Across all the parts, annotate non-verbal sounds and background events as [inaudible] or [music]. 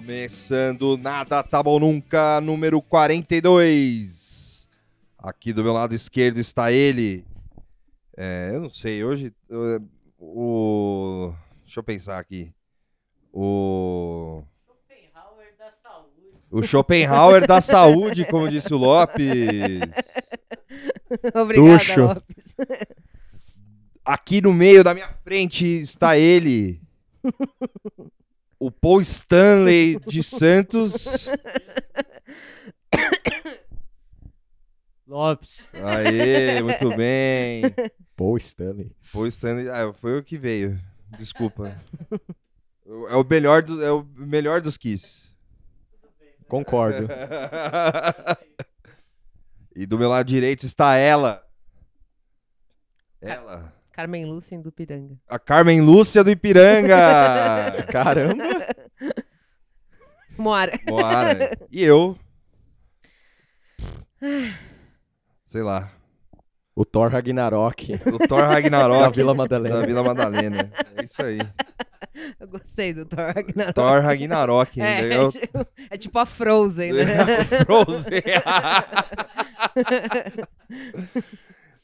Começando Nada Tá Bom Nunca, número 42. Aqui do meu lado esquerdo está ele. É, eu não sei, hoje. O. Deixa eu pensar aqui. O. O Schopenhauer da saúde, como disse o Lopes. [laughs] Obrigada, Ducho. Lopes. Aqui no meio da minha frente está ele. [laughs] O Paul Stanley de [laughs] Santos. Lopes. Aê, muito bem. Paul Stanley. Paul Stanley, ah, foi o que veio. Desculpa. É o melhor, do, é o melhor dos Kiss. Concordo. [laughs] e do meu lado direito está ela. Ela. Carmen Lúcia do Piranga. A Carmen Lúcia do Ipiranga. [laughs] Caramba. Moara. Moara. [laughs] E eu. Sei lá. O Thor Ragnarok O Thor Ragnarok. [laughs] da Vila Madalena. Da Vila Madalena. É isso aí. Eu gostei do Thor Ragnarok. Thor Ragnarok ainda. É, Eu- tipo- é tipo a Frozen, né? Frozen.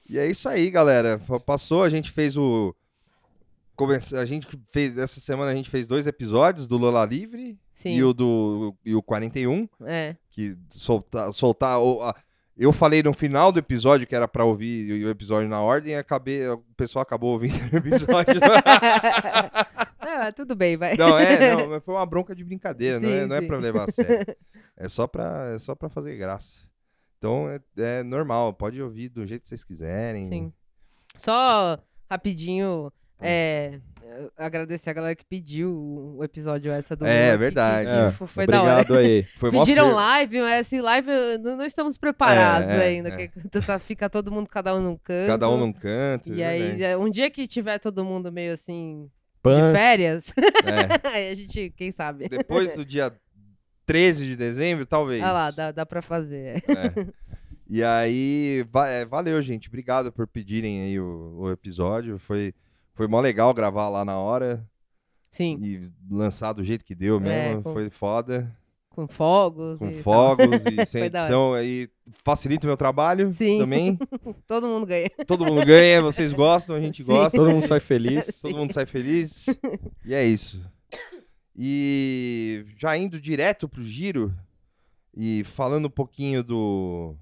E é isso aí, galera. Passou, a gente fez o. A gente fez. Essa semana a gente fez dois episódios do Lola Livre Sim. e o do e o 41. É. Que soltar. soltar Eu falei no final do episódio que era pra ouvir o episódio na ordem e acabei, o pessoal acabou ouvindo o episódio. [laughs] Ah, tudo bem, vai. Não, é, não, foi uma bronca de brincadeira, não, é, Sim, não é sim. pra levar a sério. [laughs] É só pra, é só pra fazer graça. Então é, é normal, pode ouvir do jeito que vocês quiserem. Sim. Só rapidinho, é, agradecer a galera que pediu o episódio essa do É, verdade. que- que É, fo- foi da hora. Obrigado aí. Foi Pediram live, mas assim, live não não estamos preparados É, é, ainda. é. que tá- fica todo mundo, cada um num canto. Cada um num canto. E é aí, eh, um dia que tiver todo mundo meio assim, Pans. de férias, É. [laughs] aí a gente, quem sabe? Depois do dia [laughs] 13 de dezembro, talvez. Olha lá, dá, dá pra fazer. É. E aí, va- é, valeu, gente. Obrigado por pedirem aí o, o episódio. Foi, foi mó legal gravar lá na hora Sim, e lançar do jeito que deu mesmo. É, com- Foi foda. com fogos. Com e tal. fogos e [laughs] sem edição. Aí facilita o meu trabalho Sim. também. [laughs] Todo mundo ganha. Todo mundo ganha, vocês gostam, a gente Sim. gosta. Todo mundo sai feliz. Todo mundo sai feliz. [laughs] E é isso. E já indo direto pro giro e falando um pouquinho do.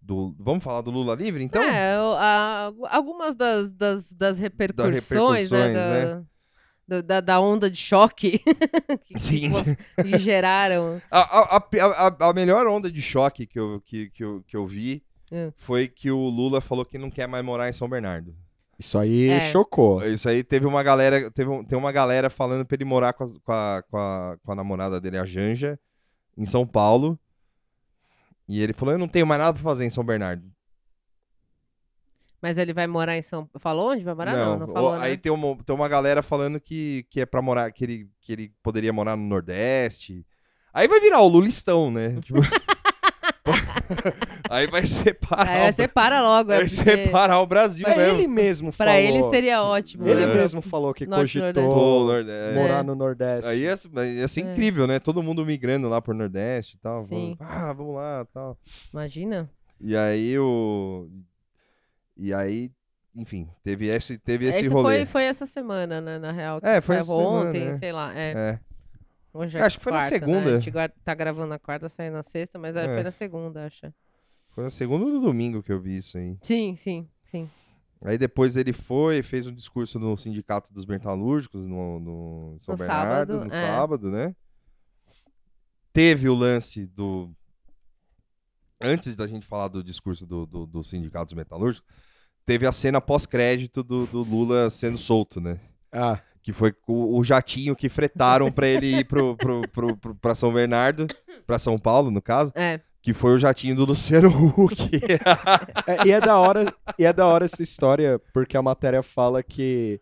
do vamos falar do Lula livre, então? É, a- algumas das, das, das repercussões, né, repercussões, da, da- da, da onda de choque [laughs] que, Sim. que, geraram. A, a, a, a- a melhor onda de choque que eu, que, que eu, que eu vi É. foi que o Lula falou que não quer mais morar em São Bernardo. Isso aí É. chocou. Isso aí teve uma galera, teve um- tem uma galera falando pra ele morar com a, com, a, com, a, com a namorada dele, a Janja, em São Paulo. E ele falou: Eu não tenho mais nada pra fazer em São Bernardo. Mas ele vai morar em São Falou onde vai morar? Não, não, o- falou, aí né? tem uma, tem uma galera falando que, que é pra morar, que ele, que ele poderia morar no Nordeste. Aí vai virar o Lulistão, né? [laughs] Tipo, [laughs] aí vai separar. Aí o- você para logo. é vai porque separar o Brasil Mas mesmo. ele mesmo Pra falou. ele seria ótimo. Ele né? mesmo falou que Norte, cogitou Nordeste. morar É. no Nordeste. Aí ia, ia ser É. incrível, né? Todo mundo migrando lá pro Nordeste e tal. Sim. Ah, vamos lá tal. Imagina. E aí o. E aí, enfim, teve esse, teve esse, Esse rolê. foi, foi essa semana, né? Na real. que É, foi essa semana, ontem, né? sei lá. É. É. Hoje é Acho que foi na quarta, Né? segunda. A gente tá gravando na quarta, saindo na sexta, mas é. É. foi na segunda, acho. Foi na segunda ou no domingo que eu vi isso aí. Sim, sim, sim. Aí depois ele foi, fez um discurso no Sindicato dos Metalúrgicos, no, no São No Bernardo, sábado, no é. sábado, né? Teve o lance do. Antes da gente falar do discurso do, do, do Sindicato dos Metalúrgicos, teve a cena pós-crédito do, do Lula sendo solto, né? Ah, Que foi o, o jatinho que fretaram pra ele ir pro, pro, pro, pro- pra São Bernardo, pra São Paulo, no caso, É. que foi o jatinho do Luciano Huck. [laughs] é, e é da hora, e é da hora essa história, porque a matéria fala que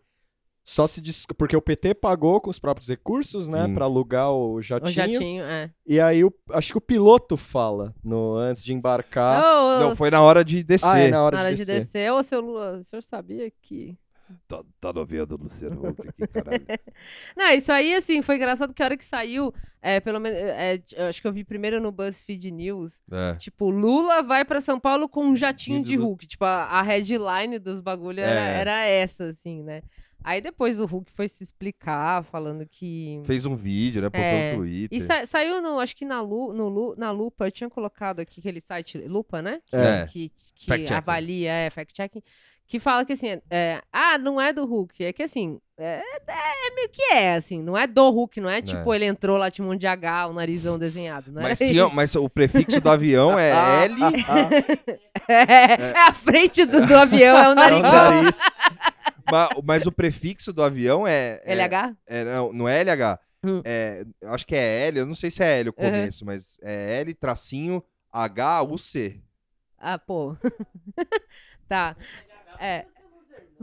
só se dis... porque o PT pagou com os próprios recursos, né. Pra alugar o jatinho. O jatinho, é. E aí o- acho que o piloto fala no antes de embarcar. Ô, Não, foi na hora de descer. ah, é na hora, na hora de de descer. descer. Ô, seu Lula, o senhor sabia que Tá, tá no vendo, Luciano Huck aqui, caralho. [laughs] Não, isso aí, assim, foi engraçado que a hora que saiu, é, pelo menos, é, acho que eu vi primeiro no BuzzFeed News, É. tipo, Lula vai pra São Paulo com um jatinho de Hulk. Tipo, a, a headline dos bagulho era, É. era essa, assim, né? Aí depois o Hulk foi se explicar, falando que... Fez um vídeo, né? Postou É. no Twitter. E sa- saiu, no, acho que na, Lu, no Lu- na Lupa, eu tinha colocado aqui aquele site, Lupa, né? Que, É. que, que avalia, é, fact-checking, que fala que assim, é, ah, não é do Hulk, é que assim, é, é meio que é, assim, não é do Hulk, não é tipo ele entrou lá, tinha um de H, o narizão desenhado, não Mas, é? sim, ó, mas o prefixo do avião é L. [laughs] é, é a frente do, do avião, é o É o nariz. ma- mas o prefixo do avião é. é- LH? É, não, não é LH. Hum. É, eu acho que é L, eu não sei se é L o Uhum. começo, mas é L tracinho H-U-C. Ah, pô. [laughs] tá. É.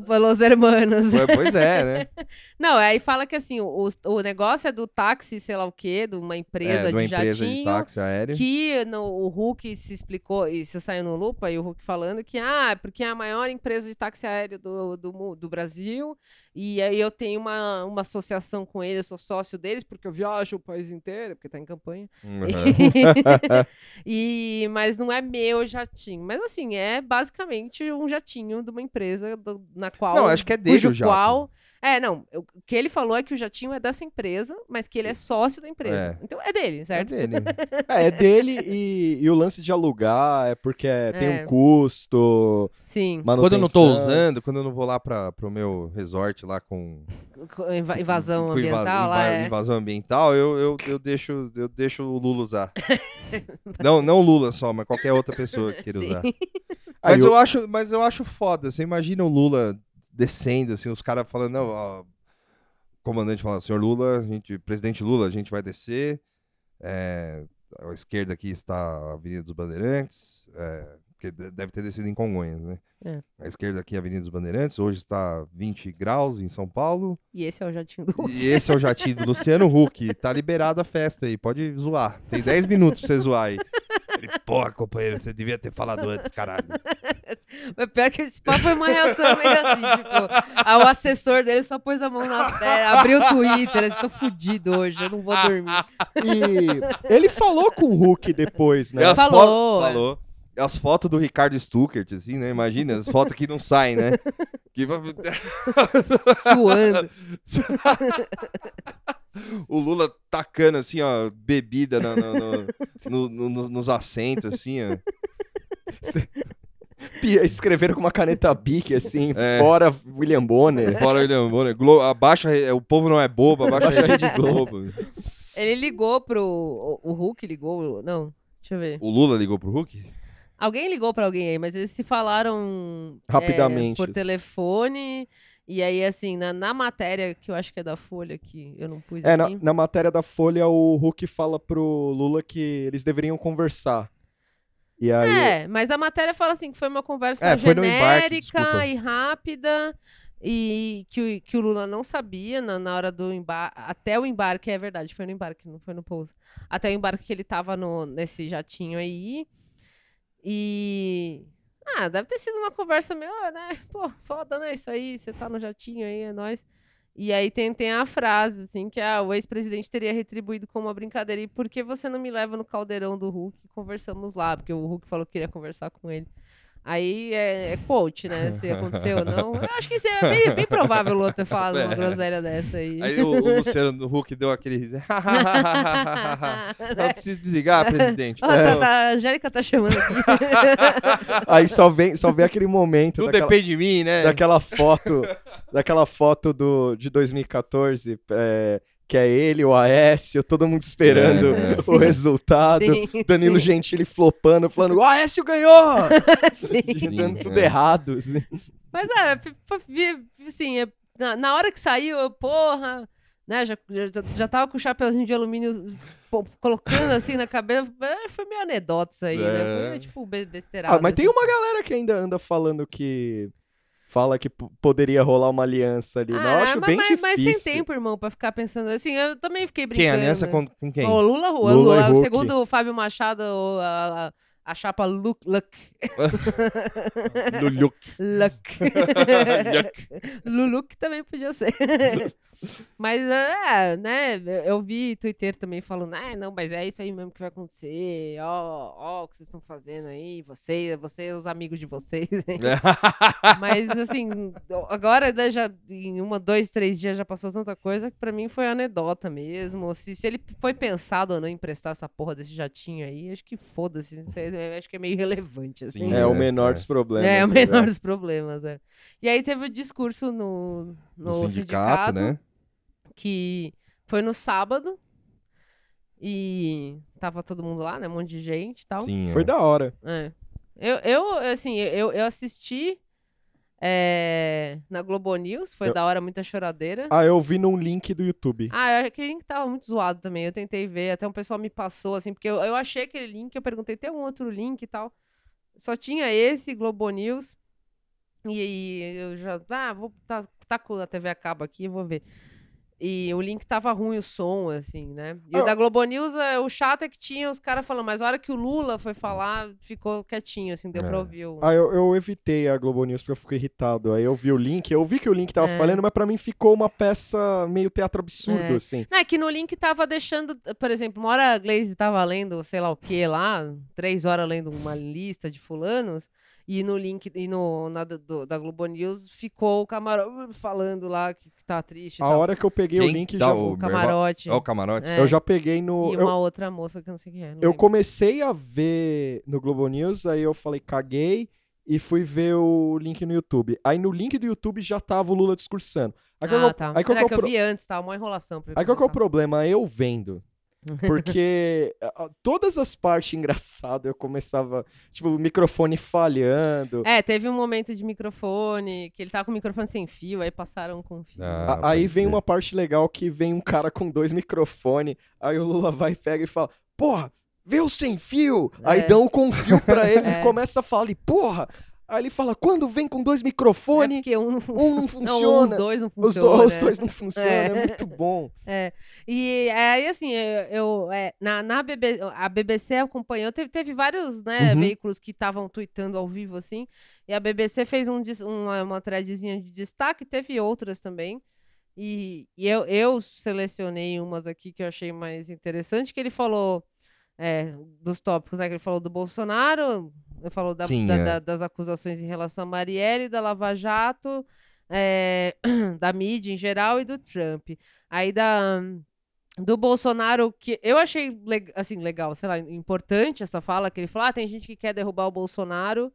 Los hermanos. Pois- é, né? [laughs] Não, aí fala que assim, o, o negócio é do táxi, sei lá o quê, de uma empresa é, de uma de empresa de jatinho. táxi aéreo. que no, o Hulk se explicou, e isso saiu no Lupa, e o Hulk falando que, ah, porque é a maior empresa de táxi aéreo do, do, do Brasil, e aí eu tenho uma, uma associação com ele, eu sou sócio deles, porque eu viajo o país inteiro, porque tá em campanha. Uhum. [laughs] e, mas não é meu jatinho. Mas assim, é basicamente um jatinho de uma empresa do- na qual. Não, acho que é dele cujo o jato. qual. É, não. O que ele falou é que o jatinho é dessa empresa, mas que ele é sócio da empresa. É. Então é dele, É certo? dele. [laughs] É, é dele e, e o lance de alugar é porque é- tem É. um custo, Sim. manutenção. Quando eu não tô usando, quando eu não vou lá pra, pro meu resort lá com, Com inva- Invasão com inva- ambiental lá. inva- É. invasão ambiental, eu, eu, eu, deixo, eu deixo o Lula usar. [laughs] não, não o Lula só, mas qualquer outra pessoa que queira Sim. usar. [laughs] Mas o- eu, acho, mas eu acho foda. Você imagina o Lula descendo, assim, os caras falando, não, ó, o comandante falando, senhor Lula, a gente, presidente Lula, a gente vai descer. é, à esquerda aqui está a Avenida dos Bandeirantes, é, porque de- deve ter descido em Congonhas, né? É. À esquerda aqui a Avenida dos Bandeirantes, hoje está 20 graus em São Paulo. E esse é o jatinho do. E esse é o jatinho do Luciano Huck. Tá liberada a festa aí, pode zoar. Tem 10 minutos pra você zoar aí. Ele, porra, companheiro, você devia ter falado antes, caralho. [laughs] Mas pior que esse papo foi uma reação meio assim, tipo, ah, o assessor dele só pôs a mão na terra, abriu o Twitter, eu tô fudido hoje, eu não vou dormir. E ele falou com o Hulk depois, né? Falou. Falou. As fotos do Ricardo Stuckert, assim, né? Imagina, as fotos que não saem, né? [laughs] Que... Suando. [laughs] o Lula tacando, assim, ó, bebida no- no- no- no- no- no- nos assentos, assim, ó. [laughs] Escreveram com uma caneta Bic, assim, É. fora William Bonner. Fora William Bonner. Glo- abaixa, o povo não é bobo, abaixa a rede Globo. Ele ligou pro. O, o Hulk ligou. Não, deixa eu ver. O Lula ligou pro Hulk? Alguém ligou pra alguém aí, mas eles se falaram é, Rapidamente. por telefone. E aí, assim, na, na matéria, que eu acho que é da Folha, que eu não pus É, na, na matéria da Folha, o Hulk fala pro Lula que eles deveriam conversar. E aí. É, mas a matéria fala assim que foi uma conversa É, embarque, genérica desculpa. e rápida e que, o- que o Lula não sabia na, na hora do embarque, até o embarque, é verdade, foi no embarque, não foi no pouso. Até o embarque que ele tava no, nesse jatinho aí. E ah, deve ter sido uma conversa meio, ah, né? Pô, foda, né? Isso aí, você tá no jatinho aí, é nóis. E aí tem, tem a frase, assim, que ah, o ex-presidente teria retribuído com uma brincadeira. E por que você não me leva no caldeirão do Hulk conversamos lá? Porque o Hulk falou que queria conversar com ele. Aí é, é quote, né? Se aconteceu ou não. [laughs] Eu acho que isso é bem, bem provável o Lula ter falado uma É. groselha dessa aí. Aí o, o Luciano Huck deu aquele. Eu [laughs] [laughs] preciso desligar, presidente. Ó, tá, tá, a Angélica tá chamando aqui. Aí só vem, só vem aquele momento Tudo daquela, depende de mim, né? daquela foto. daquela foto do, de 2014. é, que é ele, o Aécio, todo mundo esperando É, é. [laughs] o Sim. resultado. Sim, Danilo sim, Gentili flopando, falando: o Aécio ganhou! [laughs] sim. Sim, Dando tudo é. errado. assim. Mas é, assim, é, na, na hora que saiu, eu, porra, né, já, já, já tava com o chapeuzinho de alumínio pô, colocando assim na cabeça, é, foi meio anedota isso aí, né, É. foi tipo be- besteirada. Ah, mas tem assim. uma galera que ainda anda falando que. Fala que poderia rolar uma aliança ali. Ah, acho mas, bem mas, difícil. mas sem tempo, irmão, pra ficar pensando assim, eu também fiquei Quem? brincando. Aliança com, com quem? O Lula, o Lula Lula, Hulk. segundo o Fábio Machado, o- a, a- a chapa Luck. [laughs] Luck. Lulhuc. [laughs] Luck. Luluc também podia ser. [laughs] mas, é, né, eu vi Twitter também falando, ah, não, mas é isso aí mesmo que vai acontecer. Ó, ó, o que vocês estão fazendo aí, você, você os amigos de vocês. mas, assim, agora, né, já, em uma, dois, três dias já passou tanta coisa que pra mim foi anedota mesmo. Se, se ele foi pensado ou não emprestar essa porra desse jatinho aí, acho que foda-se. Acho que é meio irrelevante, assim. Sim, é, o menor é. dos problemas. É, o né? menor dos problemas, é. E aí teve o discurso no, no, No sindicato, sindicato, né? Que foi no sábado. E tava todo mundo lá, né? Um monte de gente e tal. Sim, Foi é. da hora. É. Eu, eu, assim, eu, eu assisti é, na Globo News, foi Eu- da hora, muita choradeira. Ah, eu vi num link do YouTube. Ah, eu- aquele link tava muito zoado também. Eu tentei ver, até um pessoal me passou, assim, porque eu, eu achei aquele link, eu perguntei, tem um outro link e tal. Só tinha esse, Globo News. E aí eu já. Ah, vou. Tá, tá com a TV a cabo aqui, vou ver. E o link tava ruim, o som, assim, né? E o Ah. da Globo News, é, o chato é que tinha os caras falando, mas a hora que o Lula foi falar, ficou quietinho, assim, deu É. pra ouvir o. Ah, eu, eu evitei a Globo News porque eu fiquei irritado. Aí eu vi o link, eu vi que o link tava É. falhando, mas pra mim ficou uma peça meio teatro absurdo, É. assim. Não, é que no link tava deixando, por exemplo, uma hora a Glaze tava lendo, sei lá o que lá, três horas lendo uma lista de fulanos, e no link, e no, na, do- da Globo News ficou o camarote falando lá que, que tá triste A tal. hora que eu peguei o Quem link, dá já o- vou- o camarote. Ó, o camarote. É, eu já peguei no. E eu- uma outra moça que eu não sei quem é. Eu lembro. comecei a ver no Globo News, aí eu falei, caguei, e fui ver o link no YouTube. Aí no link do YouTube já tava o Lula discursando. Aí qual que é Ah, o- tá. aí qual que Era é o que eu pro- vi antes, tá? Uma enrolação. pra eu Aí qual que é o problema? Eu vendo. [laughs] Porque ah, todas as partes engraçadas eu começava, tipo, o microfone falhando. É, teve um momento de microfone, que ele tava com o microfone sem fio, aí passaram com fio. Ah, A- aí vem uma parte legal que vem um cara com dois microfones, aí o Lula vai, pega e fala, porra, vê o sem fio! Aí É. dão com fio pra [laughs] ele, É. ele começa a falar ali, porra! Aí ele fala, quando vem com dois É microfones, porque um não um funciona. não Não, funciona, os dois não os, do- funcionam. os dois não funcionam, é. É. muito bom. [laughs] É, e aí, assim, eu, eu, é, na, na BB, a BBC acompanhou, teve, teve vários, né, Uhum. veículos que estavam tweetando ao vivo, assim, e a BBC fez um, uma, uma threadzinha de destaque, teve outras também, e, e eu, eu selecionei umas aqui que eu achei mais interessante, que ele falou é, dos tópicos, né, que ele falou do Bolsonaro, falou da- Sim, da- é. da- das acusações em relação a Marielle, da Lava Jato, é, [clears throat] da mídia em geral e do Trump. Aí da do Bolsonaro, que eu achei assim, legal, sei lá, importante essa fala, que ele falou: ah, tem gente que quer derrubar o Bolsonaro,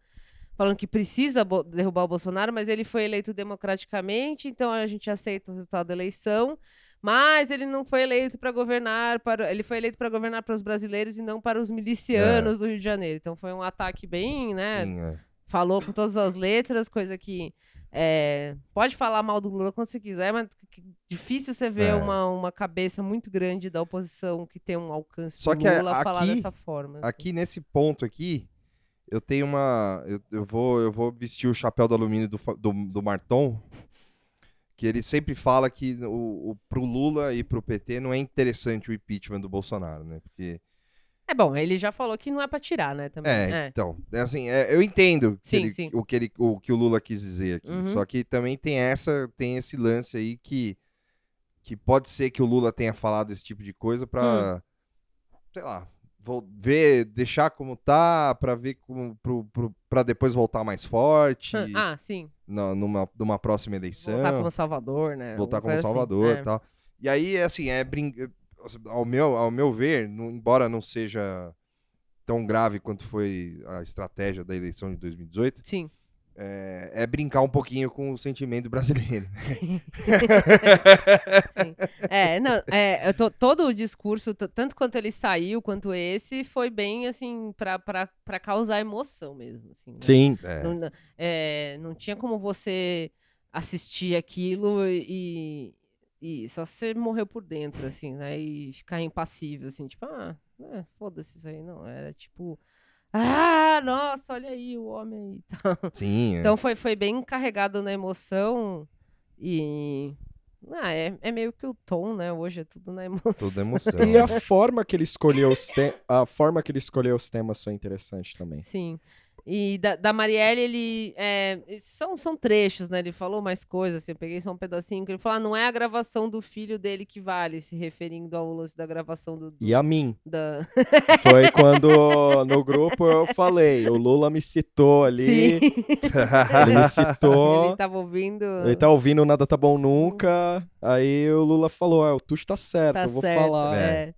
falando que precisa derrubar o Bolsonaro, mas ele foi eleito democraticamente, então a gente aceita o resultado da eleição. Mas ele não foi eleito para governar, para ele foi eleito para governar para os brasileiros e não para os milicianos do Rio de Janeiro. Então foi um ataque bem, né, Sim, é. falou com todas as letras, coisa que é, pode falar mal do Lula quando você quiser, mas difícil você ver É. uma, uma cabeça muito grande da oposição que tem um alcance Só que Lula falar aqui- dessa forma. assim. Aqui nesse ponto aqui, eu tenho uma. Eu, eu vou, eu vou vestir o chapéu do alumínio do, do, do Marton, que ele sempre fala que o, o, pro Lula e pro PT não é interessante o impeachment do Bolsonaro, né? Porque. É bom, ele já falou que não é pra tirar, né? Também. É, É. então, é assim, é, eu entendo que Sim, ele- sim. O, que ele, o que o Lula quis dizer aqui. Uhum. Só que também tem essa, tem esse lance aí que, que pode ser que o Lula tenha falado esse tipo de coisa pra, Hum. sei lá, vou ver, deixar como tá, pra ver como, pro, pro, pra depois voltar mais forte Ah, sim. Na- numa, numa próxima eleição. Voltar como Salvador, né? voltar como assim. Salvador É. e tal. E aí, assim, é brin... ao, meu, ao meu ver, não- embora não seja tão grave quanto foi a estratégia da eleição de 2018, Sim. É, é brincar um pouquinho com o sentimento brasileiro. [laughs] Sim. É, não, é, eu tô- todo o discurso, tanto quanto ele saiu, quanto esse, foi bem, assim, pra causar emoção mesmo, assim. né? Sim. É, Não, não- é, não tinha como você assistir aquilo e, e só você morreu por dentro, assim, né? E ficar impassível, assim, tipo, ah, é, foda-se isso aí, não. Era tipo, ah, nossa, olha aí o homem aí. [laughs] e tal. sim, é. Então foi, foi bem carregado na emoção e, Ah, é, é meio que o tom, né? Hoje é tudo na emoção. Tudo [laughs] emoção. E a forma que ele escolheu os te... a forma que ele escolheu os temas foi interessante também. Sim. E da, da Marielle, ele. é, são, são trechos, né? Ele falou mais coisas, assim, eu peguei só um pedacinho, que ele falou: ah, não é a gravação do filho dele que vale, se referindo ao lance da gravação do. do- E a mim. da... Foi quando no grupo eu falei, o Lula me citou ali, [laughs] ele me citou, ele tava ouvindo. ele tá ouvindo Nada Tá Bom Nunca, aí o Lula falou, ah, o Tuxo tá certo, Tá eu vou certo, falar. é.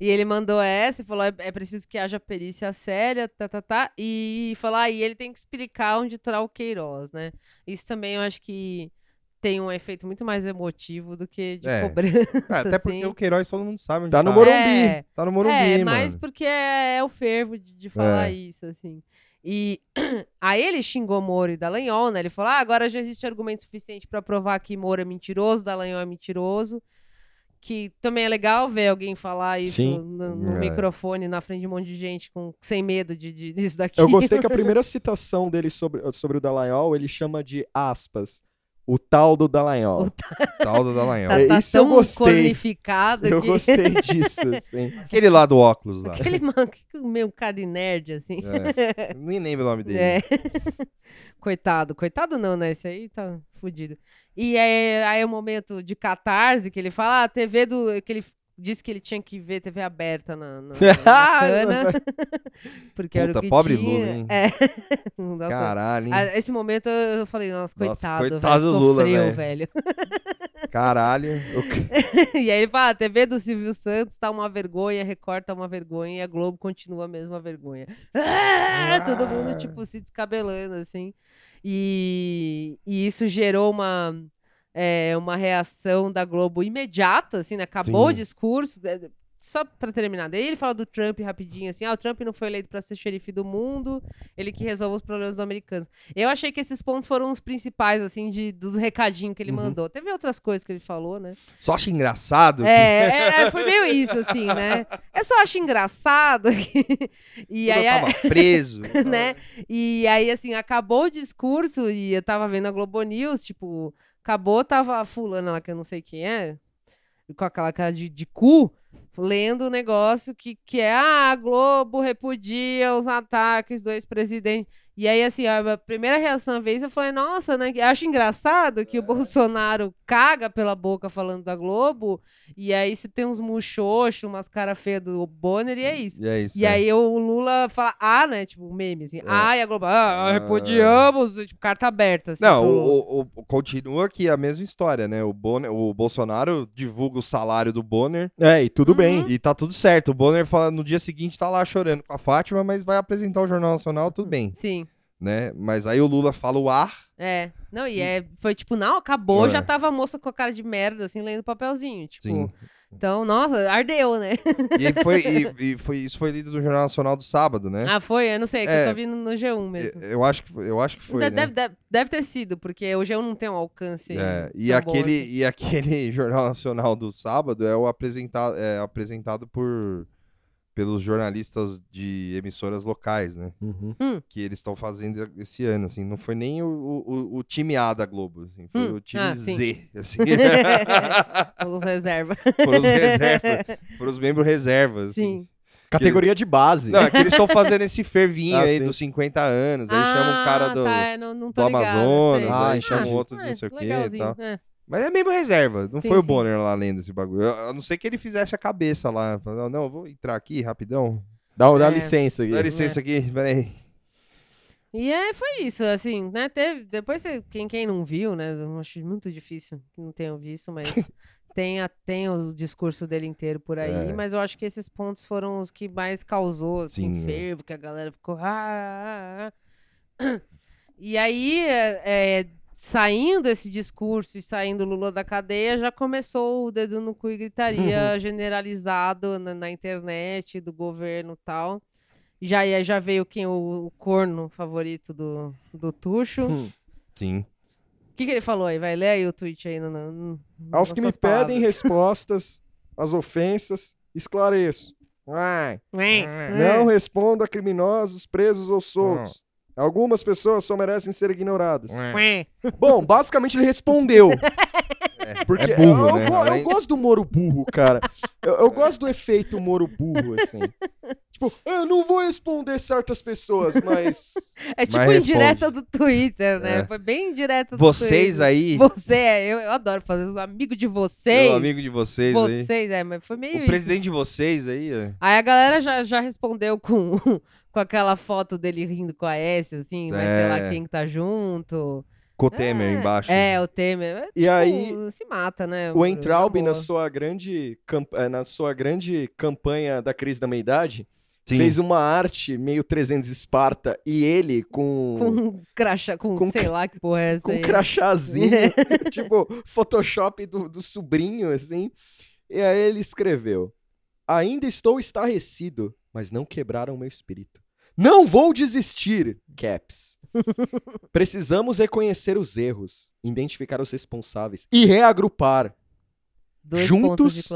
E ele mandou essa e falou: é, é preciso que haja perícia séria, tá, tá, tá. E falou: ah, e ele tem que explicar onde tá o Queiroz, né? Isso também eu acho que tem um efeito muito mais emotivo do que de É. cobrança. Ah, até porque assim. o Queiroz todo mundo sabe onde Tá no tá. Morumbi. É, Tá no Morumbi, é, mano. mas porque é, é o fervo de, de falar É. isso, assim. E [clears throat] aí ele xingou Moro e Dallagnol, né? Ele falou: ah, agora já existe argumento suficiente pra provar que Moro é mentiroso, Dallagnol é mentiroso. Que também é legal ver alguém falar isso Sim. no, no É. microfone, na frente de um monte de gente, com, sem medo de, de, [laughs] disso daqui. Eu gostei que a primeira citação dele sobre, sobre o Dallagnol, ele chama de aspas, o tal do Dallagnol. O Tal do Dallagnol. [laughs] Tá, É, tá isso eu tão gostei. Eu que... gostei [laughs] disso, assim. Aquele lá do óculos lá. Aquele man- meio cara de nerd, assim. É. Nem lembro o nome dele. É. [laughs] Coitado, coitado não, né? Esse aí tá fudido. E aí, aí é o momento de catarse que ele fala, ah, a TV do. que ele disse que ele tinha que ver TV aberta na, na, [laughs] na cana. [laughs] porque era o Puta, que pobre tinha. Lula, hein? É. [laughs] Nossa, Caralho, hein? a- esse momento eu falei, nossa, Nossa, coitado, coitado velho, do Lula, sofreu, velho. Caralho. e aí ele fala, a TV do Silvio Santos tá uma vergonha, Record tá uma vergonha e a Globo continua a mesma vergonha. Ah, Todo mundo, tipo, se descabelando, assim. E, e isso gerou uma, é, uma reação da Globo imediata, assim, né? Acabou Sim. o discurso. é, Só pra terminar, daí ele fala do Trump rapidinho, assim, ah, o Trump não foi eleito pra ser xerife do mundo, ele que resolve os problemas do americano. Eu achei que esses pontos foram os principais, assim, de, dos recadinhos que ele Uhum. mandou. Teve outras coisas que ele falou, né? Só acho engraçado. que É, é, foi meio isso, assim, né? Eu só acho engraçado que... E quando aí, eu tava preso. [laughs] né? E aí, assim, acabou o discurso e eu tava vendo a Globo News, tipo, acabou, tava a fulana lá, que eu não sei quem é, com aquela cara de, de cu, lendo o negócio que, que é, ah, Globo repudia os ataques do ex-presidente. E aí, assim, a primeira reação à vez, eu falei, nossa, né? Acho engraçado que o Bolsonaro caga pela boca falando da Globo, e aí você tem uns muxoxos, umas cara feias do Bonner, e é isso. E é isso. E é. aí o Lula fala, ah, né? Tipo, meme, assim. É. Ah, e a Globo, ah, repudiamos, tipo, carta aberta. Assim, Não, pro- o, o- o- continua aqui a mesma história, né? O, Bonner, o Bolsonaro divulga o salário do Bonner É, e tudo Uhum. bem. e tá tudo certo. O Bonner fala no dia seguinte tá lá chorando com a Fátima, mas vai apresentar o Jornal Nacional, tudo bem, Sim, né? Mas aí o Lula fala o ar. é. Não, e é, foi tipo, não, acabou, É. já tava a moça com a cara de merda, assim, lendo papelzinho, tipo. Sim. Então, nossa, ardeu, né? E, foi, e, e foi, isso foi lido no Jornal Nacional do sábado, né? Ah, foi? Eu não sei, é que É. eu só vi no, no G1 mesmo. Eu acho que, eu acho que foi, De- né? deve, deve, deve ter sido, porque o G1 não tem um alcance. É, e, aquele, assim. e aquele [laughs] Jornal Nacional do sábado é, o apresentado, é apresentado por pelos jornalistas de emissoras locais, né? Uhum. Que eles estão fazendo esse ano, assim. Não foi nem o, o, o time A da Globo, assim, foi Hum, o time ah, sim. Z, assim. [laughs] Os reserva. foram os reservas, foram os membros reservas, assim. Sim. Categoria de base. Não, é que eles estão fazendo esse fervinho Ah, aí sim. dos 50 anos, aí chama um cara Ah, do... tá, é, não, não tô do ligada, Amazonas, sei. aí Ah, chama um outro de é, não sei o quê e tal. é. Mas é mesmo reserva, não Sim, foi o sim. Bonner lá lendo esse bagulho. A não ser que ele fizesse a cabeça lá. Falando, Não, eu vou entrar aqui rapidão. Dá, dá É. licença aqui. Dá licença aqui, peraí. E é, foi isso, assim, né? Teve, depois, você- quem, quem não viu, né? Eu acho muito difícil que não tenham visto, mas [laughs] tem, a, tem o discurso dele inteiro por aí. É. Mas eu acho que esses pontos foram os que mais causou, assim, Sim, é. fervo, que a galera ficou. "Ah, ah, ah". [clears throat] E aí, é, é, saindo esse discurso e saindo o Lula da cadeia, já começou o dedo no cu e gritaria generalizado na, na internet, do governo e tal. Já, já veio quem o, o corno favorito do, do Tuxo. O Hum. Sim. que, que ele falou aí? Vai ler aí o tweet aí. No, no, no- Aos que me suas pedem palavras. respostas às ofensas, esclareço. Não respondo a criminosos presos ou soltos. Algumas pessoas só merecem ser ignoradas. É. Bom, basicamente ele respondeu. [laughs] Porque é burro, eu, né? eu eu gosto do Moro burro, cara. Eu, eu gosto do efeito Moro burro, assim. Tipo, eu não vou responder certas pessoas, mas. É tipo Mas indireta do Twitter, né? É. Foi bem indireta do Vocês Twitter. aí, Você, é, eu, eu adoro fazer os amigos de vocês. meu amigo de vocês, aí. vocês, é, mas foi meio O isso. presidente de vocês aí, ó. Aí a galera já, já respondeu com, com aquela foto dele rindo com a S, assim, mas sei lá É. quem que tá junto. Com o Temer É, embaixo. É, o Temer. É, E tipo, aí, se mata, né? o Entraub, na sua grande, eh, na sua grande campanha da crise da meia-idade, Sim. fez uma arte meio 300 Esparta e ele com. Com um crachá, com, Com sei lá que porra é essa com um aí. crachazinho, [laughs] tipo, Photoshop do, do sobrinho, assim. E aí ele escreveu: Ainda estou estarrecido, mas não quebraram meu espírito. Não vou desistir, Caps. [laughs] Precisamos reconhecer os erros, identificar os responsáveis e reagrupar, Dois juntos-.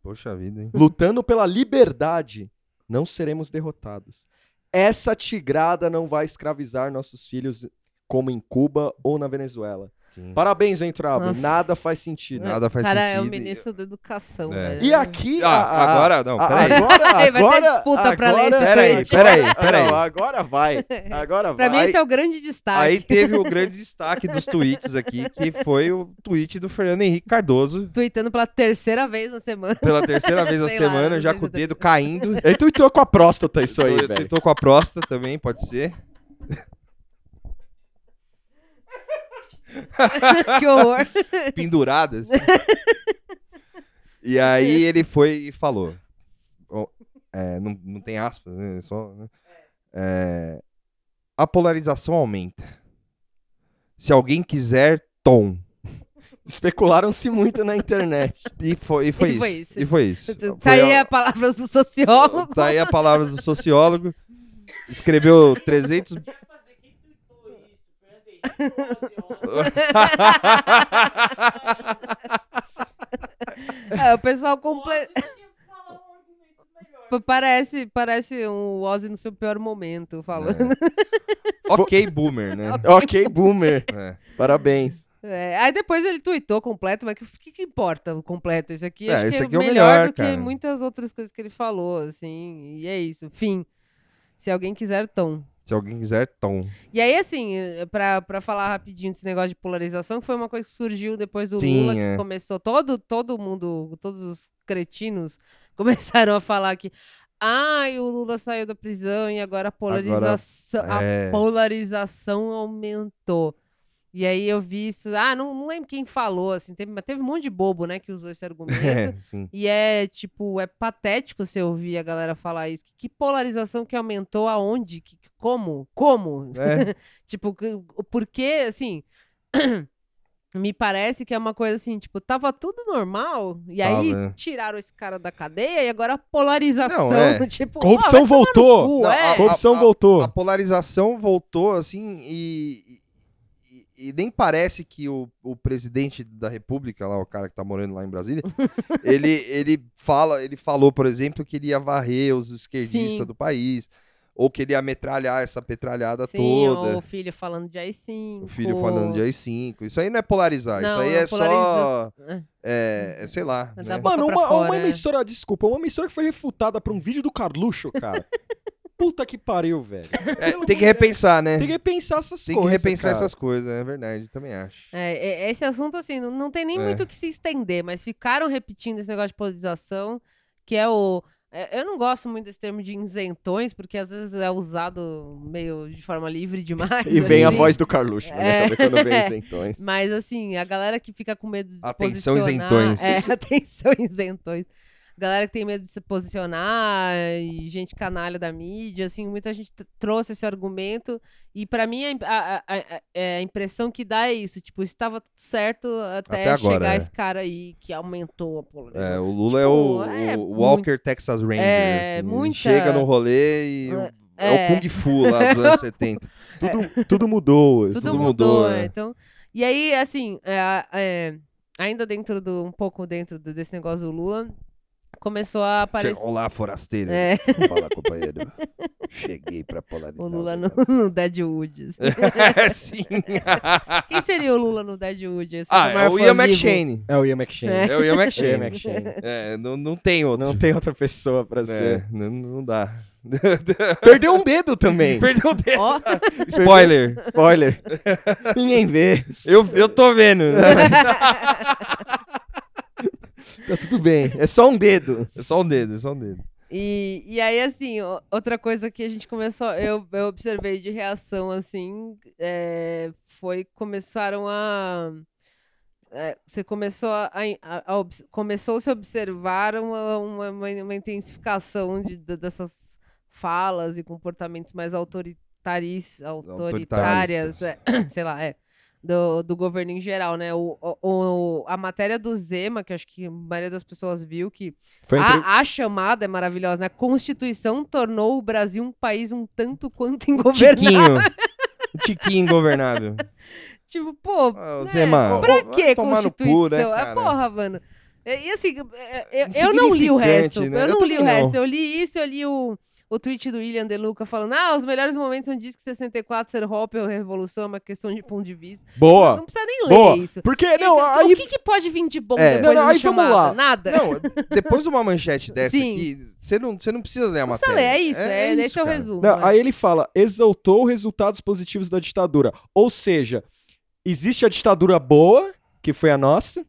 Poxa vida, hein? lutando pela liberdade. Não seremos derrotados. Essa tigrada não vai escravizar nossos filhos como em Cuba ou na Venezuela. Sim. Parabéns, Ventrabo. Nossa. Nada faz sentido. Nada faz cara, é o sentido e- ministro da educação, É. velho. E aqui. Ah, a- a- agora, não, peraí. Agora, [laughs] Vai ter agora, disputa pra ler esse agora- Peraí, peraí, peraí. não, agora vai. Agora Pra vai. mim, esse é o grande destaque. Aí teve o grande destaque dos tweets aqui, que foi o tweet do Fernando Henrique Cardoso. Tweetando pela terceira vez na semana. Pela terceira [laughs] vez na Sei lá, semana, não já com o dedo caindo. Ele tuitou com a próstata isso aí, Tô- velho. Tweetou com a próstata também, pode ser. [laughs] que horror. Penduradas. [laughs] e aí ele foi e falou. É, não, não tem aspas, né? Só, né? É, a polarização aumenta. Se alguém quiser, tom. [laughs] Especularam-se muito na internet. E foi, e foi, E isso. foi isso. E foi isso. Tá Foi aí a- a palavra do sociólogo. Tá aí a palavra do sociólogo. Escreveu 300. [laughs] É, o pessoal comple... Parece, parece um Ozzy no seu pior momento, falando. [laughs] ok, boomer, né? ok, boomer. [laughs] É. Parabéns. É, aí depois ele tweetou completo, mas o que, que importa o completo? Esse aqui, É, acho esse que aqui é o melhor, melhor, do que cara. muitas outras coisas que ele falou, assim, e é isso. Fim. Se alguém quiser, tom. Se alguém quiser, tom. E aí, assim, eh, pra, pra falar rapidinho desse negócio de polarização, que foi uma coisa que surgiu depois do Sim, Lula, que é. começou todo, todo mundo, todos os cretinos [laughs] começaram a falar que ai, o Lula saiu da prisão e agora a polarização, é. a polarização aumentou. E aí eu vi isso, ah, não, não lembro quem falou, assim, teve, mas teve um monte de bobo, né, que usou esse [laughs] argumento. É, sim. E é, tipo, é patético você ouvir a galera falar isso. Que, que polarização que aumentou aonde? Que, como? Como? É. [laughs] tipo, que- porque, assim, [clears throat] me parece que é uma coisa assim, tipo, tava tudo normal, e aí Tava. tiraram esse cara da cadeia, e agora a polarização, Não, é. [laughs] tipo... Corrupção voltou. cu, Não, é. a- Corrupção a- voltou. A polarização voltou, assim, e, e, nem parece que o, o presidente da república, lá, o cara que tá morando lá em Brasília, [laughs] ele, ele, fala, ele falou, por exemplo, que ele ia varrer os esquerdistas Sim. do país, ou que ele ia metralhar essa petralhada Sim, toda. o filho falando de AI-5. O filho falando de AI-5. Isso aí não é polarizar, isso Não, aí é a só. polariza- É, é, sei lá. É né? Mano, uma, fora, uma é. emissora, desculpa, uma emissora que foi refutada por um vídeo do Carluxo, cara. [laughs] Puta que pariu, velho. É, tem que repensar, né? Tem que repensar essas Tem que coisas. repensar cara. essas coisas, é verdade, também acho. É, é, esse assunto, assim, não, não tem nem É. muito o que se estender, mas ficaram repetindo esse negócio de polarização, que é o. é, Eu não gosto muito desse termo de isentões, porque às vezes é usado meio de forma livre demais. [laughs] E vem a assim. voz do Carluxo, né? É. [laughs] Quando vem [laughs] isentões. Mas assim, a galera que fica com medo de se Atenção, posicionar... isentões. É, atenção, isentões. Galera que tem medo de se posicionar e gente canalha da mídia, assim, muita gente trouxe esse argumento e pra mim a, a- a- a- é, a impressão que dá é isso, tipo, estava tudo certo até, Até agora, chegar é. esse cara aí que aumentou a É, polarização. o Lula é Tipo, o, é o Walker Texas Ranger. é, assim, muita- Chega no rolê e é, É. o Kung Fu lá dos anos [laughs] 70. Tudo, tudo mudou. Tudo, tudo mudou, mudou, é. é. Então, e aí, assim, é, é, ainda dentro do, um pouco dentro desse negócio do Lula, começou a aparecer. Olá, forasteiro. É, Fala, companheiro. Cheguei pra polarizar. o Lula no, [laughs] no Deadwood. assim. É, [laughs] sim. [laughs] Quem seria o Lula no Deadwood? Esse ah, é maior o Ian. McShane. É o Ian McShane. É. É o Ian É o Ian McShane. McShane. É, não, não tem outro. Não tem outra pessoa pra É, ser. não, não dá. Perdeu um dedo também. Perdeu o dedo. Ó, Spoiler. Spoiler. Ninguém vê. Eu, eu tô vendo. Tá tudo bem. É só um dedo. É só um dedo, é só um dedo. E, e aí, assim, outra coisa que a gente começou, eu, eu observei de reação, assim, é, foi começaram a. é, você começou a, a- a começou-se a observar uma, uma, uma- uma intensificação de, de- dessas falas e comportamentos mais autoritaris, autoritárias, é, [coughs] sei lá, é, do, do governo em geral, né? O, o- a matéria do Zema, que acho que a maioria das pessoas viu, que entre- a, a chamada é maravilhosa, né? A Constituição tornou o Brasil um país um tanto quanto [laughs] ingovernável. Tiquinho. Tiquinho ingovernável. [laughs] Tipo, pô, Ah, né? Zema, pra que Constituição? cu, né, é porra, mano. E, e assim, é, é, eu não li o resto. Né? Eu Eu não li o não. resto. Eu li isso, eu li o, o tweet do William De Luca falando: ah, os melhores momentos onde diz que 64 ser Hoppe ou revolução é uma questão de ponto de vista. Boa. Não precisa nem ler Boa. isso. Porque, Então, não, aí. O que, que pode vir de bom É. depois Não, não, aí vamos lá. Nada. Não, depois de uma manchete [laughs] dessa Sim. aqui, você não, você não precisa ler a Não matéria. precisa ler, é isso. É, esse é o resumo. Não, né? aí ele fala, exaltou resultados positivos da ditadura. Ou seja, existe a ditadura boa, que foi a nossa,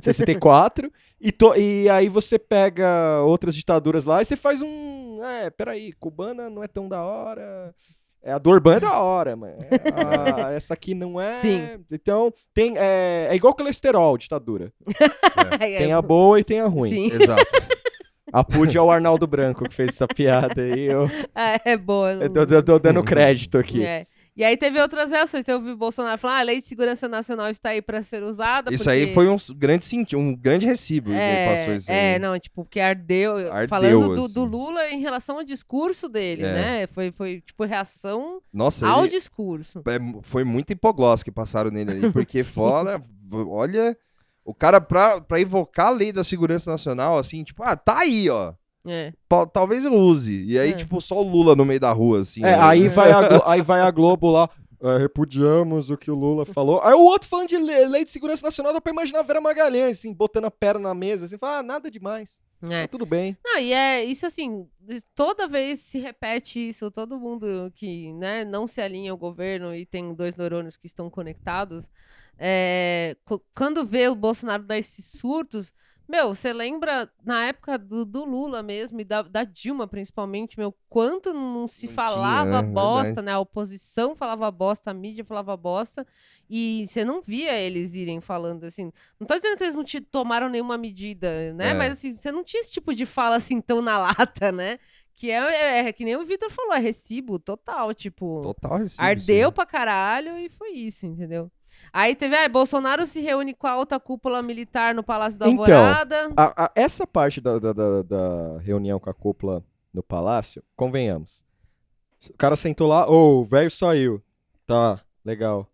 64, e, to- e aí você pega outras ditaduras lá e você faz um. É, peraí, cubana não é tão da hora. É, a do Orbán é da hora, mas a- [laughs] essa aqui não é. Sim. Então, tem, é, é igual colesterol, ditadura. [laughs] É, Tem a boa e tem a ruim. Sim, Exato. [laughs] Apude ao Arnaldo Branco que fez essa piada aí. Eu, é, é boa. eu tô, tô- tô dando crédito aqui. É. E aí teve outras reações. Teve o Bolsonaro falando, ah, a lei de segurança nacional está aí para ser usada. Isso porque... aí foi um grande senti um grande recibo que É, ele passou isso aí. é, não, tipo, porque ardeu, Ardeu, falando do, assim. do Lula em relação ao discurso dele, É. né? Foi, foi, tipo, reação Nossa, ao ele- discurso. é, foi muito hipoglós que passaram nele ali, [laughs] porque fora, olha, o cara pra, pra invocar a lei da segurança nacional, assim, tipo, ah, tá aí, ó. É. Talvez eu use. E aí, É. tipo, só o Lula no meio da rua, assim. É, né? aí vai, a [laughs] Glo- aí vai a Globo lá. "É, repudiamos o que o Lula falou. Aí o outro falando de le- lei de segurança nacional, dá pra imaginar a Vera Magalhães, assim, botando a perna na mesa, assim, fala, ah, nada demais. É. Tá tudo bem. Não, e é isso assim, toda vez se repete isso, todo mundo que né, não se alinha ao governo e tem dois neurônios que estão conectados, é, quando vê o Bolsonaro dar esses surtos, meu, você lembra na época do, do Lula mesmo e da, da Dilma principalmente, meu, quanto não se Não falava tinha, né? bosta, Verdade. né? A oposição falava bosta, a mídia falava bosta, e você não via eles irem falando assim. Não tô dizendo que eles não te tomaram nenhuma medida, né? É. Mas assim, você não tinha esse tipo de fala assim tão na [laughs] lata, né? Que é, é- é que nem o Vitor falou, é recibo total, tipo, Total recibo, ardeu sim. pra caralho e foi isso, entendeu? Aí teve, ah, Bolsonaro se reúne com a alta cúpula militar no Palácio da Então, Alvorada. A- a- essa parte da, da- da- da reunião com a cúpula no palácio, convenhamos. O cara sentou lá, ô, o velho saiu. Tá, legal.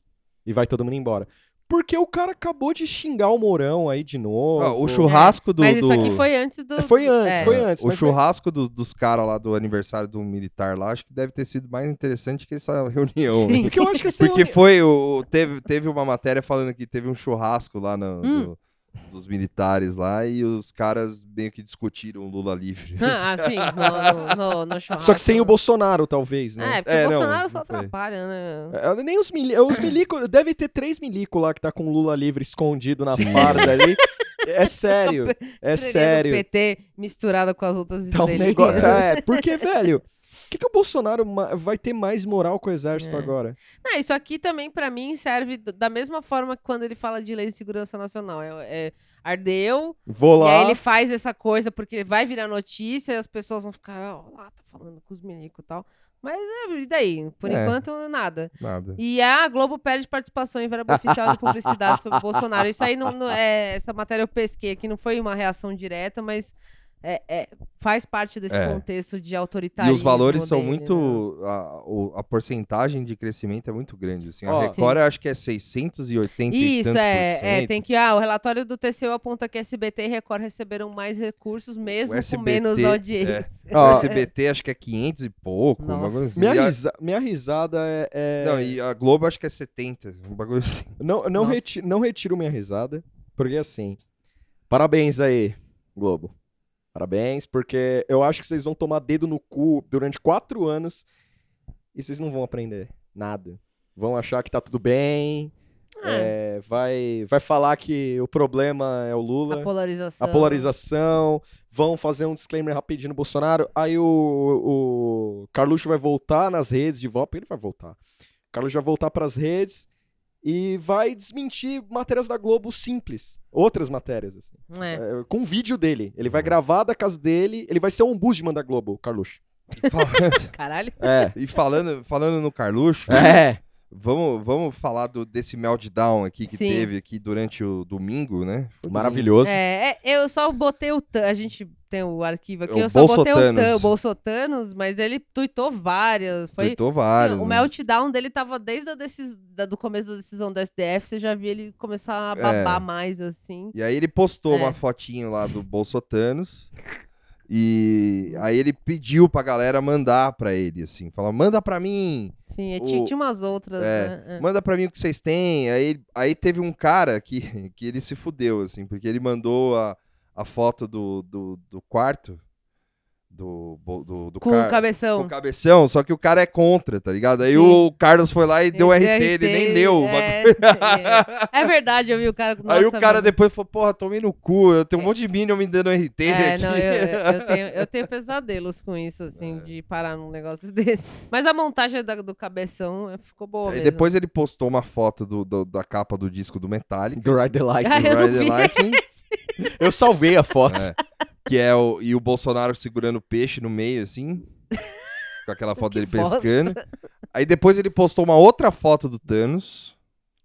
E vai todo mundo embora. Porque o cara acabou de xingar o Mourão aí de novo. Ah, o churrasco do. Mas isso do- aqui foi antes do. É, foi antes, é. foi antes. O churrasco do- dos caras lá do aniversário do militar lá, acho que deve ter sido mais interessante que essa [laughs] reunião. Sim. Porque eu acho que essa Porque reuni- foi o. Teve, teve uma matéria falando que teve um churrasco lá no- Hum. do- dos militares lá e os caras meio que discutiram o Lula livre. [laughs] Ah, sim, no, no, no, no churrasco. [laughs] Só que sem o Bolsonaro, talvez, né? É, porque É, o não, Bolsonaro só não atrapalha, né? É, Nem os, mili os milico, deve ter três milico lá que tá com o Lula livre escondido na farda ali. [laughs] É sério, é sério. PT misturada com as outras Tá um negócio. É, porque, velho, que, que o Bolsonaro vai ter mais moral com o exército É. agora? Não, isso aqui também, pra mim, serve da mesma forma que quando ele fala de lei de segurança nacional. É, é ardeu, Vou e lá. aí ele faz essa coisa porque vai virar notícia e as pessoas vão ficar, ó, lá, tá falando com os milicos e tal. Mas é, e daí? Por É. enquanto, nada. Nada. E a Globo perde participação em verba oficial de [laughs] publicidade sobre o Bolsonaro. Isso aí, não, não- é, essa matéria eu pesquei aqui, não foi uma reação direta, mas é, é, faz parte desse É. contexto de E autoritarismo. os valores são dele, né? muito. A, o- a porcentagem de crescimento é muito grande. Assim. A Ó, Record eu acho que é 680 e Isso, tantos é, é. Tem que. Ah, o relatório do TCU aponta que SBT e Record receberam mais recursos, mesmo com SBT, menos é. audiência. O Ó, SBT acho que é 500 e pouco. um assim. Minha, E a- risa- minha risada é. é- Não, e a Globo acho que é 70. Um bagulho assim. Não, não, reti- não retiro minha risada, porque assim. Parabéns aí, Globo. Parabéns, porque eu acho que vocês vão tomar dedo no cu durante quatro anos e vocês não vão aprender nada. Vão achar que tá tudo bem. é, vai, vai falar que o problema é o Lula. A polarização. a polarização, vão fazer um disclaimer rapidinho no Bolsonaro, aí o, o Carluxo vai voltar nas redes de volta, porque ele vai voltar. O Carluxo vai voltar pras redes e vai desmentir matérias da Globo simples, outras matérias, assim, É. é, com vídeo dele. Ele vai gravar da casa dele, ele vai ser o ombudsman da Globo, Carluxo. [laughs] Caralho. É. e falando, falando no Carluxo, É. vamos, vamos falar do, desse meltdown aqui que Sim. teve aqui durante o domingo, né? Foi Maravilhoso. É, é, eu só botei o. Tan- A gente tem o arquivo aqui, O eu só botei o, Bolsotanos. Tan- o Bolsotanos, mas ele tuitou várias. Foi. Tuitou vários. o né? meltdown dele tava desde a decis... da- do começo da decisão do STF, você já via ele começar a babar É. mais, assim. E aí ele postou É. uma fotinho lá do Bolsotanos. E aí ele pediu pra galera mandar pra ele, assim. Fala, manda pra mim, Sim, O- tinha, tinha umas outras, é, né? É. manda pra mim o que vocês têm. Aí, aí teve um cara que, [laughs] que ele se fudeu, assim, porque ele mandou a, a foto do, do, do quarto do, do, do Com car- o cabeção. com o cabeção, só que o cara é contra, tá ligado? Aí Sim. o Carlos foi lá e deu Ele RT, ele nem deu. o É, bagulho. é, é verdade, eu vi o cara com [laughs] Aí o cara mano. depois falou, porra, tomei no cu, eu tenho um monte de minion me dando RT É, aqui. não, eu, eu- eu tenho, eu tenho [laughs] pesadelos com isso, É. assim, de parar num negócio [laughs] desse. Mas a montagem da- do cabeção eh, ficou boa mesmo. depois ele postou uma foto do, do- da capa do disco do Metallica. Do Ride the Light. Ah, eu Ride the Lightning. Eu salvei a foto. É, que é o. E o Bolsonaro segurando peixe no meio, assim. [laughs] Com aquela foto dele bosta. pescando. Aí depois ele postou uma outra foto do Thanos.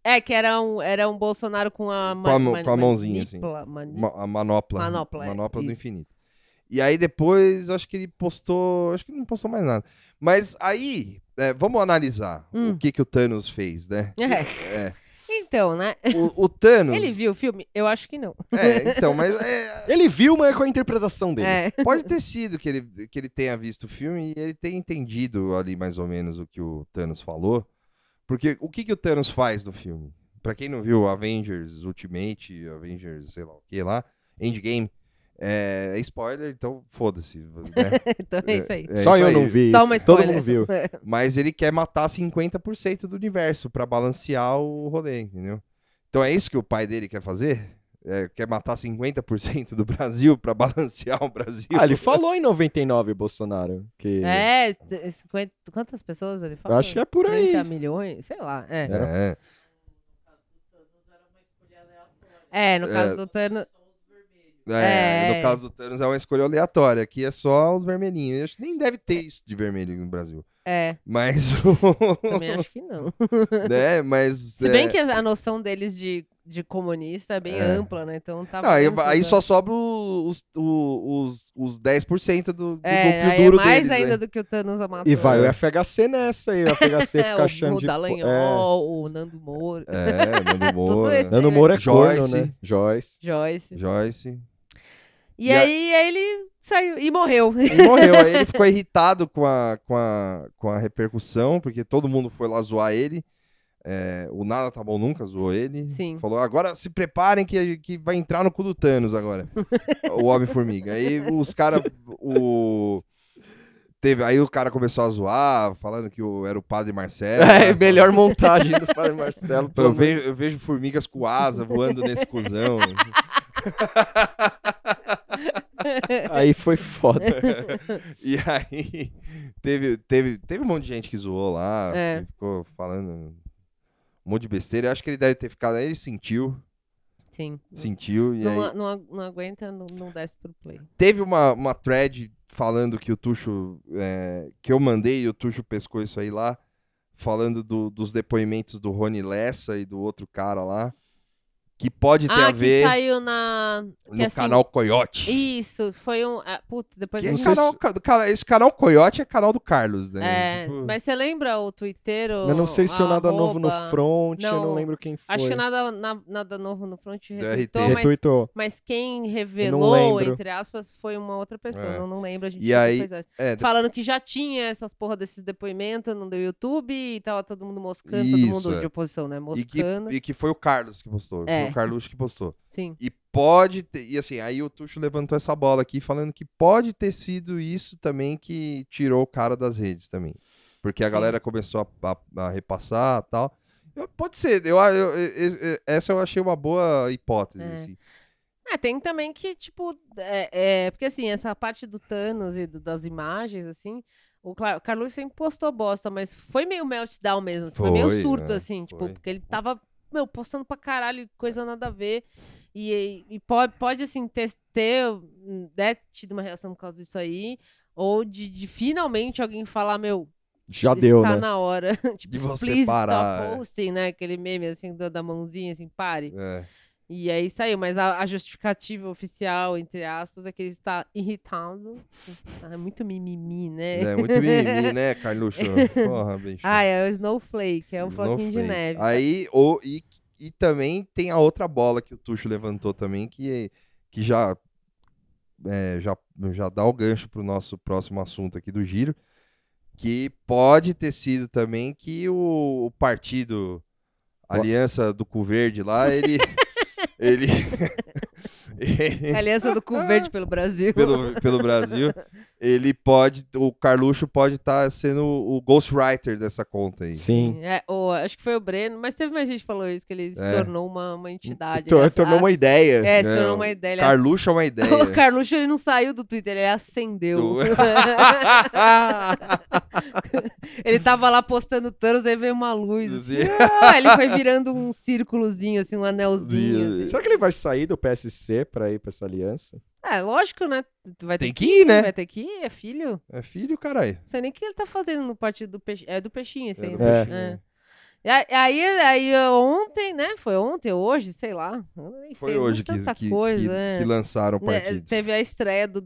É, que era um, era um Bolsonaro com a, Com a mão- com a mãozinha, assim. manipla- mani- ma- a manopla. Manopla, é, Manopla do isso. infinito. E aí depois, acho que ele postou. Acho que não postou mais nada. Mas aí, é, vamos analisar Hum. o que, que o Thanos fez, né? É. É. Então, né? O, o Thanos. Ele viu o filme? Eu acho que não. É, então, mas é, [laughs] Ele viu, mas é com a interpretação dele. É. [laughs] Pode ter sido que ele, que ele tenha visto o filme e ele tenha entendido ali mais ou menos o que o Thanos falou. Porque o que, que o Thanos faz no filme? Pra quem não viu Avengers Ultimate, Avengers, sei lá o que lá, Endgame, é, é spoiler, então foda-se. né? [laughs] então é isso aí. É Só isso eu aí. não vi isso. Toma Todo spoiler. mundo viu. [laughs] Mas ele quer matar 50% do universo pra balancear o rolê, entendeu? Então é isso que o pai dele quer fazer? É, quer matar 50% do Brasil pra [laughs] balancear o Brasil? Ah, ele falou em 99, Bolsonaro. Que... É, t- 50 quantas pessoas ele Eu falou? acho que é por aí. 30 milhões? Sei lá. É, É. é no caso É. do Thanos. É, É. no caso do Thanos é uma escolha aleatória. Aqui é só os vermelhinhos. Eu acho que nem deve ter isso de vermelho no Brasil. É, Mas o. [laughs] também acho que não. [laughs] né? Mas. Se bem é, que a noção deles de, de comunista é bem É. ampla, né? Então tá Não, aí, aí só sobra os, os, os 10% do, do É, é duro mais deles. ainda né? do que o Thanos a matou. E vai É. o FHC nessa aí. O FHC [laughs] É, fica o, achando o de. Dallagnol, o Nando Moura, É, Nando Tudo Moura. esse- Nando Moura é corno, Joyce. né? Joyce. Joyce. Joyce. E, E a- aí, aí ele saiu e morreu. E morreu. Aí ele [laughs] ficou irritado com a, com, a, com a repercussão, porque todo mundo foi lá zoar ele. É, o Nada Tá Bom Nunca zoou ele. Sim. Falou, agora se preparem que, que vai entrar no cu do Thanos agora. [laughs] o Homem-Formiga. Aí os caras... O... Teve, aí o cara começou a zoar, falando que o, era o Padre Marcelo. [laughs] É, né? melhor montagem do Padre Marcelo. Eu vejo, eu vejo formigas com asa voando nesse cuzão. [laughs] Aí foi foda. E aí teve, teve, teve um monte de gente que zoou lá, É. ficou falando um monte de besteira. Eu acho que ele deve ter ficado. Ele sentiu, Sim. sentiu. E Não, aí não, não aguenta, não, não desce pro play. teve uma, uma thread falando que o Tuxo. é, que eu mandei e o Tuxo pescou isso aí lá. Falando do- dos depoimentos do Rony Lessa e do outro cara lá. Que pode ter ah, a ver que saiu na. no que assim- canal Coyote. Isso, foi um. ah, putz, depois Que eu é não sei canal, cara, esse canal Coyote é canal do Carlos, né? É, Tipo, mas você lembra o Twitter? Eu não sei se é nada novo no arroba- front, eu não Não, lembro quem foi. Acho que nada, na- nada novo no front retweetou, RT. mas, Retweetou. mas quem revelou, entre aspas, foi uma outra pessoa. É. Não, não lembro, a gente E aí- é, Falando que já tinha essas porra desses depoimentos no YouTube e tava todo mundo moscando, todo Isso, mundo é. de oposição, né? e, que, Moscando. e que foi o Carlos que postou. É. Foi o Carlos que postou. Sim. E pode ter. E assim, aí o Tuxo levantou essa bola aqui falando que pode ter sido isso também que tirou o cara das redes também. Porque a Sim. galera começou a, a- a repassar e tal. Eu- pode ser, eu, eu- eu- essa eu achei uma boa hipótese. É. assim. É, tem também que, tipo, é, é, porque assim, essa parte do Thanos e do- das imagens, assim, o Cla- Carlos sempre postou bosta, mas foi meio meltdown mesmo, assim, foi, meio Foi, surto, é, assim, tipo, foi. porque ele tava, meu, postando pra caralho, coisa nada a ver, e, e pode, pode, assim, ter, ter né, tido uma reação por causa disso aí, ou de, de finalmente alguém falar, meu, Já deu, está né? na hora, [laughs] tipo, De você please parar, é. stop posting, né, aquele meme, assim, da, da mãozinha, assim, pare. É. E aí saiu, mas a, a justificativa oficial, entre aspas, é que ele está irritado. [laughs] É muito mimimi, né? É muito mimimi, [laughs] né, Carluxo? Porra, bicho. ah, é o Snowflake, é o floquinho de Snowflake. neve. Aí, o, e, e também tem a outra bola que o Tuxo levantou também, que, que já, é, já, já dá o gancho pro nosso próximo assunto aqui do giro, que pode ter sido também que o, o partido Aliança do Cu Verde lá, ele... [laughs] ele [laughs] [laughs] Aliança do Cu Verde pelo Brasil. pelo, pelo Brasil, ele pode, o Carluxo pode estar sendo o ghostwriter dessa conta aí. Sim. É, ou, acho que foi o Breno, mas teve mais gente que falou isso, que ele se É. tornou uma, uma entidade. Tor- tornou uma As- ideia. É, se É, tornou uma ideia. Carluxo é uma [laughs] ideia. O Carluxo ele não saiu do Twitter, ele acendeu. Do- [laughs] ele tava lá postando Thanos, aí veio uma luz. assim, Sim. ah, ele foi virando um círculozinho, assim, um anelzinho. Sim. assim. Será que ele vai sair do PSC pra ir pra essa aliança? É, lógico, né? Vai ter Tem que ir, né? Vai ter que ir, é filho. É filho, caralho. Não sei nem o que ele tá fazendo no partido do peixe. É do peixinho esse É aí. do né? peixinho, É. E a- Aí, aí ontem, né? Foi ontem, hoje, sei lá. Foi sei, hoje que, que, coisa, que, é. que lançaram o Né, partido. teve a estreia do.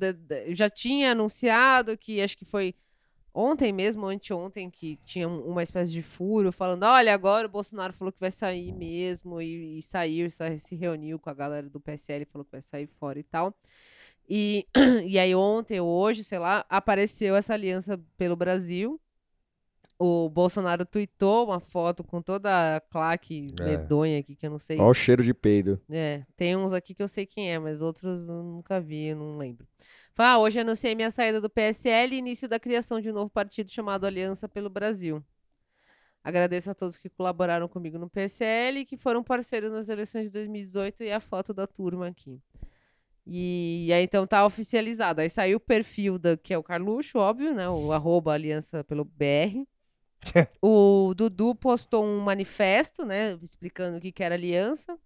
já tinha anunciado que acho que foi ontem mesmo, anteontem, que tinha um- uma espécie de furo falando: olha, agora o Bolsonaro falou que vai sair mesmo, e, e saiu, sa- se reuniu com a galera do PSL, falou que vai sair fora e tal. E, [clears throat] e aí, ontem ou hoje, sei lá, apareceu essa aliança pelo Brasil. O Bolsonaro tweetou uma foto com toda a claque É. medonha aqui, que eu não sei. Olha o cheiro de peido. É, tem uns aqui que eu sei quem é, mas outros eu nunca vi, eu não lembro. Ah, hoje anunciei minha saída do PSL e início da criação de um novo partido chamado Aliança pelo Brasil. Agradeço a todos que colaboraram comigo no PSL e que foram parceiros nas eleições de 2018 e a foto da turma aqui. E, aí então tá oficializado. Aí saiu o perfil da, que é o Carluxo, óbvio, né? O arroba Aliança pelo BR. [laughs] o Dudu postou um manifesto, né? Explicando o que, que era aliança.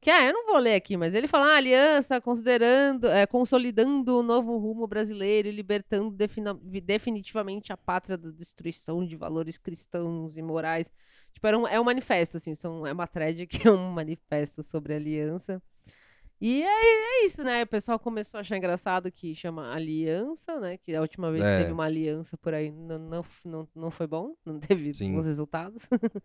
Que, ah, eu não vou ler aqui, mas ele fala, ah, aliança, considerando, é, consolidando o novo rumo brasileiro e libertando definitivamente a pátria da destruição de valores cristãos e morais. Tipo, era um, é um manifesto, assim, são, é uma thread que é um manifesto sobre aliança. E é, é isso, né? O pessoal começou a achar engraçado que chama aliança, né? Que a última vez É. que teve uma aliança por aí não, não, não, não foi bom, não teve Sim. bons resultados. [laughs]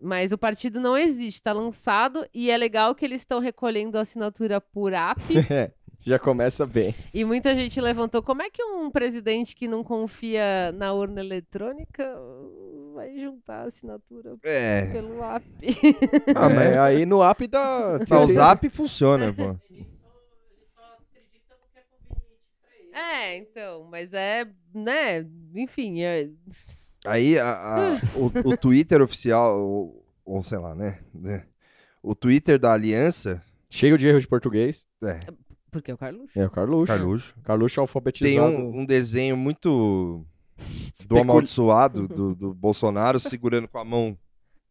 Mas o partido não existe, está lançado e é legal que eles estão recolhendo assinatura por app. [laughs] É, já começa bem. e muita gente levantou como é que um presidente que não confia na urna eletrônica vai juntar assinatura É. pelo app? Ah, mas aí no app dá. Mas o zap funciona, pô. É, então, mas é, né, enfim, é, Aí a- a- [laughs] o, o Twitter oficial, ou, ou sei lá, né? né, O Twitter da Aliança, Cheio de erro de português. é, porque é o Carlos. É o Carluxo. Carluxo, Carluxo tem alfabetizado. um, um desenho muito do Pecul- amaldiçoado do, do Bolsonaro segurando com a mão?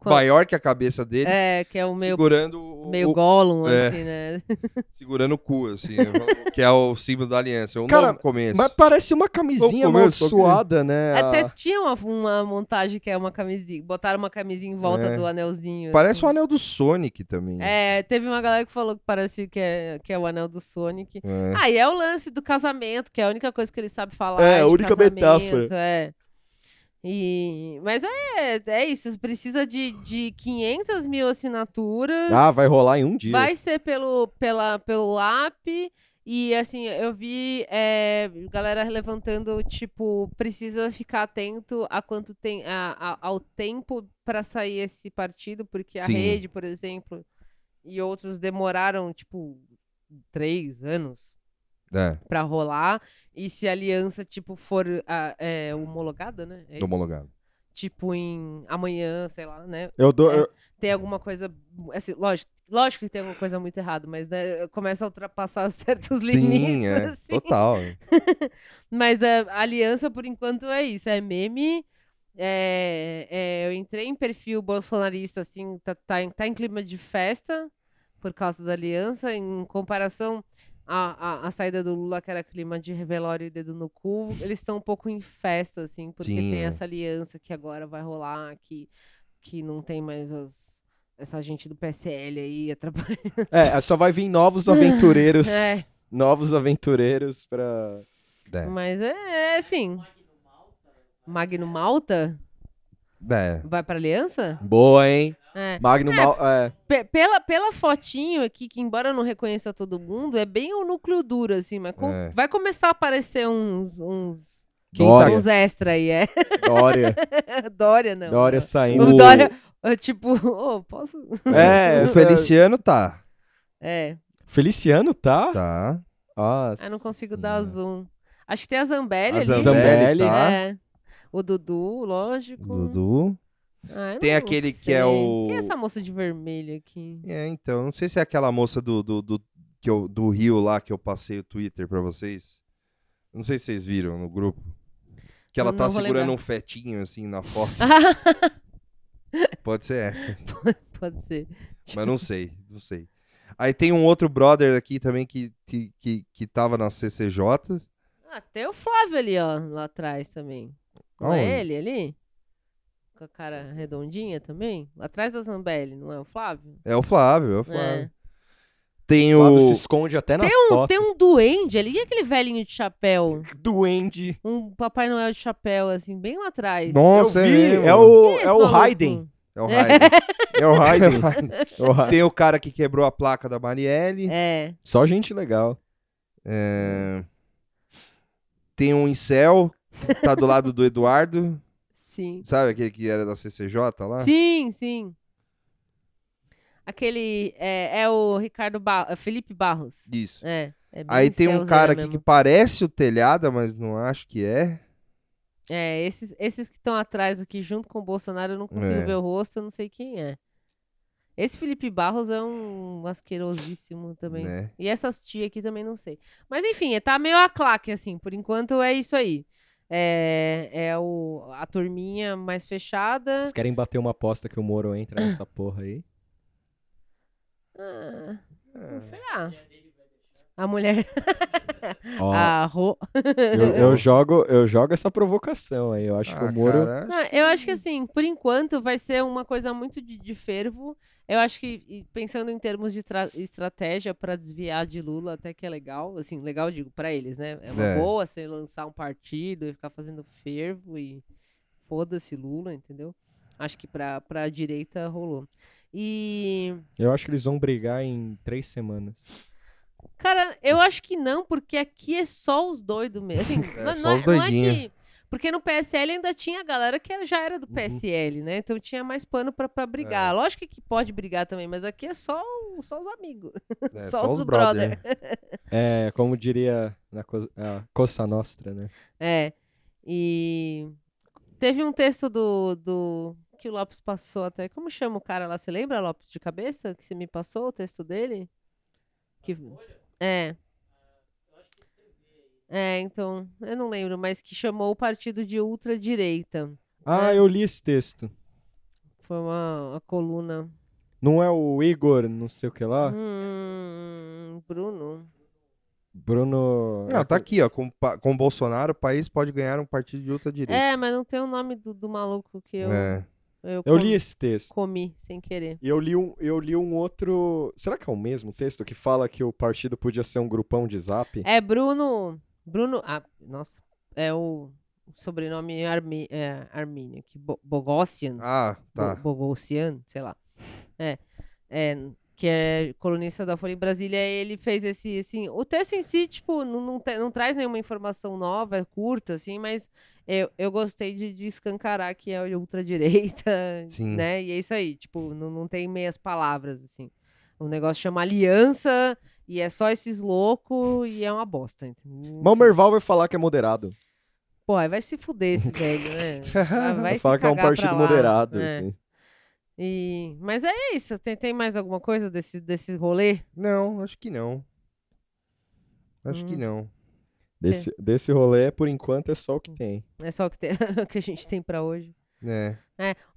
Maior que a cabeça dele, É, que é o meu segurando o Meio o- Gollum, é. assim, né? [laughs] segurando o cu, assim, [laughs] que é o símbolo da aliança. Um Cara, novo começo. Mas parece uma camisinha amaldiçoada, né? Até A- tinha uma, uma montagem que é uma camisinha. Botaram uma camisinha em volta É. do anelzinho. Parece o assim. anel do Sonic também. É, teve uma galera que falou que parecia que é, que é o anel do Sonic. É. Ah, e é o lance do casamento, que é a única coisa que ele sabe falar. É, a única casamento, metáfora. É. E, mas é, é isso, precisa de, de 500 mil assinaturas. Ah, vai rolar em um dia. Vai ser pelo, pela, pelo app. E assim, eu vi é, galera levantando, tipo, precisa ficar atento a quanto tem a- a- ao tempo para sair esse partido, porque a Sim. rede, por exemplo, e outros demoraram, tipo, três anos É, para rolar. E se a aliança, tipo, for ah, é, homologada, né? É isso? homologado. Tipo, em amanhã, sei lá, né? Eu dou. É. eu- tem alguma coisa. Assim, lógico, lógico que tem alguma coisa muito errada, mas né, começa a ultrapassar [laughs] certos limites. Sim, é. assim. Total. [laughs] Mas a aliança, por enquanto, é isso. É meme. É, é, eu entrei em perfil bolsonarista, assim, tá, tá, em, tá em clima de festa por causa da aliança, em comparação à, à, à saída do Lula, que era clima de velório e dedo no cu, eles estão um pouco em festa, assim, porque Sim, tem é. essa aliança que agora vai rolar, que, que não tem mais as- essa gente do PSL aí [laughs] atrapalhando. É, só vai vir novos aventureiros. [laughs] É, Novos aventureiros pra. É. mas é, é assim. Magno Malta É. vai pra aliança? Boa, hein? É. Magno Mal. É. Pe- pela, pela fotinho aqui, que embora eu não reconheça todo mundo, é bem o núcleo duro, assim, mas com- É. vai começar a aparecer uns, uns, Quem Dória. uns extra aí, é. Dória. [laughs] Dória, não. Dória saindo. O Dória, é, tipo, [laughs] ô, posso? É, o Feliciano tá. É, Feliciano tá? Tá. Nossa. eu não consigo dar zoom. Acho que tem a Zambelli A ali. Zambelli, Zambelli, tá. É. O Dudu, lógico. Dudu. Ah, Tem aquele que é sei. o- Quem é essa moça de vermelho aqui? É, então, não sei se é aquela moça do, do, do, que eu- do Rio lá que eu passei o Twitter pra vocês. Não sei se vocês viram no grupo. Que ela tá segurando lembrar. um fetinho assim na foto. [laughs] Pode ser essa. [laughs] Pode ser. Mas não sei, não sei. Aí tem um outro brother aqui também que, que, que, que tava na CCJ. Ah, tem o Flávio ali, ó, lá atrás também. Não é ele ali? Com a cara redondinha também? Lá atrás da Zambelli, não é o Flávio? É o Flávio, é o Flávio. É. Tem O Flávio se esconde até na Tem um, foto. tem um duende ali, e aquele velhinho de chapéu? [laughs] Duende. Um Papai Noel de chapéu, assim, bem lá atrás. Nossa, eu é vi, é o, é esse o? Raiden. É o Raiden. É o Raiden. É o Raiden. [laughs] Tem o cara que quebrou a placa da Marielle. É. Só gente legal. É, Tem um incel que tá do lado do Eduardo. Sim. Sabe aquele que era da CCJ lá? Sim, sim. Aquele é, é o Ricardo Bar é Felipe Barros. Isso. É. é Aí tem um cara aqui mesmo. que parece o telhada, mas não acho que é. É, esses, esses que estão atrás aqui junto com o Bolsonaro, eu não consigo É. ver o rosto, eu não sei quem é. Esse Felipe Barros é um asquerosíssimo também. Né? E essas tia aqui também não sei. Mas enfim, tá meio a claque, assim. Por enquanto é isso aí. É, é o, a turminha mais fechada. Vocês querem bater uma aposta que o Moro entra nessa [laughs] porra aí? Ah, não será? A mulher. [laughs] Ó, a Ro... eu, [laughs] eu jogo, eu jogo essa provocação aí. Eu acho que Ah, o Moro. cara, Ah, eu acho que assim, por enquanto vai ser uma coisa muito de, de fervo. Eu acho que, pensando em termos de tra- estratégia para desviar de Lula, até que é legal. Assim, legal, digo, para eles, né? É uma É. boa você lançar um partido e ficar fazendo fervo e foda-se Lula, entendeu? Acho que pra, pra direita rolou. E. Eu acho que eles vão brigar em três semanas. Cara, eu acho que não, porque aqui é só os doidos mesmo. Assim, [laughs] É, não, só não é, os não é doidinhos. que- Porque no PSL ainda tinha galera que já era do Uhum. PSL, né? Então tinha mais pano pra, pra brigar. É. Lógico que pode brigar também, mas aqui é só, só os amigos. é, [laughs] só só os os brother. [laughs] É, como diria na co a Coça Nostra, né? É. E teve um texto do, do. que o Lopes passou até. Como chama o cara lá? Você lembra, Lopes, de cabeça? Que você me passou o texto dele? Que... É. É, então, eu não lembro, mas que chamou o partido de ultradireita. Ah, É. eu li esse texto. Foi uma, uma coluna. Não é o Igor, não sei o que lá? Hum, Bruno. Bruno. Não, tá aqui, ó. Com, com o Bolsonaro, o país pode ganhar um partido de ultradireita. É, mas não tem o nome do, do maluco que eu, É. eu, Eu li esse texto. comi sem querer. E eu li, um, eu li um outro. Será que é o mesmo texto que fala que o partido podia ser um grupão de zap? É Bruno. Bruno. Ah, nossa. É o sobrenome Armi, é, Armínio. Que, Bo, Bogossian. Ah, tá. Bo- Bogossian, sei lá. É, é, que é colunista da Folha em Brasília, ele fez esse, assim, o texto em si, tipo, não, não, te- não traz nenhuma informação nova, é curta, assim, mas eu, eu gostei de, de escancarar que é ultradireita, Sim. né, e é isso aí, tipo, não, não tem meias palavras, assim. O negócio chama Aliança, e é só esses loucos, e é uma bosta, entendeu? Mas o Merval vai falar que é moderado. Pô, aí vai se fuder esse velho, né? [laughs] Vai, vai falar que é um partido moderado, é. assim. E... Mas é isso. Tem, tem mais alguma coisa desse, desse rolê? Não, acho que não. Acho que Hum. não. Desse, desse rolê, por enquanto, é só o que tem. É só o que, tem, [laughs] o que a gente tem pra hoje. É.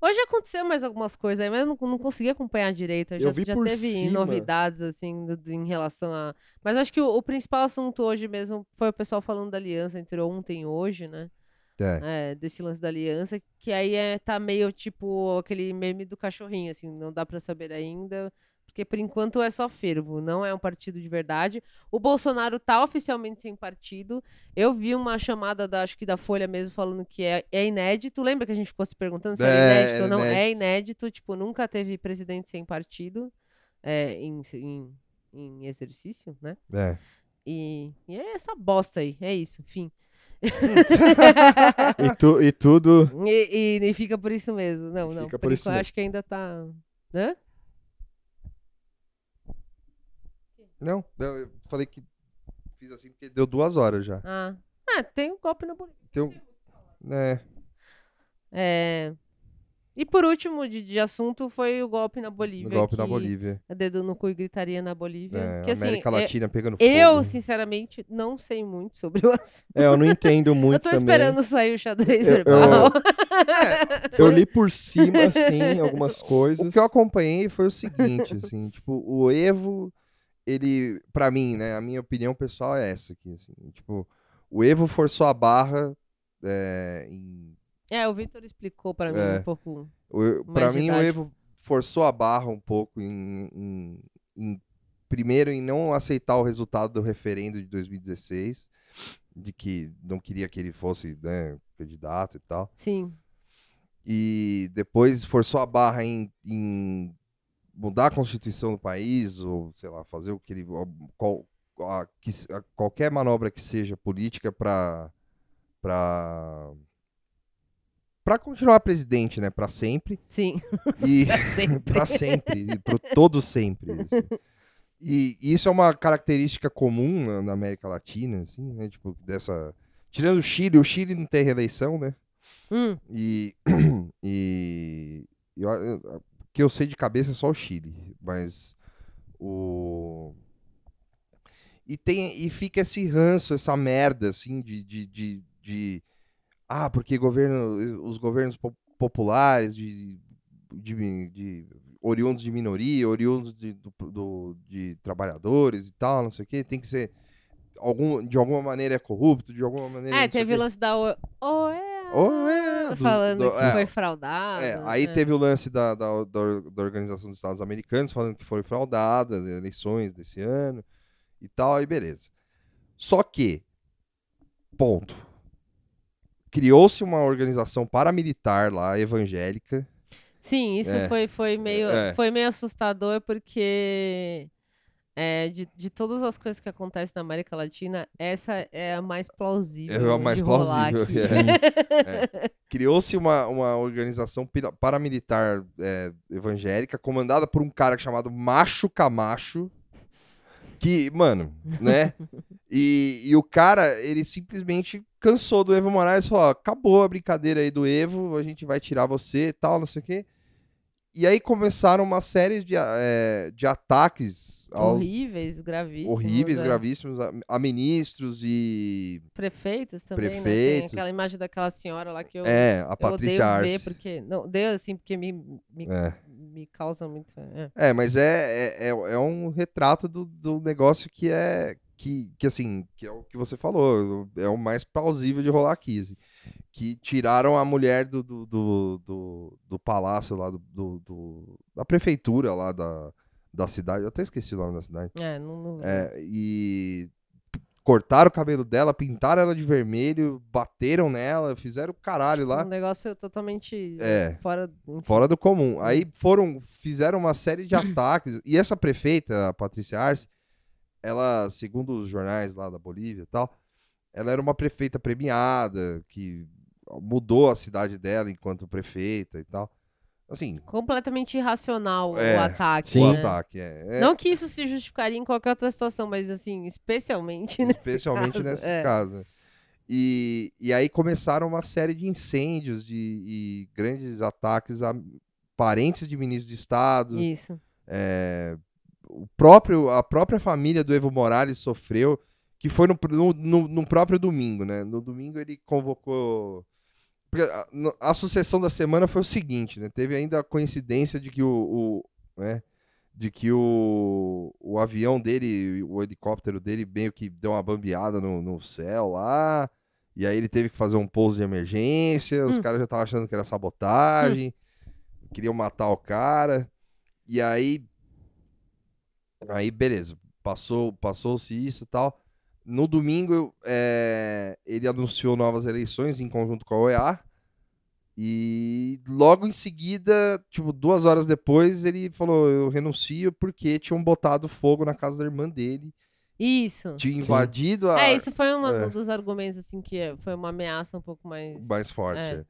Hoje aconteceu mais algumas coisas aí, mas eu não, não consegui acompanhar direito. Eu Já, vi já por teve cima. novidades, assim, do- do- em relação a. Mas acho que o, o principal assunto hoje mesmo foi o pessoal falando da aliança entre ontem e hoje, né? É. É, desse lance da aliança, que aí é, tá meio tipo aquele meme do cachorrinho, assim, não dá pra saber ainda, porque por enquanto é só fervo, não é um partido de verdade. O Bolsonaro tá oficialmente sem partido. Eu vi uma chamada da, acho que da Folha mesmo, falando que é, é inédito. Lembra que a gente ficou se perguntando se é, É, inédito ou não? É inédito. inédito, tipo, nunca teve presidente sem partido é, em, em, em exercício, né? É. E, e é essa bosta aí, é isso, fim. [laughs] E, tu, e tudo. E, e- e fica por isso mesmo. Não, não. Por por isso mesmo. acho que ainda tá. Hã? Não, não, eu falei que fiz assim porque deu duas horas já. Ah. ah, tem um golpe na Bolívia. Então, é, É. E por último, de, de assunto, foi o golpe na o Bolívia. golpe na Bolívia. Dedo no cu e gritaria na Bolívia. É, que assim, América é- Latina pegando fogo. eu, sinceramente, não sei muito sobre o [laughs] assunto. É, eu não entendo muito eu tô também. esperando sair o xadrez Eu- verbal. [laughs] Eu li por cima, assim, algumas coisas. O que eu acompanhei foi o seguinte, assim, tipo, o Evo, ele, pra mim, né, a minha opinião pessoal é essa aqui, assim, tipo, o Evo forçou a barra é, em, É, o Victor explicou pra mim É. um pouco. Mais mim o. Evo forçou a barra um pouco em, em- em- primeiro em não aceitar o resultado do referendo de 2016, de que não queria que ele fosse, né, candidato e tal. Sim. e depois forçou a barra em, em mudar a constituição do país, ou sei lá, fazer o que ele. qual- a- que a- qualquer manobra que seja política para. para. para continuar presidente, né? Para sempre. Sim. E. [laughs] Pra sempre. para sempre. e Pro todo sempre. assim. E isso é uma característica comum na, na América Latina, assim, né? Tipo, dessa. Tirando o Chile, o Chile não tem reeleição, né? Hum, E, [clears throat] e eu, eu- que eu sei de cabeça é só o Chile, mas o e tem e fica esse ranço, essa merda assim de, de, de, de- ah, porque governo os governos po- populares de, de, de oriundos de minoria, oriundos de, do, do- de trabalhadores e tal, não sei o que, tem que ser algum, de alguma maneira é corrupto, de alguma maneira É, teve o lance da O- OEA. Ou é, dos- falando do- que é, foi fraudado. é, aí né? teve o lance da, da, da da Organização dos Estados Americanos falando que foram fraudadas as eleições desse ano e tal, aí beleza. Só que, ponto. Criou-se uma organização paramilitar lá, evangélica. Sim, isso É. foi, foi, meio, É. foi meio assustador porque é, de, de todas as coisas que acontecem na América Latina, essa é a mais plausível. É a mais plausível, aqui. [laughs] é. Criou-se uma, uma organização paramilitar é, evangélica comandada por um cara chamado Macho Camacho. Que, mano, né? [laughs] E, e o cara, ele simplesmente cansou do Evo Morales e falou: acabou a brincadeira aí do Evo, a gente vai tirar você e tal, não sei o quê. E aí começaram uma série de, é, de ataques aos Horríveis, gravíssimos. horríveis, é. gravíssimos, a, a ministros e. Prefeitos também, né? Prefeitos. Tem aquela imagem daquela senhora lá que eu, é, a eu Patrícia odeio ver, Arce. porque... Não, odeio assim, porque me, me, É. me me causa muito. É. É, mas é, é, é, é um retrato do, do negócio que é. Que, que assim, que é o que você falou, é o mais plausível de rolar aqui. assim. Que tiraram a mulher do, do, do, do, do palácio lá, do, do- do- da prefeitura lá da, da cidade. Eu até esqueci o nome da cidade. É, não, não- É, e cortaram o cabelo dela, pintaram ela de vermelho, bateram nela, fizeram o caralho lá. Um negócio totalmente É. fora. Fora do comum. Aí foram, fizeram uma série de [coughs] ataques. E essa prefeita, a Patrícia Arce, ela, segundo os jornais lá da Bolívia e tal, ela era uma prefeita premiada, que mudou a cidade dela enquanto prefeita e tal. Assim, Completamente irracional É, o ataque. sim. o né? ataque é. é Não que isso se justificaria em qualquer outra situação, mas assim, especialmente [laughs] nesse especialmente caso, nesse é. caso. né? E, e aí começaram uma série de incêndios de, e grandes ataques a parentes de ministros de Estado. Isso. É, o próprio, a própria família do Evo Morales sofreu, que foi no, no, no- no próprio domingo, né? No domingo ele convocou. Porque a, a sucessão da semana foi o seguinte, né? Teve ainda a coincidência de que o. o né? De que o, o avião dele, o helicóptero dele, meio que deu uma bambeada no, no céu lá. E aí ele teve que fazer um pouso de emergência. Os Hum. caras já estavam achando que era sabotagem. Queriam matar o cara. E aí Aí, beleza. Passou, passou-se isso e tal. No domingo, é, ele anunciou novas eleições em conjunto com a OEA. E logo em seguida, tipo, duas horas depois, ele falou: Eu renuncio porque tinham botado fogo na casa da irmã dele. Isso. Tinha invadido a. É, isso foi uma- é. um dos argumentos, assim, que é- foi uma ameaça um pouco mais. mais forte. É. é.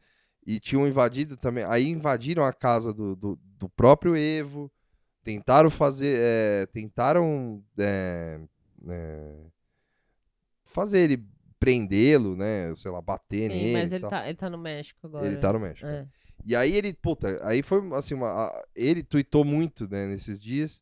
E tinham invadido também. Aí invadiram a casa do, do, do próprio Evo. Tentaram fazer. é, tentaram. Fazer ele prendê-lo, né? Sei lá, bater Sim, nele. mas ele tá, ele tá no México agora. Ele tá no México. É. E aí ele, puta, aí foi assim, uma, a- ele tweetou muito, né, nesses dias.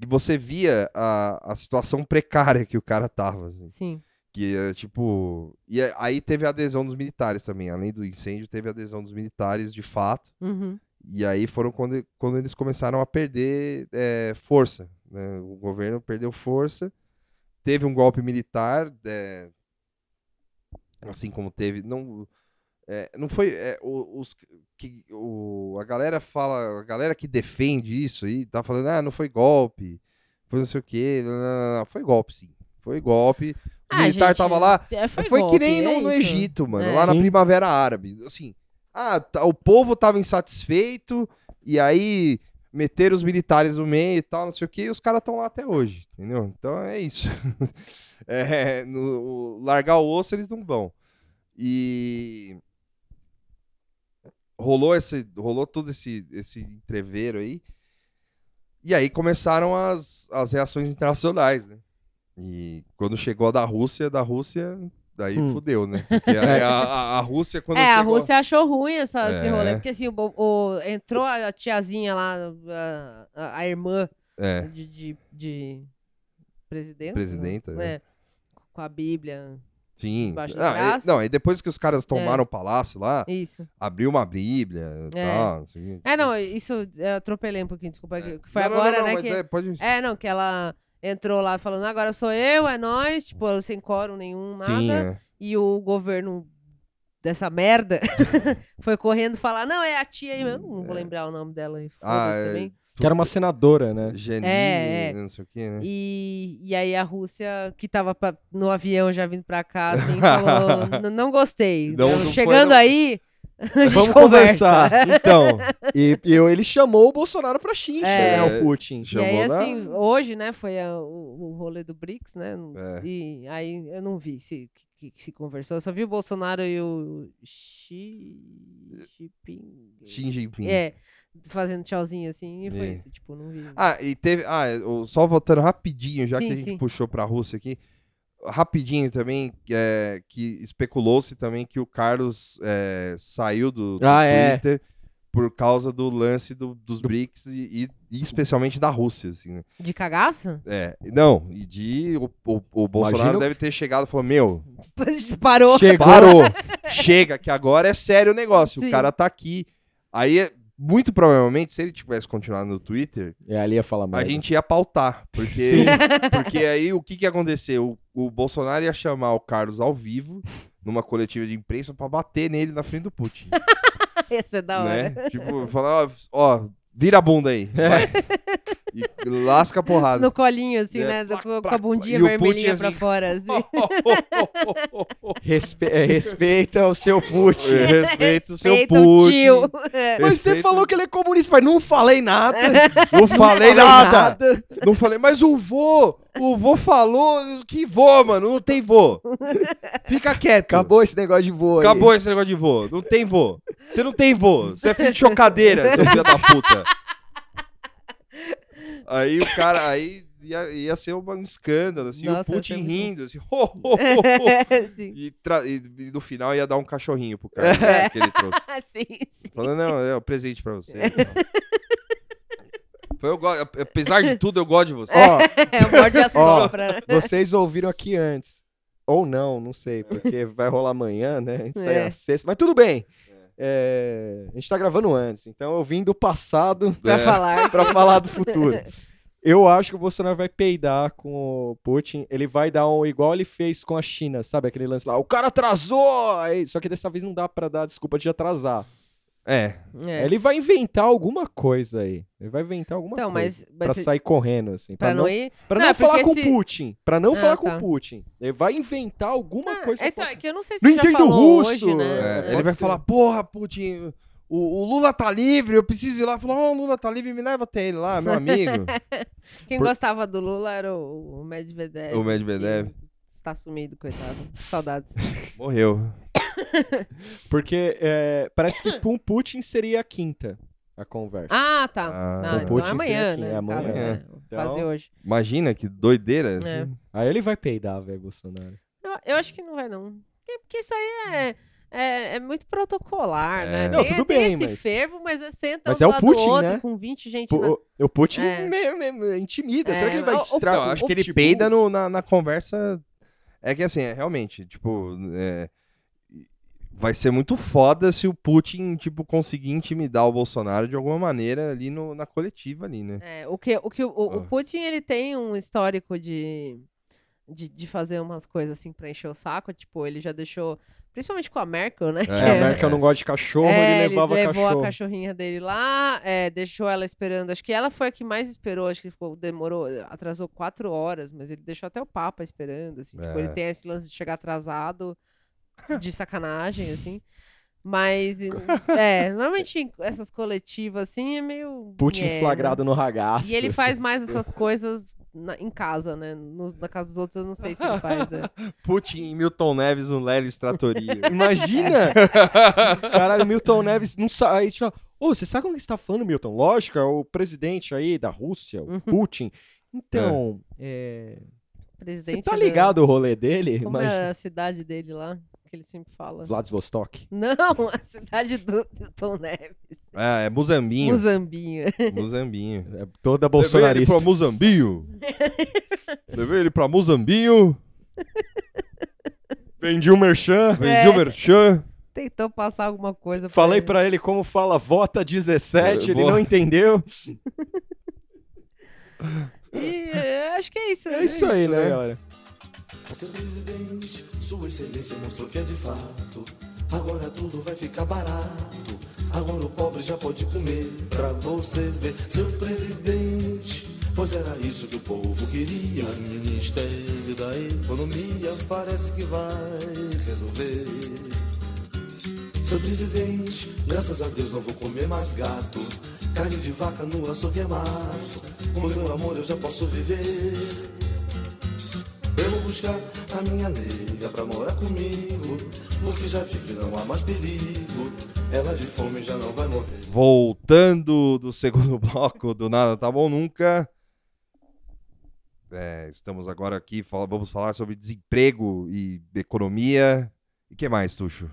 E você via a, a situação precária que o cara tava, assim. Sim. Que é tipo. E é- aí teve a adesão dos militares também. Além do incêndio, teve a adesão dos militares de fato. Uhum. E aí foram quando, quando eles começaram a perder é, força. né? O governo perdeu força. Teve um golpe militar. é, assim como teve. Não, é, não foi. é, o- os, que, o, a galera fala. A galera que defende isso aí tá falando, ah, não foi golpe. Foi não sei o quê. Não, não, não, não. Foi golpe, sim. Foi golpe. O Ah, militar gente, tava lá. é, Foi, Foi, golpe, que nem é no, no isso. Egito, mano, É. lá na Sim. Primavera Árabe. Assim, ah, tá- o povo tava insatisfeito, e aí meteram os militares no meio e tal, não sei o que, e os caras estão lá até hoje, entendeu? Então é isso. [laughs] É, no- largar o osso eles não vão. E rolou esse, rolou todo esse, esse entreveiro aí. E aí começaram as, as reações internacionais, né? E quando chegou a da Rússia, da Rússia, daí Hum. fudeu, né? Porque [laughs] a, a- a Rússia, quando É, a chegou... Rússia achou ruim essa, esse É. rolê, porque assim, o, o- entrou a tiazinha lá, a, a- a irmã É, de, de, de presidente. Presidenta, né? é. É, com a Bíblia. sim. Ah, e- não, e depois que os caras tomaram o palácio lá, Isso. abriu uma bíblia É. tal. assim. É, não, isso eu atropelei um pouquinho, desculpa. que- que Foi Não, agora, não, não, né? que... é, pode... É, não, que ela entrou lá falando, agora sou eu, é nós, tipo, sem quórum nenhum, nada. Sim, é. E o governo dessa merda [laughs] foi correndo falar, não, é a tia aí, eu não vou lembrar o nome dela aí, Ah, foda-se é, também. Que era uma senadora, né? Janine, É, é. não sei o que, né? E, e aí a Rússia, que tava pra- no avião já vindo pra cá, assim, [laughs] falou, "N- não gostei. Não, não foi, Chegando não." aí, Vamos conversa. conversar. Então, e, e ele chamou o Bolsonaro pra xincha, É. né? O Putin. E Chamou aí, na- assim, hoje, né, foi a- o, o rolê do BRICS, né? É. E aí eu não vi se, que, que se conversou. Eu só vi o Bolsonaro e o Xi Jinping. Xi Jinping. É, fazendo tchauzinho assim, e foi É. isso. Tipo, não vi. Ah, e teve. Ah, o- só voltando rapidinho, já Sim, que a gente sim. puxou pra Rússia aqui. Rapidinho também, é, que especulou-se também que o Carlos é, saiu do, do Ah, é. Twitter por causa do lance do- dos BRICS e, e- especialmente da Rússia, assim, né? De cagaça? É, não, e de. O, o- o Bolsonaro Imagina deve ter chegado e falou: Meu, [laughs] Parou. Chegou. parou, chega, que agora é sério o negócio. Sim. O cara tá aqui. Aí muito provavelmente, se ele tivesse continuado no Twitter, E ali ia falar a mais. gente ia pautar. Porque, [laughs] porque aí o que que ia acontecer? O, o Bolsonaro ia chamar o Carlos ao vivo, numa coletiva de imprensa, pra bater nele na frente do Putin. [laughs] Ia ser da hora. né? Tipo, falar, ó, ó, vira a bunda aí. vai. [laughs] E lasca a porrada. No colinho, assim, É, né? plac, com, com plac, a bundinha o vermelhinha Putin, pra assim, fora, assim. [laughs] Respe- é, respeita o seu Putin. É, Respeita o seu Respeita o Putin. tio. É. Mas você falou que ele é comunista, mas não falei nada. Não falei nada. Não falei, mas o vô, o vô falou que vô, mano, não tem vô. Fica quieto. Acabou esse negócio de voo aí. Acabou esse negócio de vô. Não tem vô. Você não tem vô. Você é filho de chocadeira, seu filho da puta. Aí o cara, aí ia, ia ser um escândalo, assim, Nossa, o Putin rindo, assim, ho, ho, ho, ho. sim. E, e- no final ia dar um cachorrinho pro cara É. que ele trouxe. [laughs] sim, sim. Falando, não, é um presente pra você. [laughs] Foi, eu go- apesar de tudo, eu gosto de você. Ó, [laughs] É, o morde a sopra. né? vocês ouviram aqui antes. Ou não, não sei, porque vai rolar amanhã, né? Isso aí é É. a sexta. Mas tudo bem. É, a gente tá gravando antes, então eu vim do passado Pra É. falar. [laughs] pra falar do futuro. Eu acho que o Bolsonaro vai peidar com o Putin. Ele vai dar um igual ele fez com a China, sabe? Aquele lance lá. O cara atrasou! Só que dessa vez não dá pra dar desculpa de atrasar. É, É. Ele vai inventar alguma coisa aí. Ele vai inventar alguma Então, coisa. mas, Pra mas se- sair correndo, assim. pra Pra, não não, ir. pra Não, não é falar com o se- Putin. Pra não Ah, falar tá. com o Putin. Ele vai inventar alguma Ah, coisa. pra então, falar. é que eu não sei se Não já entendo falou russo. hoje, né? é, ele vai falar, porra, Putin, o, o Lula tá livre, eu preciso ir lá. Falou, oh, o Lula tá livre, me leva até ele lá, meu amigo. [laughs] Quem Por- gostava do Lula era o, o Medvedev. O Medvedev. Está sumido, coitado. Saudades. Morreu. [laughs] Porque é, parece que com o Putin seria a quinta a conversa. Ah, tá. Ah. Ah, então Putin é amanhã, né? é caso, amanhã. né? Então- Fazer hoje. Imagina que doideira. É. assim. Aí ele vai peidar, velho, Bolsonaro. Eu, eu acho que não vai, não. Porque, porque isso aí é, é, é muito protocolar, É. né? Não, Tem- tudo tem bem, esse mas- fervo, mas é senta Mas um é o lado Putin, outro né? com 20 gente Pô, na... o, Putin É. me, me- me intimida. Será É, que ele vai o- com acho o que ele pitbull? peida no- na, na conversa. É que assim, é realmente, tipo, é, vai ser muito foda se o Putin, tipo, conseguir intimidar o Bolsonaro de alguma maneira ali no, na coletiva ali, né? É, o que, o, que o, o- o Ah. Putin, ele tem um histórico de, de, de fazer umas coisas assim pra encher o saco. Tipo, ele já deixou... Principalmente com a Merkel, né? É, É, a Merkel não gosta de cachorro, É, ele levava levou cachorro. a cachorrinha dele lá, é, deixou ela esperando. Acho que ela foi a que mais esperou. Acho que ficou, demorou, atrasou quatro horas, mas ele deixou até o Papa esperando. Assim, tipo, É. ele tem esse lance de chegar atrasado, de sacanagem, assim. Mas, é, normalmente essas coletivas assim é meio. Putin né? flagrado no ragaço. E ele faz mais essas coisas na- em casa, né? No- na casa dos outros eu não sei se ele faz. né? [laughs] Putin e Milton Neves no Lelis Tratoria. [laughs] Imagina! [laughs] Caralho, Milton Neves não sai. Tipo, Ô, você sabe como que você tá falando, Milton? Lógico, é o presidente aí da Rússia, o Uhum. Putin. Então, é... você Presidente. tá da- ligado o rolê dele? Como Imagina. é a cidade dele lá? Que ele sempre fala. Vladivostok. Não, [laughs] a cidade do Milton Neves. Ah, é Muzambinho. Muzambinho. [laughs] Muzambinho. É toda Levei ele bolsonarista. pra Muzambinho. [laughs] Levei ele pra Muzambinho. Vendi um merchan. Vendi É. o merchan. Tentou passar alguma coisa Falei ele. pra ele como fala vota 17, É, ele boa. não entendeu. E é, acho que é isso. É isso aí, né, né? galera? Seu presidente, Sua Excelência mostrou que é de fato. Agora tudo vai ficar barato. Agora o pobre já pode comer pra você ver. Seu presidente, pois era isso que o povo queria. Ministério da Economia parece que vai resolver. Seu presidente, graças a Deus não vou comer mais gato. Carne de vaca no açougue é mato. Com meu amor eu já posso viver. Eu vou buscar a minha nega pra morar comigo. Porque já vi que não há mais perigo. Ela de fome já não vai morrer. Voltando do segundo [laughs] bloco do Nada Tá Bom Nunca. É, estamos agora aqui, fala- vamos falar sobre desemprego e economia. E o que mais, Tuxo?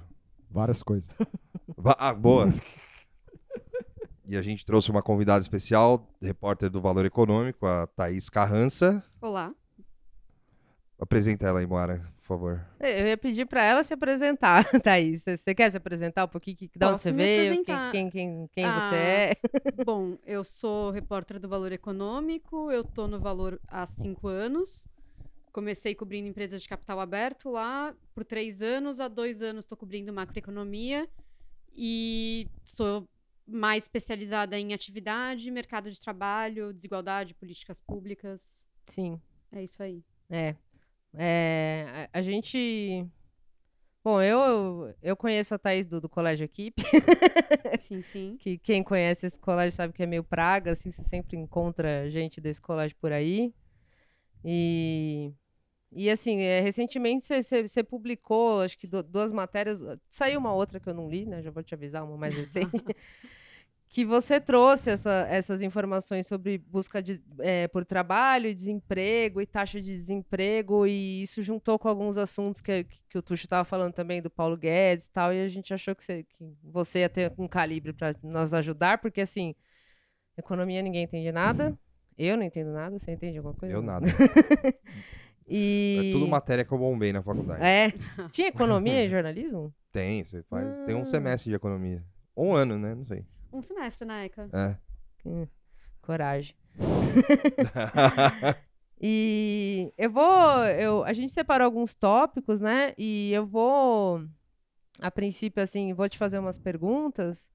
Várias coisas. Va- Ah, boa. [laughs] E a gente trouxe uma convidada especial, repórter do Valor Econômico, a Thaís Carrança. Olá. Apresenta ela aí, Moara, por favor. Eu ia pedir pra ela se apresentar, [laughs] Thaís. Você- quer se apresentar um pouquinho? Que, de onde você veio? Quem, quem, quem, quem Ah, você é? [laughs] Bom, eu sou repórter do Valor Econômico, eu tô no Valor há cinco anos. Comecei cobrindo empresas de capital aberto lá por três anos, há dois anos estou cobrindo macroeconomia e sou mais especializada em atividade, mercado de trabalho, desigualdade, políticas públicas. Sim, É isso aí. é. É, a, a gente. Bom, eu, eu conheço a Thaís do, do Colégio Equipe, Sim, sim. [laughs] que quem conhece esse colégio sabe que é meio praga, assim, você sempre encontra gente desse colégio por aí. E, e assim, é, recentemente você- publicou, acho que du- duas matérias, saiu uma outra que eu não li, né? Já vou te avisar, uma mais recente. [laughs] que você trouxe essa- essas informações sobre busca de, é, por trabalho, e desemprego e taxa de desemprego, e isso juntou com alguns assuntos que, que o Tuxo estava falando também do Paulo Guedes e tal, e a gente achou que você, que você ia ter um calibre para nos ajudar, porque assim, economia ninguém entende nada, eu não entendo nada, você entende alguma coisa? Eu nada. [laughs] E... É tudo matéria que eu bombei na faculdade. É. Tinha economia e jornalismo? Tem, você faz. Tem um Ah. semestre de economia. Um ano, né? Não sei. Um semestre na ECA. É. Hum, coragem. [laughs] E eu vou. Eu, a gente separou alguns tópicos, né? E eu vou, a princípio, assim, vou te fazer umas perguntas.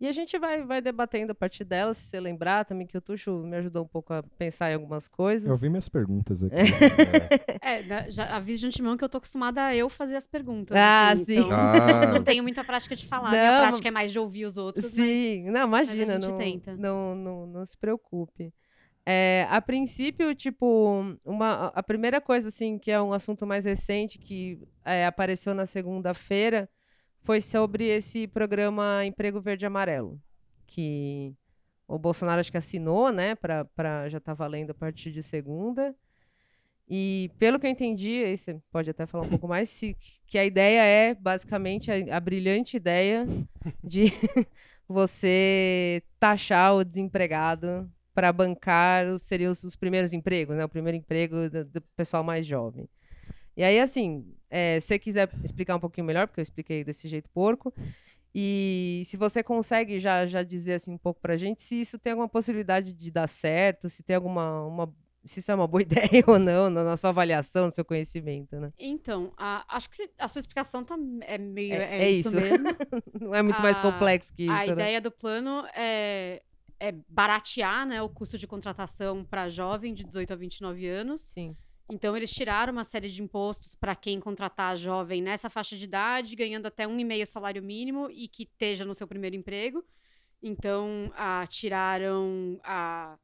E a gente vai, vai debatendo a partir delas, se você lembrar também que o Tuxo me ajudou um pouco a pensar em algumas coisas. Eu vi minhas perguntas aqui. [laughs] É, da- já aviso de antemão que eu tô acostumada a eu fazer as perguntas. Ah, assim, sim. Então, Ah, não tenho muita prática de falar. Não, Minha mas- prática é mais de ouvir os outros. mas- Sim, não, imagina, gente não, tenta. Não, não, não se preocupe. É, a princípio, tipo, uma, a primeira coisa, assim, que é um assunto mais recente, que é, apareceu na segunda-feira, foi sobre esse programa Emprego Verde e Amarelo, que o Bolsonaro acho que assinou, né, pra, pra já tá valendo a partir de segunda. E pelo que eu entendi, aí você pode até falar um pouco mais, se- que a ideia é, basicamente, a, a brilhante ideia de [laughs] você taxar o desempregado para bancar os seriam os, os primeiros empregos, né? O primeiro emprego do, do pessoal mais jovem. E aí, assim, é, se você quiser explicar um pouquinho melhor, porque eu expliquei desse jeito porco, e se você consegue já, já dizer assim um pouco pra gente se isso tem alguma possibilidade de dar certo, se tem alguma uma, se isso é uma boa [laughs] ideia ou não na, na sua avaliação, no seu conhecimento, né? Então, a- acho que a sua explicação tá, é meio. É- É, é isso, isso. [laughs] mesmo. Não é muito mais A- complexo que isso, a né? ideia do plano é, é baratear né, o custo de contratação para jovem de 18 a 29 anos. Sim. Então, eles tiraram uma série de impostos para quem contratar jovem nessa faixa de idade, ganhando até um e meio salário mínimo e que esteja no seu primeiro emprego. Então, ah, tiraram a,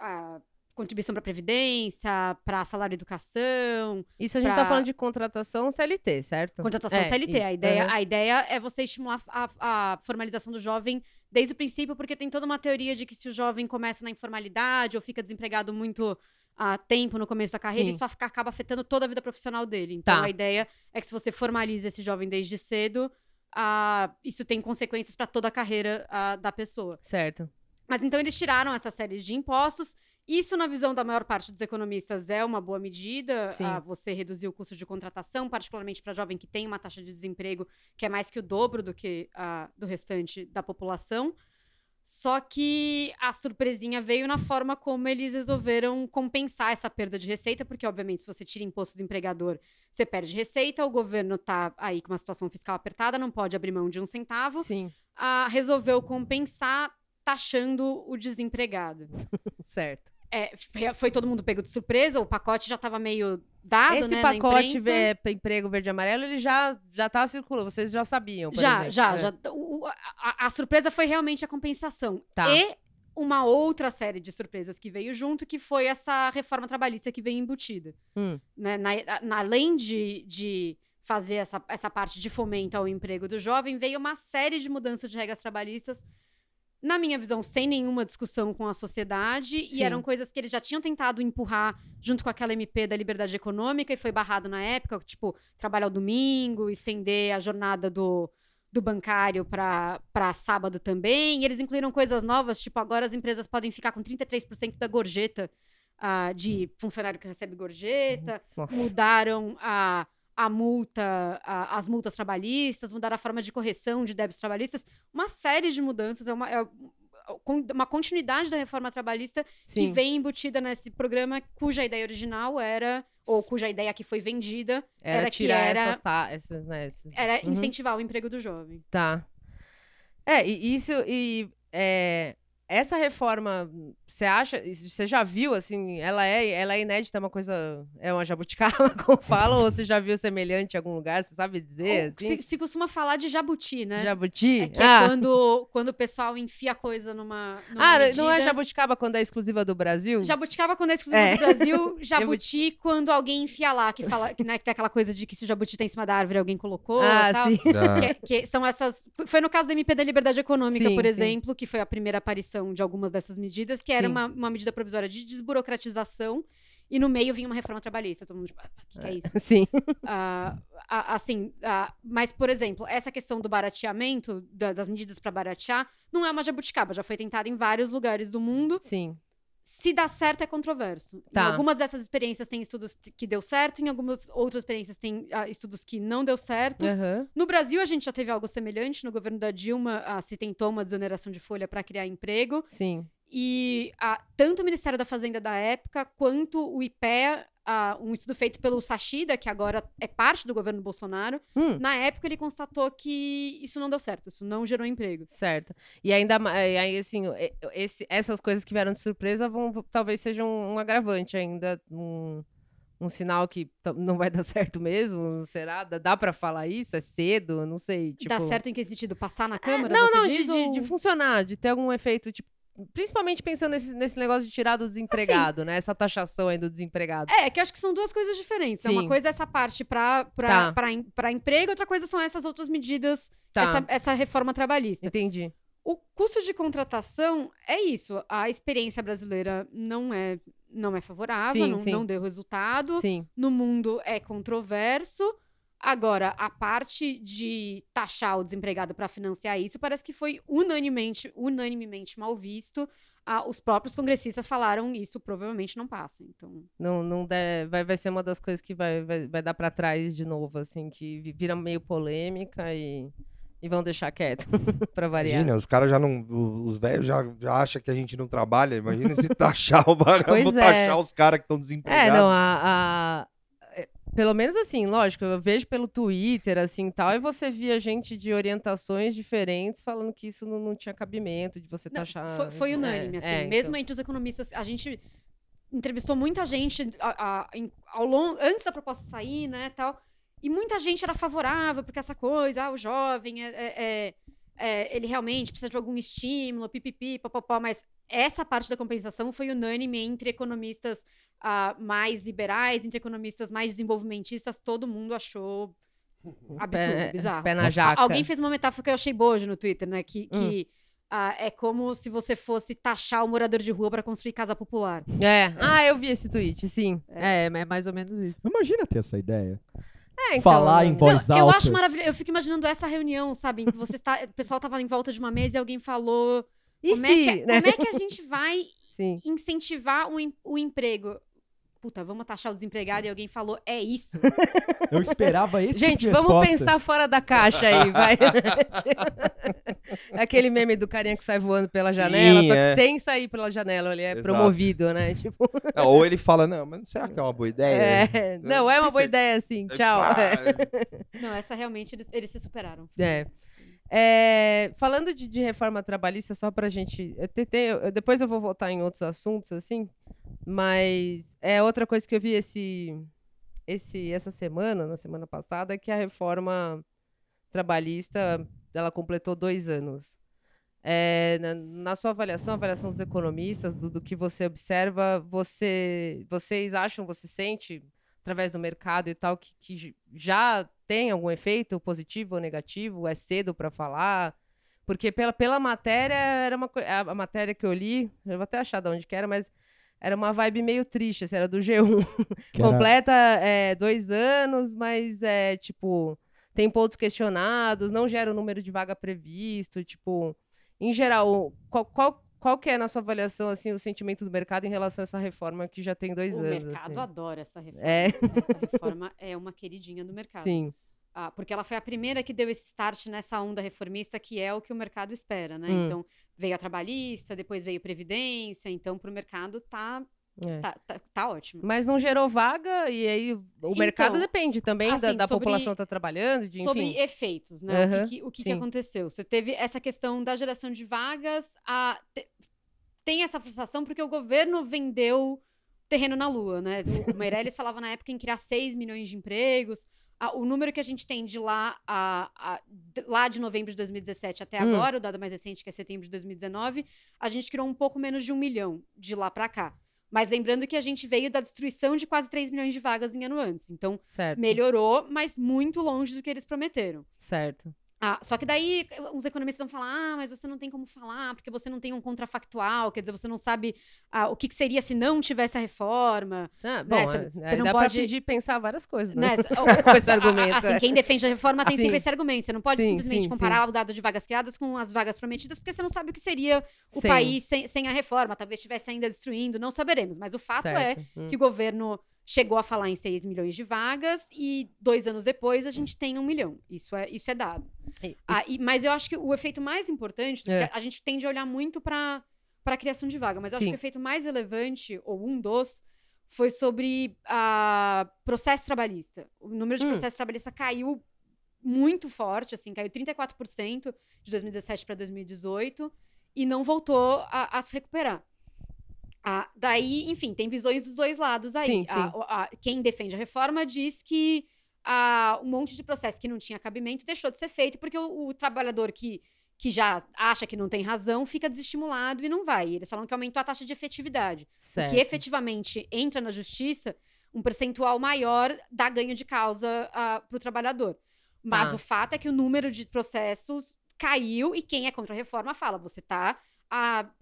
a contribuição para previdência, para salário educação, Isso a gente tá pra- falando de contratação CLT, certo? Contratação É, CLT. A ideia, Aham. a ideia é você estimular a, a formalização do jovem desde o princípio, porque tem toda uma teoria de que se o jovem começa na informalidade ou fica desempregado muito a tempo no começo da carreira, Sim. isso aca- acaba afetando toda a vida profissional dele. Então, Tá. a ideia é que se você formaliza esse jovem desde cedo, isso tem consequências para toda a carreira da pessoa. Certo. Mas então eles tiraram essa série de impostos. Isso, na visão da maior parte dos economistas, é uma boa medida. Você reduzir o custo de contratação, particularmente para jovem que tem uma taxa de desemprego que é mais que o dobro do que do restante da população. Só que a surpresinha veio na forma como eles resolveram compensar essa perda de receita, porque, obviamente, se você tira imposto do empregador, você perde receita, o governo tá aí com uma situação fiscal apertada, não pode abrir mão de um centavo Sim, ah, resolveu compensar taxando o desempregado. [laughs] certo. É, foi- todo mundo pego de surpresa, o pacote já estava meio dado, Esse né, pacote imprensa. é, emprego verde e amarelo, ele já já tá circulando, vocês já sabiam, Já, exemplo. já, É. já. O- a, a surpresa foi realmente a compensação. Tá. E uma outra série de surpresas que veio junto, que foi essa reforma trabalhista que veio embutida. Hum. Né? Na, na- além de, de fazer essa, essa parte de fomento ao emprego do jovem, veio uma série de mudanças de regras trabalhistas, na minha visão, sem nenhuma discussão com a sociedade, Sim. e eram coisas que eles já tinham tentado empurrar junto com aquela MP da liberdade econômica, e foi barrado na época, tipo, trabalho ao domingo, estender a jornada do, do bancário para sábado também. E eles incluíram coisas novas, tipo, agora as empresas podem ficar com 33% da gorjeta ah, de funcionário que recebe gorjeta, Nossa. mudaram a, a multa, a- as multas trabalhistas, mudaram a forma de correção de débitos trabalhistas, uma série de mudanças, é uma, é uma continuidade da reforma trabalhista que Sim. vem embutida nesse programa cuja ideia original era, ou cuja ideia que foi vendida, Era, era que tirar era- essas, tá, essas, né, esses- era Uhum. incentivar o emprego do jovem. Tá. É, e isso e é, essa reforma, você acha, você já viu assim, ela é, ela é inédita, é uma coisa, é uma jabuticaba, [laughs] como falam, ou você já viu semelhante em algum lugar, você sabe dizer, assim? se, se costuma falar de jabuti, né? Jabuti? É que ah, é quando, quando o pessoal enfia coisa numa, numa ah, medida. não é jabuticaba quando é exclusiva do Brasil? Jabuticaba quando é exclusivo É. do Brasil, [laughs] jabuti quando alguém enfia lá, que fala que, né, que tem aquela coisa de que se o jabuti tá em cima da árvore, alguém colocou. ah, tal. sim. Que, que são essas. Foi no caso da MP da Liberdade Econômica, Sim, por sim. exemplo, que foi a primeira aparição de algumas dessas medidas, que era uma, uma medida provisória de desburocratização. E no meio vinha uma reforma trabalhista. Todo mundo, tipo, ah, o que, que é isso? [laughs] Sim. Ah, ah, assim, ah, mas, por exemplo, essa questão do barateamento, da- das medidas para baratear, não é uma jabuticaba, já foi tentada em vários lugares do mundo. Sim. Se dá certo, é controverso. Em Tá. algumas dessas experiências tem estudos que deu certo, em algumas outras experiências tem ah, estudos que não deu certo. Aham. No Brasil, a gente já teve algo semelhante. No governo da Dilma, ah, se tentou uma desoneração de folha para criar emprego. Sim. E ah, tanto o Ministério da Fazenda da época, quanto o IPEA, ah, um estudo feito pelo Sachida, que agora é parte do governo Bolsonaro, Hum. na época ele constatou que isso não deu certo, isso não gerou emprego. Certo. E ainda mais, aí assim, esse- essas coisas que vieram de surpresa vão talvez sejam um agravante ainda, um, um sinal que não vai [laughs] dar certo mesmo, será? Dá, dá para falar isso? É cedo? Não sei, tipo... Dá certo em que sentido? Passar na É, Câmara, não, você não, de, diz? de- ou- de funcionar, de ter algum efeito, tipo, principalmente pensando nesse, nesse negócio de tirar do desempregado, né? Essa taxação aí do desempregado. É, que eu acho que são duas coisas diferentes. É Sim. Uma coisa é essa parte para Tá. emprego, outra coisa são essas outras medidas, Tá, essa, essa reforma trabalhista. entendi. O custo de contratação é isso. A experiência brasileira não é, não é favorável, Sim, não, sim. não deu resultado. Sim, No mundo é controverso. Agora, a parte de taxar o desempregado para financiar isso parece que foi unanimemente, unanimemente mal visto. Ah, os próprios congressistas falaram isso provavelmente não passa. Então, não, não der, vai, vai ser uma das coisas que vai, vai, vai dar pra trás de novo, assim, que vi- vira meio polêmica e, e vão deixar quieto, [laughs] pra variar. Imagina, os caras já não. Os velhos já, já acham que a gente não trabalha. Imagina se [laughs] taxar o bagulho. É. taxar os caras que estão É, desempregados. não, a, a- é, Pelo menos assim, lógico, eu vejo pelo Twitter, assim, tal, e você via gente de orientações diferentes falando que isso não, não tinha cabimento de você não, taxar. foi, foi isso, unânime, é, assim. é, mesmo então. entre os economistas, a gente entrevistou muita gente a- a- ao longo, antes da proposta sair, né, tal. E muita gente era favorável, porque essa coisa, ah, o jovem, é, é- é- é, ele realmente precisa de algum estímulo, pipipi, papapó, mas essa parte da compensação foi unânime entre economistas ah, mais liberais, entre economistas mais desenvolvimentistas, todo mundo achou absurdo, Pé- bizarro. Pé na A- jaca. Alguém fez uma metáfora que eu achei boa hoje no Twitter, né? Que, Hum. que ah, é como se você fosse taxar o morador de rua para construir casa popular. É. Ah, eu vi esse tweet, sim. É, é mais ou menos isso. Imagina ter essa ideia. É, então, Falar em voz Não, alta. eu acho maravilhoso. Eu fico imaginando essa reunião, sabe? em que você está, o pessoal tava em volta de uma mesa e alguém falou. E como, se, é que, né? como é que a gente vai Sim. incentivar o, o emprego? Puta, vamos taxar o desempregado e alguém falou, é isso. [laughs] Eu esperava esse Gente, tipo de vamos resposta. pensar fora da caixa aí, vai. [laughs] Aquele meme do carinha que sai voando pela Sim, janela, só que é. sem sair pela janela, ele é Exato. promovido, né? [laughs] Tipo, É, Ou ele fala, não, mas será que é uma boa ideia? é, não, é uma boa ideia, assim. Tchau. Ah, Não, essa realmente eles, eles se superaram. É. É, falando de, de reforma trabalhista, só pra gente. eu tentei- eu- depois eu vou voltar em outros assuntos, assim, mas é outra coisa que eu vi esse, esse, essa semana, na semana passada, que a reforma trabalhista ela completou dois anos. É, na, na sua avaliação, avaliação dos economistas, do, do que você observa, você, vocês acham, você sente, através do mercado e tal, que, que já tem algum efeito positivo ou negativo? É cedo para falar? Porque pela, pela matéria, era uma a, a matéria que eu li, eu vou até achar de onde que era, mas era uma vibe meio triste, assim, era do G1. [laughs] Que era- Completa é, dois anos, mas é tipo, tem pontos questionados, não gera o número de vaga previsto, tipo, em geral, qual, qual, qual que é, na sua avaliação, assim, o sentimento do mercado em relação a essa reforma que já tem dois O anos? mercado assim? adora essa reforma. É. [laughs] Essa reforma é uma queridinha do mercado. Sim, Ah, porque ela foi a primeira que deu esse start nessa onda reformista, que é o que o mercado espera, né? Hum. Então, veio a trabalhista, depois veio Previdência, então, para o mercado tá, é. tá, tá, tá ótimo. Mas não gerou vaga e aí o mercado Então, depende também da, assim, da sobre- população estar trabalhando, de, Sobre efeitos, né? O Aham, que, que- o que, que aconteceu? Você teve essa questão da geração de vagas, a, te- tem essa frustração porque o governo vendeu terreno na lua, né? O Meirelles falava na época em criar 6 milhões de empregos. Ah, o número que a gente tem de lá, a, a- de- lá de novembro de 2017 até Hum. agora, o dado mais recente, que é setembro de 2019, a gente criou um pouco menos de um milhão de lá para cá. Mas lembrando que a gente veio da destruição de quase 3 milhões de vagas em ano antes. Então, Certo, melhorou, mas muito longe do que eles prometeram. certo. Ah, só que daí os economistas vão falar: ah, mas você não tem como falar, porque você não tem um contrafactual, quer dizer, você não sabe ah, o que, que seria se não tivesse a reforma. Ah, bom, Né, cê- é, cê aí não dá pode- pedir pensar várias coisas, né? Né? [laughs] Com esse argumento. Assim, é. quem defende a reforma tem Sim. sempre esse argumento. Você não pode Sim, simplesmente sim, comparar o dado de vagas criadas com as vagas prometidas, porque você não sabe o que seria o país sem, sem a reforma. Talvez estivesse ainda destruindo, não saberemos. Mas o fato é certo. Hum. que o governo chegou a falar em 6 milhões de vagas e dois anos depois a gente tem um milhão. Isso é, isso é dado. E- Ah, e- mas eu acho que o efeito mais importante, É. a gente tende a olhar muito para a criação de vaga, mas eu acho Sim. que o efeito mais relevante, ou um dos, foi sobre a processo trabalhista. O número de Hum. processo trabalhista caiu muito forte, assim, caiu 34% de 2017 para 2018 e não voltou a, a se recuperar. Ah, daí, enfim, tem visões dos dois lados aí. Sim, Ah, sim. o- ah, quem defende a reforma diz que ah, um monte de processo que não tinha cabimento deixou de ser feito porque o, o trabalhador que, que já acha que não tem razão fica desestimulado e não vai. Eles falam que aumentou a taxa de efetividade. certo. Que efetivamente entra na justiça um percentual maior dá ganho de causa para o trabalhador. Mas Tá. o fato é que o número de processos caiu e quem é contra a reforma fala: você está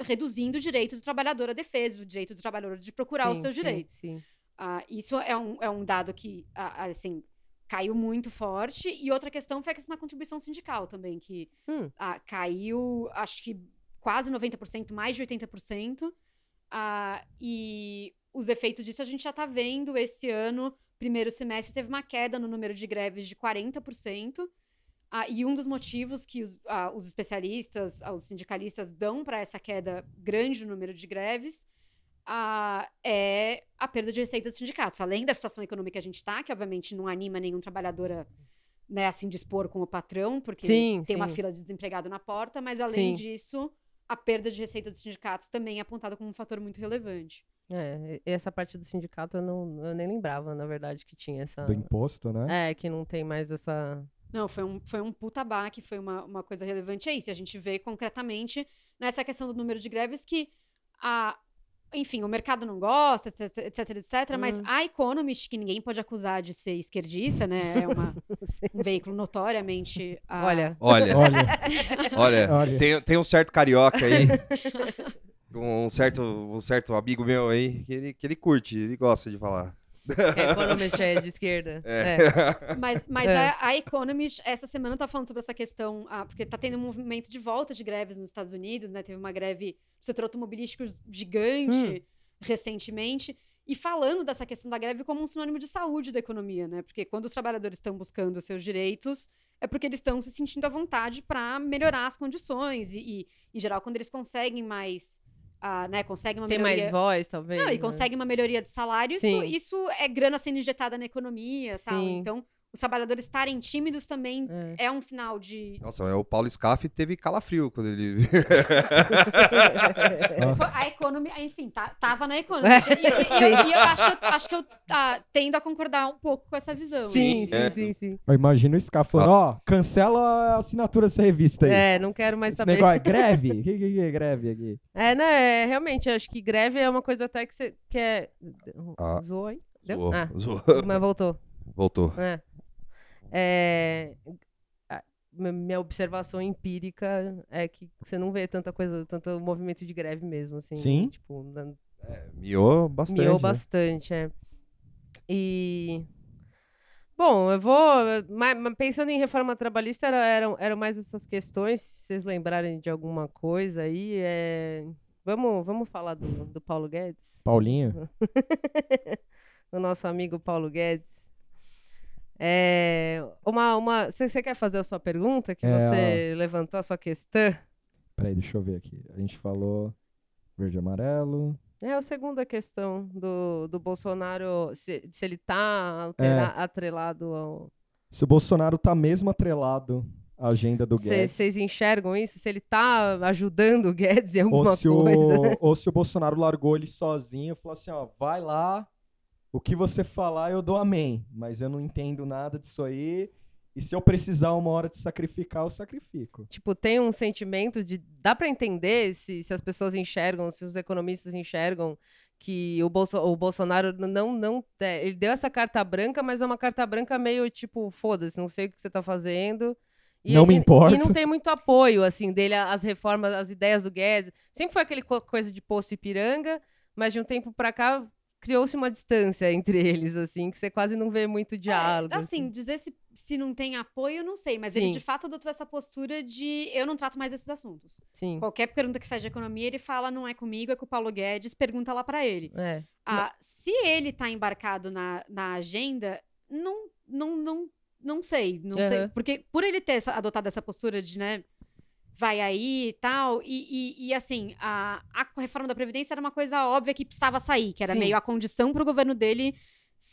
reduzindo o direito do trabalhador à defesa, o direito do trabalhador de procurar os Sim, seus sim, direitos. Sim. Ah, isso é um, é um dado que, ah, assim, caiu muito forte. E outra questão foi a questão da contribuição sindical também, que Hum. ah, caiu, acho que quase 90%, mais de 80%. Ah, e os efeitos disso a gente já está vendo esse ano. Primeiro semestre teve uma queda no número de greves de 40%. Ah, e um dos motivos que os, ah, os especialistas, ah, os sindicalistas dão para essa queda grande no número de greves ah, é a perda de receita dos sindicatos. Além da situação econômica que a gente está, que obviamente não anima nenhum trabalhador a né, a se indispor com o patrão, porque Sim, tem uma sim. fila de desempregado na porta, mas além Sim. disso, a perda de receita dos sindicatos também é apontada como um fator muito relevante. É, e- essa parte do sindicato eu, não, eu nem lembrava, na verdade, que tinha essa. Do imposto, né? É, que não tem mais essa. Não, foi um, foi um puta baque, foi uma, uma coisa relevante. É isso, a gente vê concretamente nessa questão do número de greves que, a, enfim, o mercado não gosta, etc, etc, etc. Mas Hum. a Economist, que ninguém pode acusar de ser esquerdista, né? É uma, [laughs] um veículo notoriamente... ah, Olha, Olha, [laughs] Olha, olha, olha. tem, tem um certo carioca aí, [laughs] um certo, um certo amigo meu aí, que ele, que ele curte, ele gosta de falar. [laughs] a Economist é de esquerda. É. É. Mas, mas É. a, a Economist, essa semana, tá falando sobre essa questão, ah, porque tá tendo um movimento de volta de greves nos Estados Unidos, né? Teve uma greve do setor automobilístico gigante recentemente. E falando dessa questão da greve como um sinônimo de saúde da economia, né? Porque quando os trabalhadores estão buscando os seus direitos, é porque eles estão se sentindo à vontade para melhorar as condições. E, e, em geral, quando eles conseguem mais. Ah, né, conseguem uma Tem melhoria. mais voz, talvez. Não, e né? consegue uma melhoria de salário, isso, isso é grana sendo injetada na economia tal. Então, os trabalhadores estarem tímidos também É. é um sinal de. Nossa, é o Paulo Scaff teve calafrio quando ele. [laughs] A economia, enfim, tá, tava na economia. E, e- e- e eu, acho, que eu- acho que eu ah, tendo a concordar um pouco com essa visão. Sim, É. sim, sim, sim. Eu imagino o Scar falando, ó, cancela a assinatura dessa revista aí. É, não quero mais Esse saber. negócio é greve? O [laughs] que, que, que é greve aqui? É, né? é, Realmente, acho que greve é uma coisa até que você quer. Ah. Zoou aí? Deu? Zoou, Ah, zoou. mas voltou. Voltou. É. É, Minha observação empírica é que você não vê tanta coisa, tanto movimento de greve mesmo, assim. Sim. Tipo, na- Miou bastante. miou né? bastante, é. E. Bom, eu vou. mas- pensando em reforma trabalhista, era, eram, eram mais essas questões, se vocês lembrarem de alguma coisa aí. É... Vamos, vamos falar do, do Paulo Guedes? Paulinho? [laughs] do nosso amigo Paulo Guedes. É, uma, uma, você, você quer fazer a sua pergunta? Que É, você levantou a sua questão? Peraí, deixa eu ver aqui. A gente falou verde e amarelo. É a segunda questão do, do Bolsonaro, se, se ele tá altera- É. atrelado ao. Se o Bolsonaro tá mesmo atrelado à agenda do Guedes. Vocês enxergam isso? Se ele tá ajudando o Guedes em alguma ou coisa? o, ou se o Bolsonaro largou ele sozinho e falou assim, ó, vai lá, o que você falar eu dou amém, mas eu não entendo nada disso aí, e se eu precisar uma hora de sacrificar, eu sacrifico. Tipo, tem um sentimento de. Dá pra entender se, se as pessoas enxergam, se os economistas enxergam que o, Bolso, o Bolsonaro não. não é, ele deu essa carta branca, mas é uma carta branca meio tipo, foda-se, não sei o que você tá fazendo. E, Não me e- importo. E não tem muito apoio, assim, dele, às reformas, às ideias do Guedes. Sempre foi aquele co- coisa de posto Ipiranga, mas de um tempo pra cá criou-se uma distância entre [laughs] eles, assim, que você quase não vê muito diálogo. É, assim, dizer se, se não tem apoio, não sei. Mas ele, Sim. de fato, adotou essa postura de eu não trato mais esses assuntos. Sim. Qualquer pergunta que faz de economia, ele fala, não é comigo, é com o Paulo Guedes, pergunta lá pra ele. É. Ah, se ele tá embarcado na, na agenda, não, não, não, não sei. Não sei. Aham. Porque por ele ter essa- adotado essa postura de, né, vai aí e tal, e, e, e, assim, a, a reforma da Previdência era uma coisa óbvia que precisava sair, que era Sim. meio a condição pro governo dele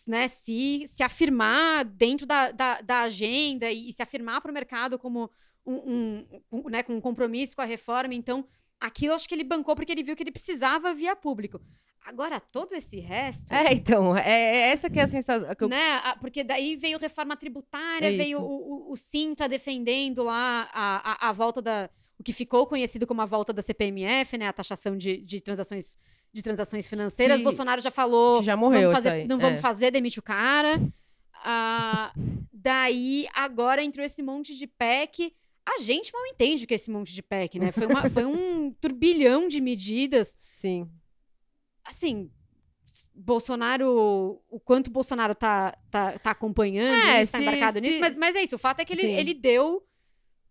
né, se, se afirmar dentro da, da, da agenda e, se afirmar para o mercado como um, um- um, né, com um compromisso com a reforma. Então, aquilo acho que ele bancou porque ele viu que ele precisava via público. Agora, todo esse resto. É, então, é, é essa que é a sensação. que eu- Né? Porque daí veio reforma tributária, É veio o, o, o Sintra defendendo lá a, a, a volta da. O que ficou conhecido como a volta da CPMF, né? A taxação de, de transações de transações financeiras. Que- Bolsonaro já falou. já morreu vamos fazer. Não vamos é. fazer, demite o cara. Ah, daí, agora entrou esse monte de PEC. A gente mal entende o que é esse monte de PEC, né? Foi, uma- foi um [laughs] turbilhão de medidas Sim. assim, Bolsonaro, o quanto Bolsonaro tá, tá, tá acompanhando, É, isso, tá se- embarcado se- nisso, mas, mas é isso, o fato é que ele, Sim. ele deu,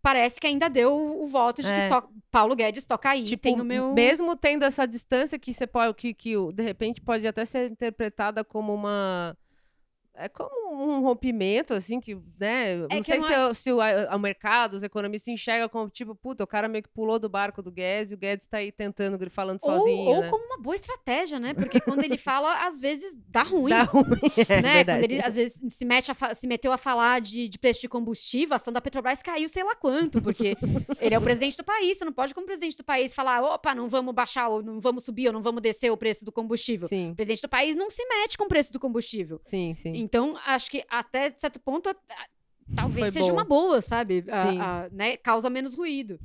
parece que ainda deu o, voto de É. que to- Paulo Guedes toca aí, Tipo, tem o meu... mesmo tendo essa distância que você pode, que, que de repente pode até ser interpretada como uma é como um rompimento, assim, que, né? É não que sei não se, o- se o, o mercado, os economistas enxergam como, tipo, puta, o cara meio que pulou do barco do Guedes e o Guedes tá aí tentando, falando Ou, sozinho, ou né? como uma boa estratégia, né? Porque quando ele fala, às vezes dá [laughs] ruim. Dá ruim, é né? verdade. Quando ele às vezes se, mete a se meteu a falar de, de preço de combustível, a ação da Petrobras caiu sei lá quanto, porque ele é o presidente do país. Você não pode, como presidente do país, falar: opa, não vamos baixar, ou não vamos subir, ou não vamos descer o preço do combustível. Sim, O presidente do país não se mete com o preço do combustível. sim, sim. Então, acho que até certo ponto, talvez Foi seja bom. uma boa, sabe? A- a- né? Causa menos ruído.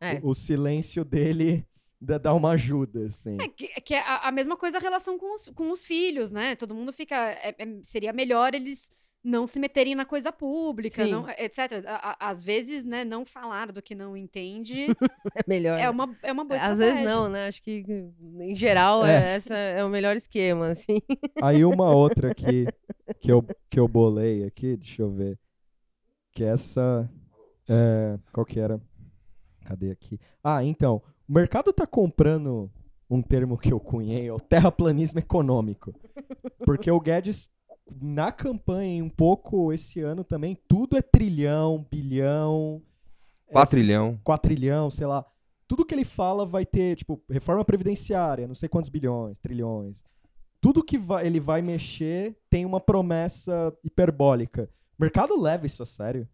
É. O, o silêncio dele [laughs] dá, uma ajuda, assim. É que, que é a, a mesma coisa a relação com os, com os filhos, né? Todo mundo fica. é- é- seria melhor eles não se meterem na coisa pública, não- etc. A- a- às vezes, né, não falar do que não entende [laughs] É melhor. é, uma, é uma boa Às estratégia. vezes não, né? Acho que, em geral, É. é. essa é o melhor esquema, assim. [laughs] Aí uma outra aqui [laughs] que eu, que eu bolei aqui, deixa eu ver. Que essa. é, qual que era? Cadê aqui? Ah, então. O mercado tá comprando um termo que eu cunhei, é o terraplanismo econômico. Porque o Guedes, na campanha, um pouco esse ano também, tudo é trilhão, bilhão. é Quatrilhão. quatrilhão, sei lá. Tudo que ele fala vai ter, tipo, reforma previdenciária, não sei quantos bilhões, trilhões. Tudo que vai- ele vai mexer tem uma promessa hiperbólica. O mercado leva isso a sério?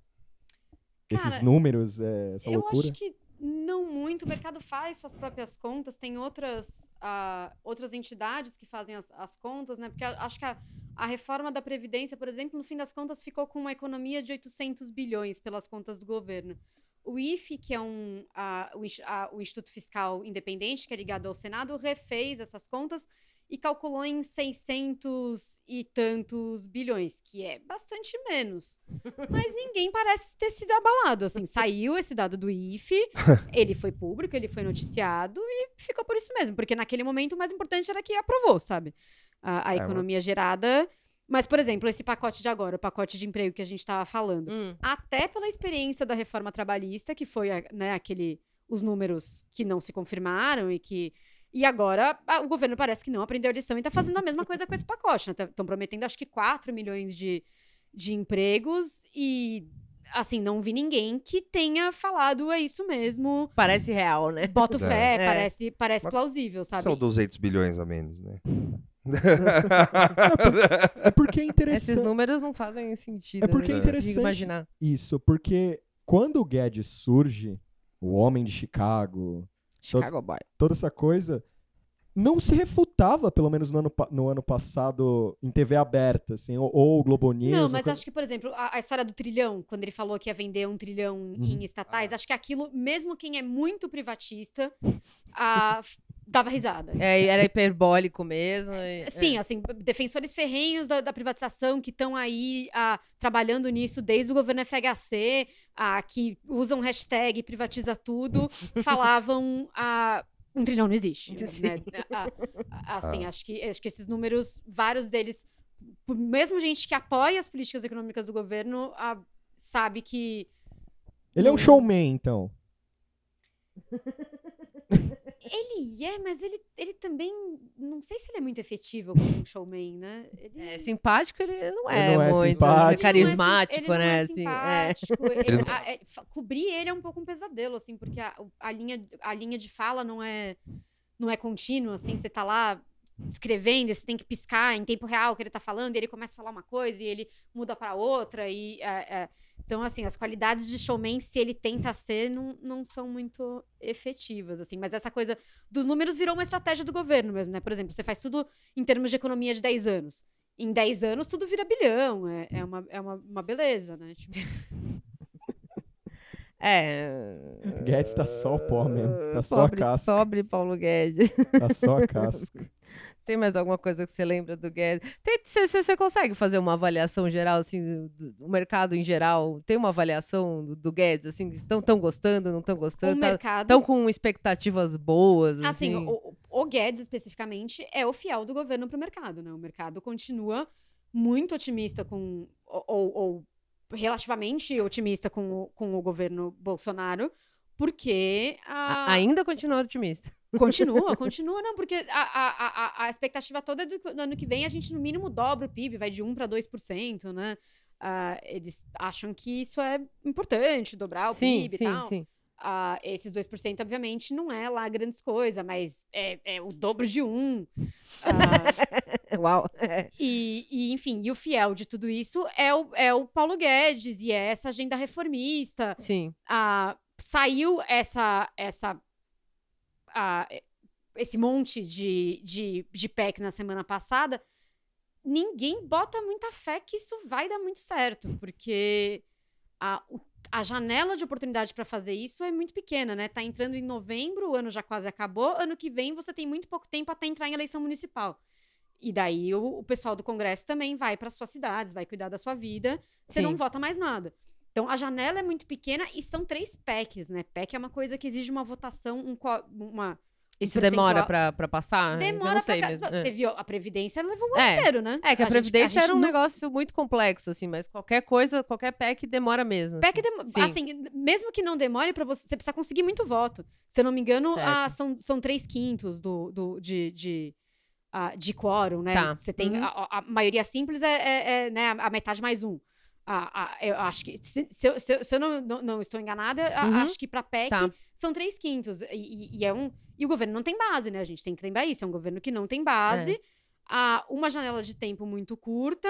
Esses Cara, números, é, essa Eu loucura? acho que não muito. O mercado faz suas próprias contas, tem outras, ah, outras entidades que fazem as, as contas, né? Porque acho que a, a reforma da Previdência, por exemplo, no fim das contas, ficou com uma economia de 800 bilhões pelas contas do governo. O IFE, que é um, ah, o, ah, o Instituto Fiscal Independente, que é ligado ao Senado, refez essas contas e calculou em 600 e tantos bilhões, que é bastante menos. Mas ninguém parece ter sido abalado. Assim, saiu esse dado do IFE, [laughs] ele foi público, ele foi noticiado e ficou por isso mesmo. Porque naquele momento o mais importante era que aprovou, sabe? A, a É, economia gerada. Mas, por exemplo, esse pacote de agora, o pacote de emprego que a gente estava falando Hum, até pela experiência da reforma trabalhista, que foi né, aquele os números que não se confirmaram e que. E agora a- o governo parece que não aprendeu a lição e está fazendo a mesma coisa com esse pacote. Estão prometendo, acho que, 4 milhões de, de empregos e. Assim, não vi ninguém que tenha falado é isso mesmo. Parece real, né? Boto É. fé, É. parece, parece Mas plausível, sabe? São 200 bilhões a menos, né? É porque é Esses interessante números não fazem sentido. É porque né? é interessante. imaginar. isso, porque quando o Guedes surge, o homem de Chicago, Chicago Boy. toda essa coisa, não se refutava, pelo menos no ano, no ano passado, em TV aberta, assim, ou, ou Globo News. Não, mas coisa- acho que, por exemplo, a, a história do trilhão, quando ele falou que ia vender um trilhão Uhum. em estatais, acho que aquilo, mesmo quem é muito privatista, [laughs] ah, f- dava risada. É, era hiperbólico mesmo. e- Sim, é. assim, defensores ferrenhos da, da privatização que estão aí ah, trabalhando nisso desde o governo FHC, ah, que usam hashtag privatiza tudo, [laughs] falavam ah, um trilhão não existe. Né? Ah, ah, assim, acho, que, acho que esses números, vários deles, mesmo gente que apoia as políticas econômicas do governo, sabe que Ele é um showman, então. [laughs] ele é, mas ele, ele também, não sei se ele é muito efetivo como um showman, né? Ele... É, simpático ele não Ele é não é muito simpático. Ele carismático, não é, sim- ele né? não é assim, é. simpático. [laughs] Ele- Ele não- a- é, cobrir ele é um pouco um pesadelo, assim, porque a, a linha, a linha de fala não é, não é contínua, assim, você tá lá escrevendo, e você tem que piscar em tempo real o que ele tá falando, e ele começa a falar uma coisa e ele muda para outra, e é, é. Então, assim, as qualidades de showman, se ele tenta ser, não, não são muito efetivas, assim, mas essa coisa dos números virou uma estratégia do governo mesmo, né? Por exemplo, você faz tudo em termos de economia de 10 anos. Em 10 anos, tudo vira bilhão. É, é, uma, é uma, uma beleza, né? Tipo, [laughs] É. Guedes tá só o pó mesmo. Tá só pobre, a casca. Pobre Paulo Guedes. Tá só a casca. Tem mais alguma coisa que você lembra do Guedes? Você consegue fazer uma avaliação geral, assim, do, do mercado em geral? Tem uma avaliação do, do Guedes, assim, estão tão gostando, não estão o gostando? mercado. Estão com expectativas boas? Assim, Assim, o, o Guedes, especificamente, é o fiel do governo pro mercado, né? O mercado continua muito otimista com. Ou, ou- ou relativamente otimista com o, com o governo Bolsonaro, porque. a- A, ainda continua otimista. Continua, continua, não, porque a, a, a, a expectativa toda é do que no ano que vem a gente no mínimo dobra o PIB, vai de 1 para 2%, né? Ah, eles acham que isso é importante, dobrar o sim, PIB sim, e tal. sim. Ah, esses 2%, obviamente, não é lá grandes coisas, mas é, é o dobro de um. Ah, [laughs] Uau. e, e, enfim, e o fiel de tudo isso é o, é o Paulo Guedes e é essa agenda reformista. Sim. Ah, saiu essa, essa ah, esse monte de, de, de PEC na semana passada, ninguém bota muita fé que isso vai dar muito certo, porque a, a janela de oportunidade para fazer isso é muito pequena, né? Tá entrando em novembro, o ano já quase acabou, ano que vem você tem muito pouco tempo até entrar em eleição municipal. E daí o, o pessoal do Congresso também vai para suas cidades, vai cuidar da sua vida, você não Sim. vota mais nada. Então a janela é muito pequena e são três PECs, né? PEC é uma coisa que exige uma votação, um, uma. Isso demora pra, pra passar? Eu Demora não sei pra. mesmo. Você É. viu, a Previdência levou um É. inteiro, né? É, que a, gente- Previdência gente era um não- negócio muito complexo, assim, mas qualquer coisa, qualquer PEC demora mesmo. PEC, assim. demo- Sim. assim, mesmo que não demore para você, você precisa conseguir muito voto. Se eu não me engano, ah, são, são três quintos do, do, de, de, ah, de quórum, né? Tá. Você tem Uhum. a, a- a maioria simples é, é- é, né, a metade mais um. Ah, ah, eu acho que se, se eu, se eu- se eu não, não, não estou enganada, a- Uhum. acho que para PEC Tá. são três quintos. E, e- é um, e o governo não tem base, né? A gente tem que lembrar isso. É um governo que não tem base. É. Ah, uma janela de tempo muito curta.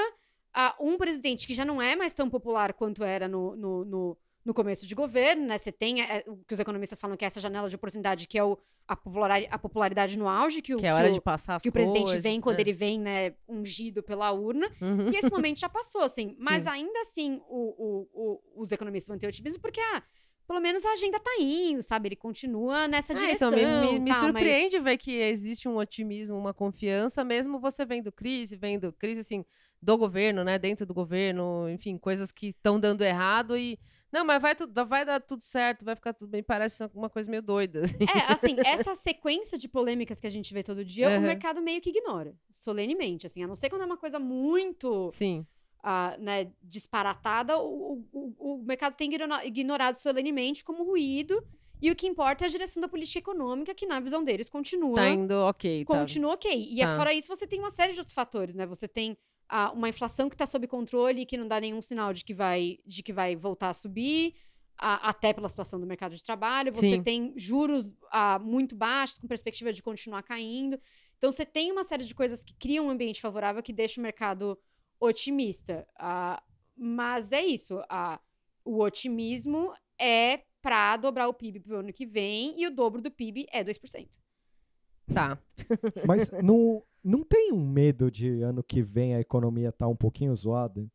Ah, um presidente que já não é mais tão popular quanto era no, no, no, no começo de governo, né? Você tem é, o que os economistas falam que é essa janela de oportunidade, que é o, a, popularidade, a popularidade no auge, que o, Que é hora o- de passar as que o presidente vem quando é. ele vem, né, ungido pela urna. Uhum. E esse momento já passou, assim. [laughs] Mas Sim. ainda assim, o, o- os economistas mantêm otimismo porque, ah, pelo menos a agenda tá indo, sabe? Ele continua nessa É, direção. então, me, me- me tal, mas- surpreende ver que existe um otimismo, uma confiança, mesmo você vendo crise, vendo crise, assim, do governo, né, dentro do governo, enfim, coisas que estão dando errado e... Não, mas vai, tu- vai dar tudo certo, vai ficar tudo bem, parece uma coisa meio doida. assim. É, assim, [laughs] essa sequência de polêmicas que a gente vê todo dia, Uhum. o mercado meio que ignora, solenemente, assim, a não ser quando é uma coisa muito, Sim, ah, né, disparatada, o, o, o- mercado tem ignora- ignorado solenemente como ruído, E o que importa é a direção da política econômica, que na visão deles continua Tá indo ok. Tá. continua ok. E é Tá. fora isso, você tem uma série de outros fatores, né? Você tem ah, uma inflação que está sob controle e que não dá nenhum sinal de que vai, de que vai voltar a subir, ah, até pela situação do mercado de trabalho. Você Sim. tem juros ah, muito baixos, com perspectiva de continuar caindo. Então, você tem uma série de coisas que criam um ambiente favorável que deixa o mercado otimista. Ah, mas é isso. ah, o otimismo é para dobrar o PIB para o ano que vem e o dobro do PIB é 2%. Tá. Mas [laughs] não, não tem um medo de ano que vem a economia tá um pouquinho zoada?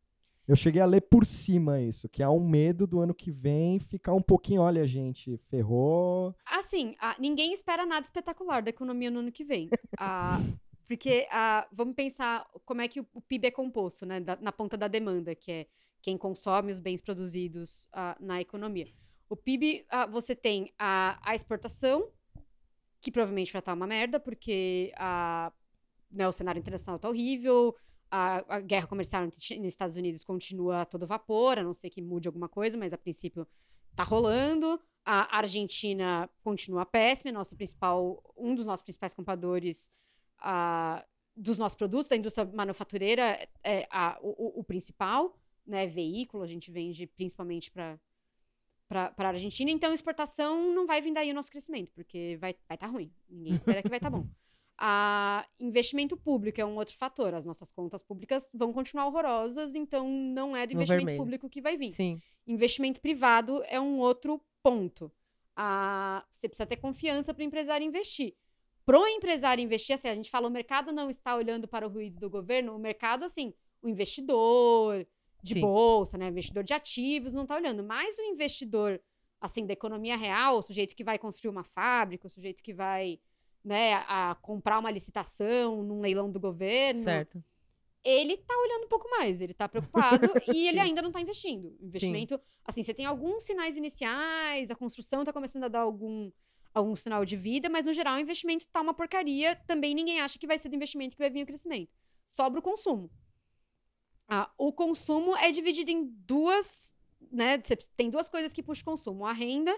Eu cheguei a ler por cima isso, que há um medo do ano que vem ficar um pouquinho, olha, gente, ferrou. Assim, ah, ninguém espera nada espetacular da economia no ano que vem. Ah, porque ah, vamos pensar como é que o, o PIB é composto, né? da- na ponta da demanda, que é quem consome os bens produzidos na economia. O PIB, você tem a, a exportação, que provavelmente vai estar uma merda, porque ah, né, o cenário internacional está horrível, a, a guerra comercial nos Estados Unidos continua a todo vapor, a não ser que mude alguma coisa, mas a princípio tá rolando. A Argentina continua péssima, nosso principal, um dos nossos principais compradores dos nossos produtos, da indústria manufatureira, é, é a- o- o principal, né? Veículo, a gente vende principalmente para para a Argentina, então exportação não vai vir daí o nosso crescimento, porque vai estar vai tá ruim. Ninguém espera que vai estar bom. [laughs] A investimento público é um outro fator. As nossas contas públicas vão continuar horrorosas, então não é do investimento público que vai vir. Sim. Investimento privado é um outro ponto. Ah, você precisa ter confiança para o empresário investir. Para o empresário investir, assim, a gente fala, o mercado não está olhando para o ruído do governo, o mercado, assim, o investidor de Sim. bolsa, né, o investidor de ativos não está olhando, mas o investidor, assim, da economia real, o sujeito que vai construir uma fábrica, o sujeito que vai, né, a, comprar uma licitação num leilão do governo, Certo. ele tá olhando um pouco mais, ele tá preocupado [laughs] e ele Sim. ainda não tá investindo. Investimento, assim, você tem alguns sinais iniciais, a construção tá começando a dar algum, algum sinal de vida, mas no geral o investimento tá uma porcaria, também ninguém acha que vai ser do investimento que vai vir o crescimento. Sobra o consumo. Ah, o consumo é dividido em duas, né, tem duas coisas que puxam o consumo, a renda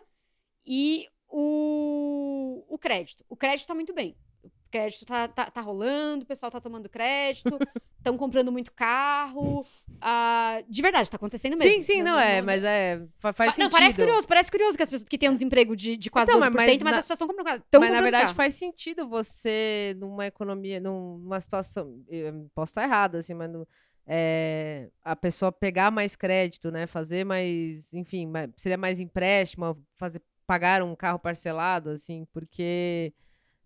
e o, o crédito. O crédito tá muito bem. O crédito tá, tá, tá rolando, o pessoal tá tomando crédito, [laughs] estão comprando muito carro. ah, de verdade, tá acontecendo mesmo. Sim, sim, não, é, mas é. fa- Faz Pa- sentido. Não, parece curioso, parece curioso que as pessoas que têm um desemprego de, de quase Então, 12%, mas- mas, na- as pessoas estão comprando carro. Mas na verdade carro. faz sentido você, numa economia, numa situação. eu posso estar errada, assim, mas. no- é, a pessoa pegar mais crédito, né? Fazer mais. Enfim, seria mais empréstimo, fazer, pagar um carro parcelado, assim, porque.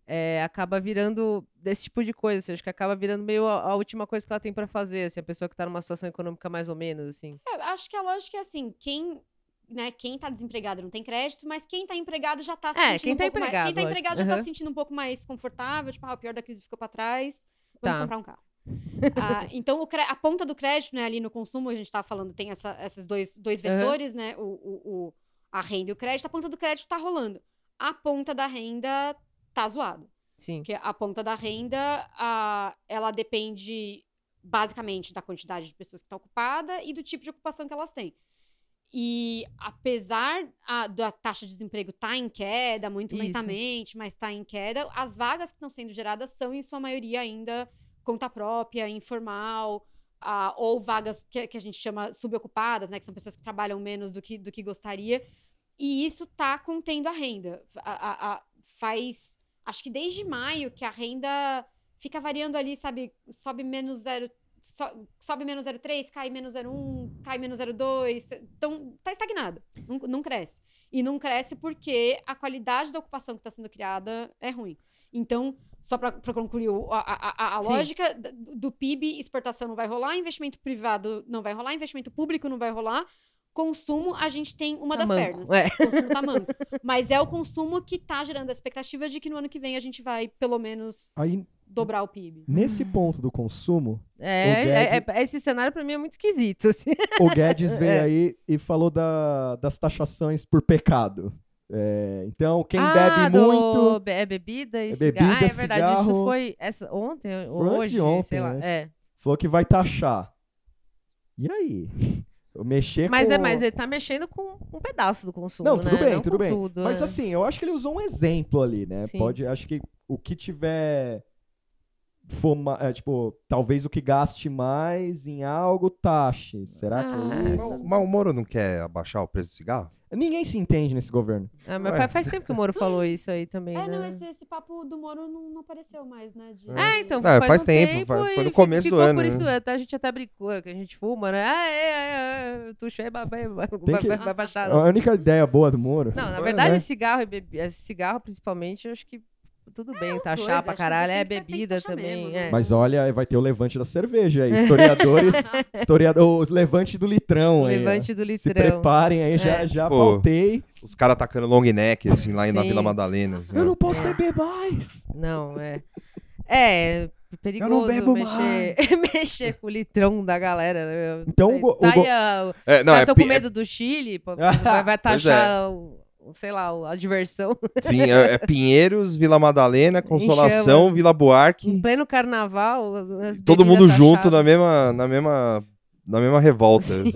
é, acaba virando desse tipo de coisa, assim, acho que acaba virando meio a, a última coisa que ela tem pra fazer, assim, a pessoa que tá numa situação econômica mais ou menos, assim. É, acho que a lógica é assim, quem, né, quem tá desempregado não tem crédito, mas quem tá empregado já tá se É, sentindo um tá pouco mais... Quem tá empregado, lógico. já tá Aham. se sentindo um pouco mais confortável, tipo, ah, o pior da crise ficou pra trás, vamos Tá. comprar um carro. Ah, então, cre- a ponta do crédito, né, ali no consumo, a gente tava falando, tem essa- esses dois, dois vetores, né, o, o, o- a renda e o crédito, a ponta do crédito tá rolando. A ponta da renda tá zoada. Sim. Porque a ponta da renda, a, ela depende basicamente da quantidade de pessoas que estão ocupadas e do tipo de ocupação que elas têm. E apesar a- da taxa de desemprego estar em queda, muito Isso. lentamente, mas está em queda, as vagas que estão sendo geradas são, em sua maioria, ainda conta própria, informal, ah, ou vagas que, que a gente chama subocupadas, né? Que são pessoas que trabalham menos do que, do que gostaria. E isso está contendo a renda. A- a- a- faz acho que desde maio que a renda fica variando ali, sabe? Sobe menos zero, so- sobe menos 0,3, cai menos 0,1, cai menos 0,2. Então, tá estagnada. Não, não cresce. E não cresce porque a qualidade da ocupação que está sendo criada é ruim. Então, só para concluir a, a- a- lógica do PIB, exportação não vai rolar, investimento privado não vai rolar, investimento público não vai rolar. Consumo, a gente tem uma Tá das manco, pernas. é. Consumo tá manco. [laughs] Mas é o consumo que tá gerando a expectativa de que no ano que vem a gente vai, pelo menos, Aí, dobrar o PIB. nesse ponto do consumo, É, é- Guedes- é- esse cenário pra mim é muito esquisito, assim. o Guedes [laughs] veio É. aí e falou da- das taxações por pecado. É, então, quem ah, bebe do- muito. be- É bebida e É cigarro. Ah, bebida, é verdade. Isso foi essa, ontem ou Foi antes hoje, de ontem, sei lá. né? É. Falou que vai taxar. E aí? [laughs] Mexer Mas com... é, mas ele tá mexendo com um pedaço do consumo, Não, tudo né? bem, Não tudo bem. tudo, Mas é. assim, eu acho que ele usou um exemplo ali, né? Sim. Pode, acho que o que tiver for ma- é, tipo, talvez o que gaste mais em algo taxe. Será que Ah, é Mas isso? mas o Moro não quer abaixar o preço do cigarro? Ninguém se entende nesse governo. Ah, mas Ué. faz, faz tempo que o Moro falou [laughs] isso aí também, É, né? não, esse, esse papo do Moro não, não apareceu mais, né? de- É, então, Não, faz, faz um tempo, tempo, foi- foi no começo do ficou ano, por né? isso, até, a gente até brincou, que a gente fuma, né? Ah, é, é, é, tu chega, vai, vai, vai, que- vai, vai baixar. A única ideia boa do Moro. Não, na É, verdade, né? cigarro e cigarro, principalmente, eu acho que tudo bem, os taxar dois, pra caralho, é bebida também. mesmo, é. né? Mas olha, vai ter o levante da cerveja aí. Historiadores. [laughs] historiador, o levante do litrão aí. Levante do Se litrão. preparem aí, já, É. já Pô. pautei. Os caras tacando long neck, assim, lá na Sim. Vila Madalena. assim, Eu ó. não posso beber mais. Não, é. É, perigoso bebo mexer, [laughs] mexer com o litrão da galera. né? Então, sei, o o tá a- É, não, é, com medo do Chile, pô, [laughs] vai, vai taxar, o, o- sei lá, a diversão. sim, é, é Pinheiros, Vila Madalena, Consolação. Vila Em Buarque. pleno carnaval, Todo mundo junto taxadas. na mesma, na mesma, na mesma revolta. assim.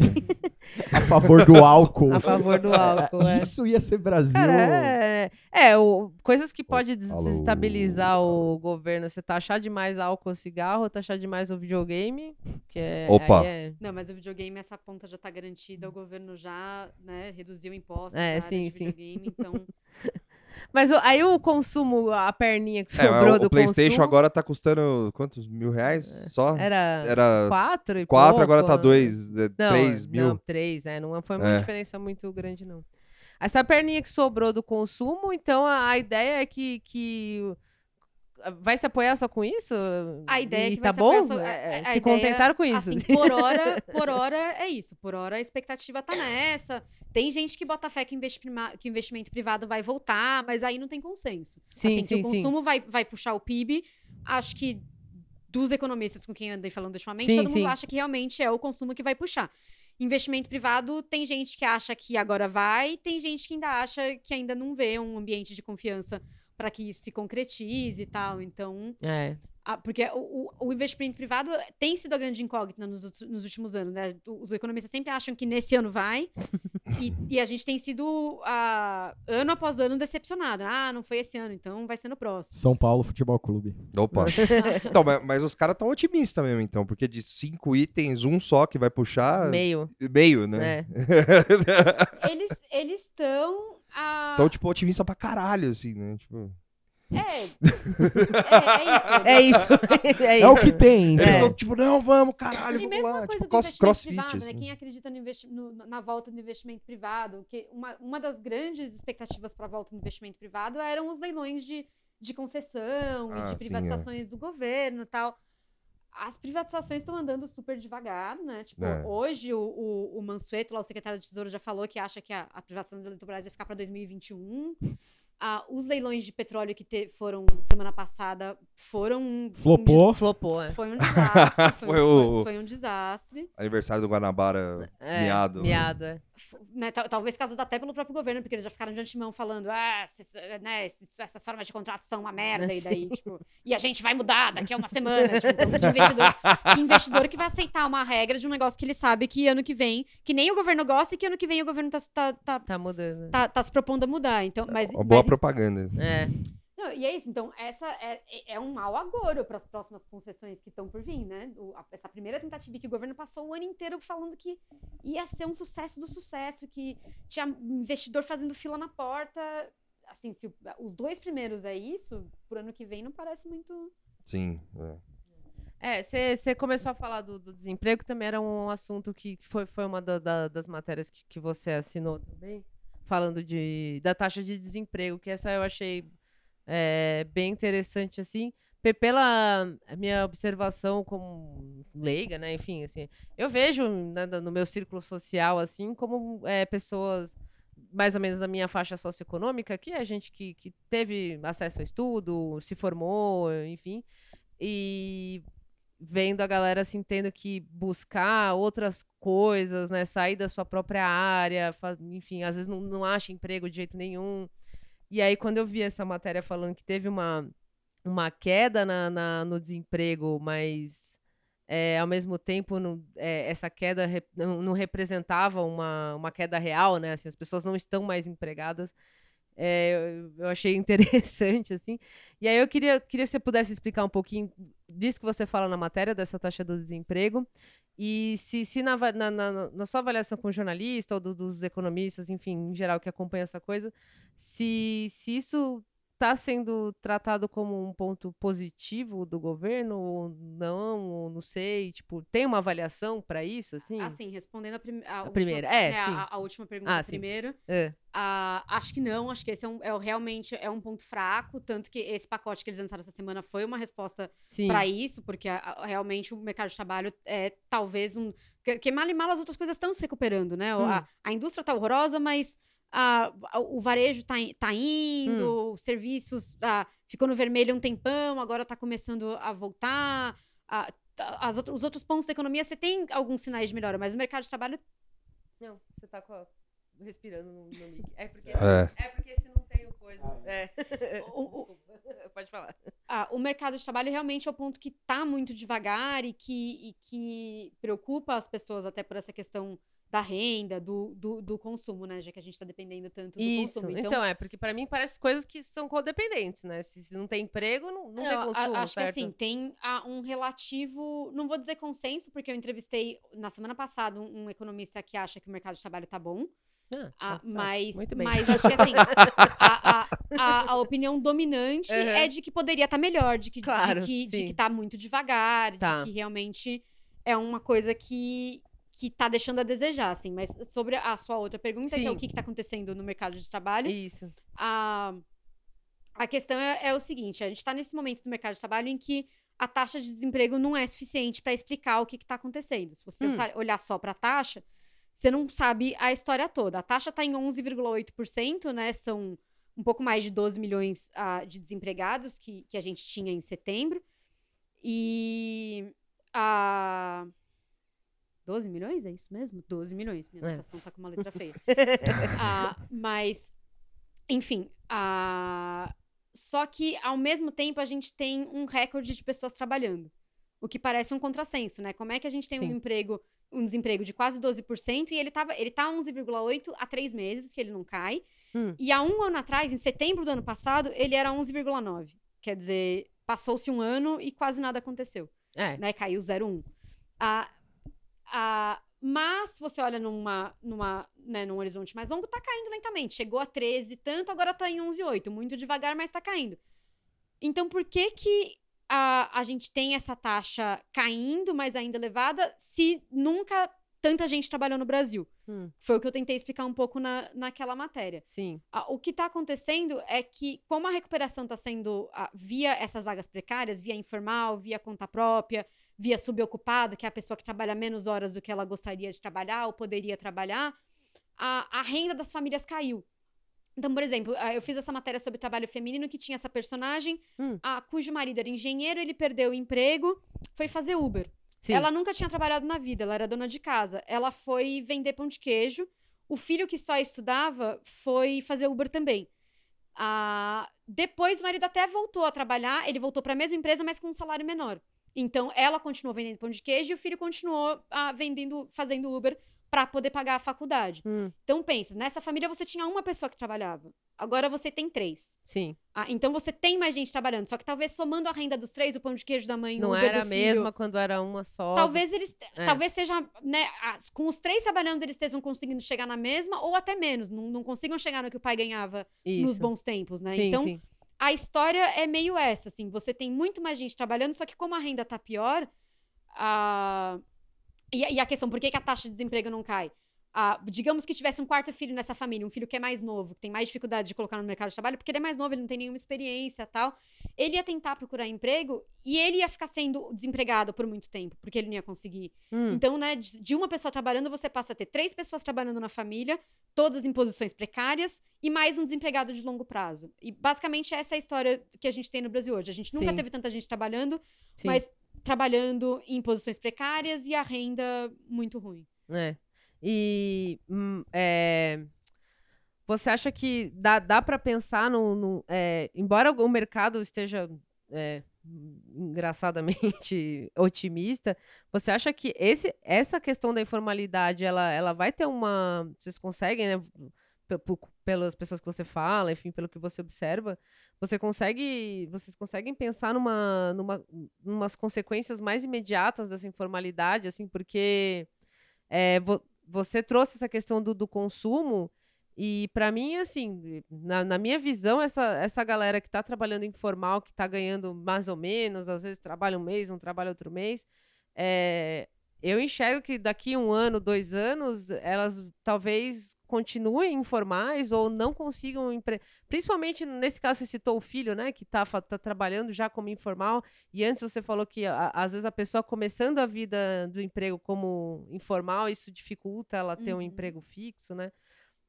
A favor do álcool. A favor do álcool, é. Isso ia ser Brasil. Cara, é, é o, coisas que pode alô. desestabilizar o governo. Você taxar demais álcool ou cigarro, ou taxar demais o videogame, que é... Opa. aí é- Não, mas o videogame, essa ponta já tá garantida, o governo já né, reduziu impostos É, sim, sim. videogame, então... [laughs] Mas o- aí o consumo, a perninha que É, sobrou mas o, do o PlayStation consumo... agora tá custando quantos mil reais? Só? Era, Era quatro e quatro, pouco, agora tá né? dois, é, Não, três mil. Não, três, é. Não foi uma É. diferença muito grande, não. Essa perninha que sobrou do consumo, então a, a ideia é que, que vai se apoiar só com isso? A ideia é E que tá vai se bom? só- a- É, a- a se ideia, contentaram com isso. Assim, por hora, [laughs] por hora é isso. Por hora a expectativa tá nessa. Tem gente que bota fé que, investi- prima- que o investimento privado vai voltar, mas aí não tem consenso. Sim, assim, sim, que o sim. consumo vai, vai puxar o PIB, acho que dos economistas com quem eu andei falando ultimamente, Sim, todo mundo sim. acha que realmente é o consumo que vai puxar. Investimento privado, tem gente que acha que agora vai, tem gente que ainda acha que ainda não vê um ambiente de confiança para que isso se concretize e tal. Então, É. ah, porque o, o- o investimento privado tem sido a grande incógnita nos, nos últimos anos, né? Os economistas sempre acham que nesse ano vai, [laughs] e, e a gente tem sido, ah, ano após ano, decepcionado. Ah, não foi esse ano, então vai ser no próximo. São Paulo Futebol Clube. Opa. [laughs] então, mas, mas os caras tão otimistas mesmo, então, porque de cinco itens, um só que vai puxar. Meio. Meio, né? É. [laughs] Eles eles estão. ah, tipo, otimista pra caralho, assim, né? Tipo, é, é, É é isso. isso. [laughs] é É o isso. que tem. eles É. são tipo, não, vamos, caralho, E vamos lá. Tipo, do cross, crossfit. privado, né? assim. Quem acredita no investi- no- na volta do investimento privado, que uma, uma das grandes expectativas para a volta do investimento privado eram os leilões de, de concessão Ah, e sim, de privatizações do governo e tal. As privatizações estão andando super devagar, né? Tipo, É. hoje o, o, o Mansueto, lá, o secretário de Tesouro, já falou que acha que a, a privatização da Eletrobras vai ficar para 2021. Ah, os leilões de petróleo que te- foram semana passada foram um- um Flopou. Flopou, é. foi um desastre. Foi, [laughs] Foi um- o- foi- um desastre. Aniversário do Guanabara É, miado. Miado, é. F- né, tal- talvez causado até pelo próprio governo, porque eles já ficaram de antemão falando, ah, esses, né, esses- essas formas de contrato são uma merda, e daí, tipo, e a gente vai mudar daqui a uma semana. Tipo, então, que investidor, que investidor que vai aceitar uma regra de um negócio que ele sabe que ano que vem, que nem o governo gosta e que ano que vem o governo tá, tá, tá, Tá mudando. tá, tá se propondo a mudar. Então, mas, Uma boa mas- propaganda. É. não, e é isso, então, essa é, é- um mau agouro para as próximas concessões que estão por vir, né? O- a- essa primeira tentativa que o governo passou o ano inteiro falando que ia ser um sucesso do sucesso, que tinha investidor fazendo fila na porta. Assim, se o- os dois primeiros é isso, por ano que vem não parece muito. Sim. é. É, você começou a falar do, do desemprego, também era um assunto que que foi, foi uma da- da- das matérias que, que você assinou também, falando de, da taxa de desemprego, que essa eu achei é, bem interessante, assim, pe- pela minha observação como leiga, né, enfim, assim, eu vejo né, no meu círculo social, assim, como é, pessoas mais ou menos da minha faixa socioeconômica, que é gente que, que teve acesso a estudo, se formou, enfim, e vendo a galera assim tendo que buscar outras coisas, né, sair da sua própria área, enfim, às vezes não, não acha emprego de jeito nenhum. E aí quando eu vi essa matéria falando que teve uma uma queda na, na- no desemprego, mas é, ao mesmo tempo, não- é, essa queda não, não representava uma, uma queda real, né? Assim, as pessoas não estão mais empregadas. É, eu, eu achei [laughs] interessante, assim. E aí eu queria, queria que você pudesse explicar um pouquinho disso que você fala na matéria, dessa taxa do desemprego, e se, se na, na, na- na sua avaliação como jornalista ou do- dos economistas, enfim, em geral, que acompanha essa coisa, se, se isso está sendo tratado como um ponto positivo do governo ou não, ou não sei, tipo, tem uma avaliação para isso, assim? Assim, respondendo a, prim a, última, primeira, é, né, sim. A, a última pergunta Ah, primeiro. É. Ah, acho que não, acho que esse é, um, é realmente é um ponto fraco, tanto que esse pacote que eles lançaram essa semana foi uma resposta para isso, porque a- a- realmente o mercado de trabalho é talvez um. Que, que mal e mal as outras coisas estão se recuperando, né? Hum. A, a indústria tá horrorosa, mas a- a- o varejo tá, i- tá indo, Hum. os serviços ah, ficou no vermelho um tempão, agora tá começando a voltar. a- tá- as os outros pontos da economia, você tem alguns sinais de melhora, mas o mercado de trabalho Não, você tá a- respirando no, no mic. É porque, É. é porque se não tem o coisa. É. [laughs] O- o- [laughs] Desculpa. Pode falar. Ah, o mercado de trabalho realmente é o ponto que está muito devagar e que, e que preocupa as pessoas até por essa questão da renda, do, do, do consumo, né? Já que a gente está dependendo tanto do Isso. consumo. Então, é, porque pra mim parece coisas que são codependentes, né? Se, se não tem emprego, não, não tem eu a- consumo, acho certo? que assim, tem ah, um relativo, não vou dizer consenso, porque eu entrevistei na semana passada um, um economista que acha que o mercado de trabalho tá bom. Ah, Ah, tá, tá. mas, mas acho que assim, a, a- a- a opinião dominante Uhum. é de que poderia estar melhor, de que, de Claro, que, de que tá muito devagar, Tá. de que realmente é uma coisa que, que tá deixando a desejar, assim. Mas sobre a sua outra pergunta, que é o Sim. que, que tá acontecendo no mercado de trabalho, Isso. a, a questão é, é o seguinte: a gente está nesse momento do mercado de trabalho em que a taxa de desemprego não é suficiente para explicar o que está acontecendo. Se você Hum. olhar só para a taxa, você não sabe a história toda. A taxa está em 11,8%, né? São um pouco mais de 12 milhões ah, de desempregados que, que a gente tinha em setembro. E a. 12 milhões? É isso mesmo? 12 milhões. Minha É. anotação tá com uma letra feia. [laughs] Ah, mas, enfim, a... só que ao mesmo tempo a gente tem um recorde de pessoas trabalhando. O que parece um contrassenso, né? Como é que a gente tem Sim. um emprego, um desemprego de quase 12% e ele, tava, ele tá 11,8% há três meses, que ele não cai. Hum. E há um ano atrás, em setembro do ano passado, ele era 11,9%. Quer dizer, passou-se um ano e quase nada aconteceu É. né? Caiu 0,1. Ah, ah, mas você olha numa, numa, né, num horizonte mais longo, tá caindo lentamente. Chegou a 13 tanto, agora tá em 11,8. Muito devagar, mas tá caindo. Então, por que que a, a gente tem essa taxa caindo, mas ainda elevada, se nunca tanta gente trabalhou no Brasil? Hum. Foi o que eu tentei explicar um pouco na, naquela matéria. Sim. Ah, o que está acontecendo é que, como a recuperação está sendo ah, via essas vagas precárias, via informal, via conta própria, via subocupado, que é a pessoa que trabalha menos horas do que ela gostaria de trabalhar ou poderia trabalhar, a, a renda das famílias caiu. Então, por exemplo, ah, eu fiz essa matéria sobre trabalho feminino que tinha essa personagem, Hum. ah, cujo marido era engenheiro, ele perdeu o emprego, foi fazer Uber. Sim. Ela nunca tinha trabalhado na vida, ela era dona de casa. Ela foi vender pão de queijo. O filho que só estudava foi fazer Uber também. Ah, depois o marido até voltou a trabalhar, ele voltou para a mesma empresa, mas com um salário menor. Então ela continuou vendendo pão de queijo e o filho continuou ah, vendendo, fazendo Uber para poder pagar a faculdade. Hum. Então pensa, nessa família você tinha uma pessoa que trabalhava. Agora você tem três. Sim. Ah, então você tem mais gente trabalhando. Só que talvez somando a renda dos três, o pão de queijo da mãe, o Não Uber era a mesma quando era uma só. Talvez eles. É. Talvez seja, né? as- com os três trabalhando, eles estejam conseguindo chegar na mesma, ou até menos. Não, não consigam chegar no que o pai ganhava Isso. nos bons tempos, né? Sim, então, sim. A história é meio essa, assim. Você tem muito mais gente trabalhando, só que como a renda tá pior, a. E, a- e a questão, por que, que a taxa de desemprego não cai? Ah, digamos que tivesse um quarto filho nessa família, um filho que é mais novo, que tem mais dificuldade de colocar no mercado de trabalho, porque ele é mais novo, ele não tem nenhuma experiência tal. Ele ia tentar procurar emprego e ele ia ficar sendo desempregado por muito tempo, porque ele não ia conseguir. Hum. Então, né, de de uma pessoa trabalhando, você passa a ter três pessoas trabalhando na família, todas em posições precárias, e mais um desempregado de longo prazo. E basicamente essa é a história que a gente tem no Brasil hoje. A gente nunca Sim. teve tanta gente trabalhando, Sim. mas trabalhando em posições precárias e a renda muito ruim. É. E hum, é, você acha que dá, dá para pensar no. no- é, embora o mercado esteja é, engraçadamente [laughs] otimista, você acha que esse, essa questão da informalidade, ela, ela vai ter uma. Vocês conseguem, né? Pelas pessoas que você fala, enfim, pelo que você observa, você consegue. Vocês conseguem pensar numa, numa, numas consequências mais imediatas dessa informalidade, assim, porque é, você trouxe essa questão do, do consumo. E para mim, assim, na, na minha visão, essa, essa galera que está trabalhando informal, que está ganhando mais ou menos, às vezes trabalha um mês, não trabalha outro mês, é, eu enxergo que daqui um ano, dois anos, elas talvez continuem informais ou não consigam empre... Principalmente nesse caso, você citou o filho, né? Que está tá trabalhando já como informal. E antes você falou que a- às vezes a pessoa começando a vida do emprego como informal, isso dificulta ela ter um Uhum. emprego fixo, né?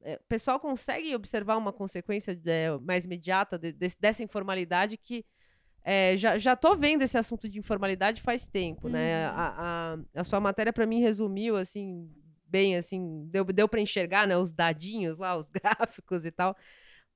É, o pessoal consegue observar uma consequência é, mais imediata de- desse- dessa informalidade que é, já, já tô vendo esse assunto de informalidade faz tempo, né? Uhum. A, a, a sua matéria para mim resumiu assim bem assim, deu, deu para enxergar, né, os dadinhos lá, os [laughs] gráficos e tal.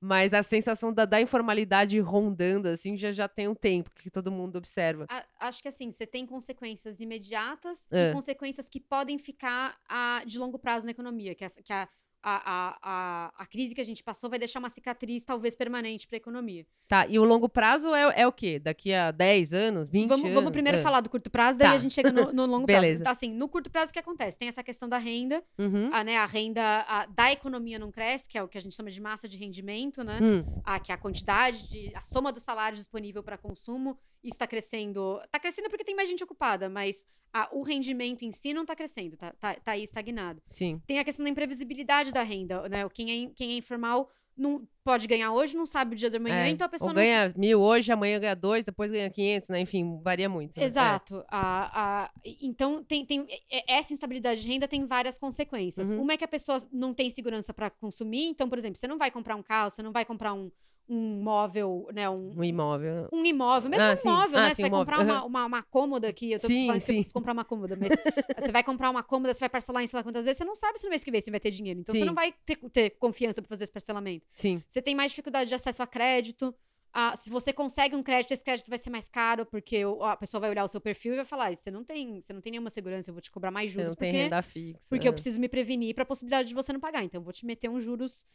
Mas a sensação da, da informalidade rondando assim já já tem um tempo que todo mundo observa. A- acho que assim, você tem consequências imediatas É. e consequências que podem ficar ah, de longo prazo na economia, que, essa- que a, a, a, a, crise que a gente passou vai deixar uma cicatriz talvez permanente para a economia. Tá, e o longo prazo é, é o quê? Daqui a 10 anos, 20 Vamos, anos? vamos primeiro Ah. falar do curto prazo, daí Tá. a gente chega no, no [laughs] longo Beleza. prazo. Então, assim, no curto prazo, o que acontece? Tem essa questão da renda, Uhum. a, né, a renda a- da economia não cresce, que é o que a gente chama de massa de rendimento, né? Hum, a, que é a quantidade de a soma do salário disponível para consumo isso está crescendo está crescendo porque tem mais gente ocupada mas a- o rendimento em si não está crescendo tá, tá, tá aí estagnado sim. tem a questão da imprevisibilidade da renda né quem é, quem é informal não pode ganhar hoje não sabe o dia da manhã É, então a pessoa Ou não ganha mil hoje, amanhã ganha dois, depois ganha 500, né? Enfim, varia muito. né? É. Exato. A, a- e- então, tem, tem, essa instabilidade de renda tem várias consequências. Uhum. Uma é que a pessoa não tem segurança para consumir. Então, por exemplo, você não vai comprar um carro, você não vai comprar um, um móvel, né? Um, Um imóvel. um imóvel, mesmo Ah, um sim. móvel, Ah, né? sim, Você vai comprar uma, Aham. uma, uma cômoda aqui. Eu tô Sim, falando que você sim. precisa comprar uma cômoda, mas [laughs] você vai comprar uma cômoda, você vai parcelar em sei lá quantas vezes, você não sabe se no mês que vem você vai ter dinheiro. Então Sim. você não vai ter, ter confiança para fazer esse parcelamento. Sim. Você tem mais dificuldade de acesso a crédito. Ah, se você consegue um crédito, esse crédito vai ser mais caro, porque a pessoa vai olhar o seu perfil e vai falar: "Ah, você não tem, você não tem nenhuma segurança, eu vou te cobrar mais Você juros não tem porque, renda fixa. porque eu preciso me prevenir para a possibilidade de você não pagar. Então eu vou te meter uns juros.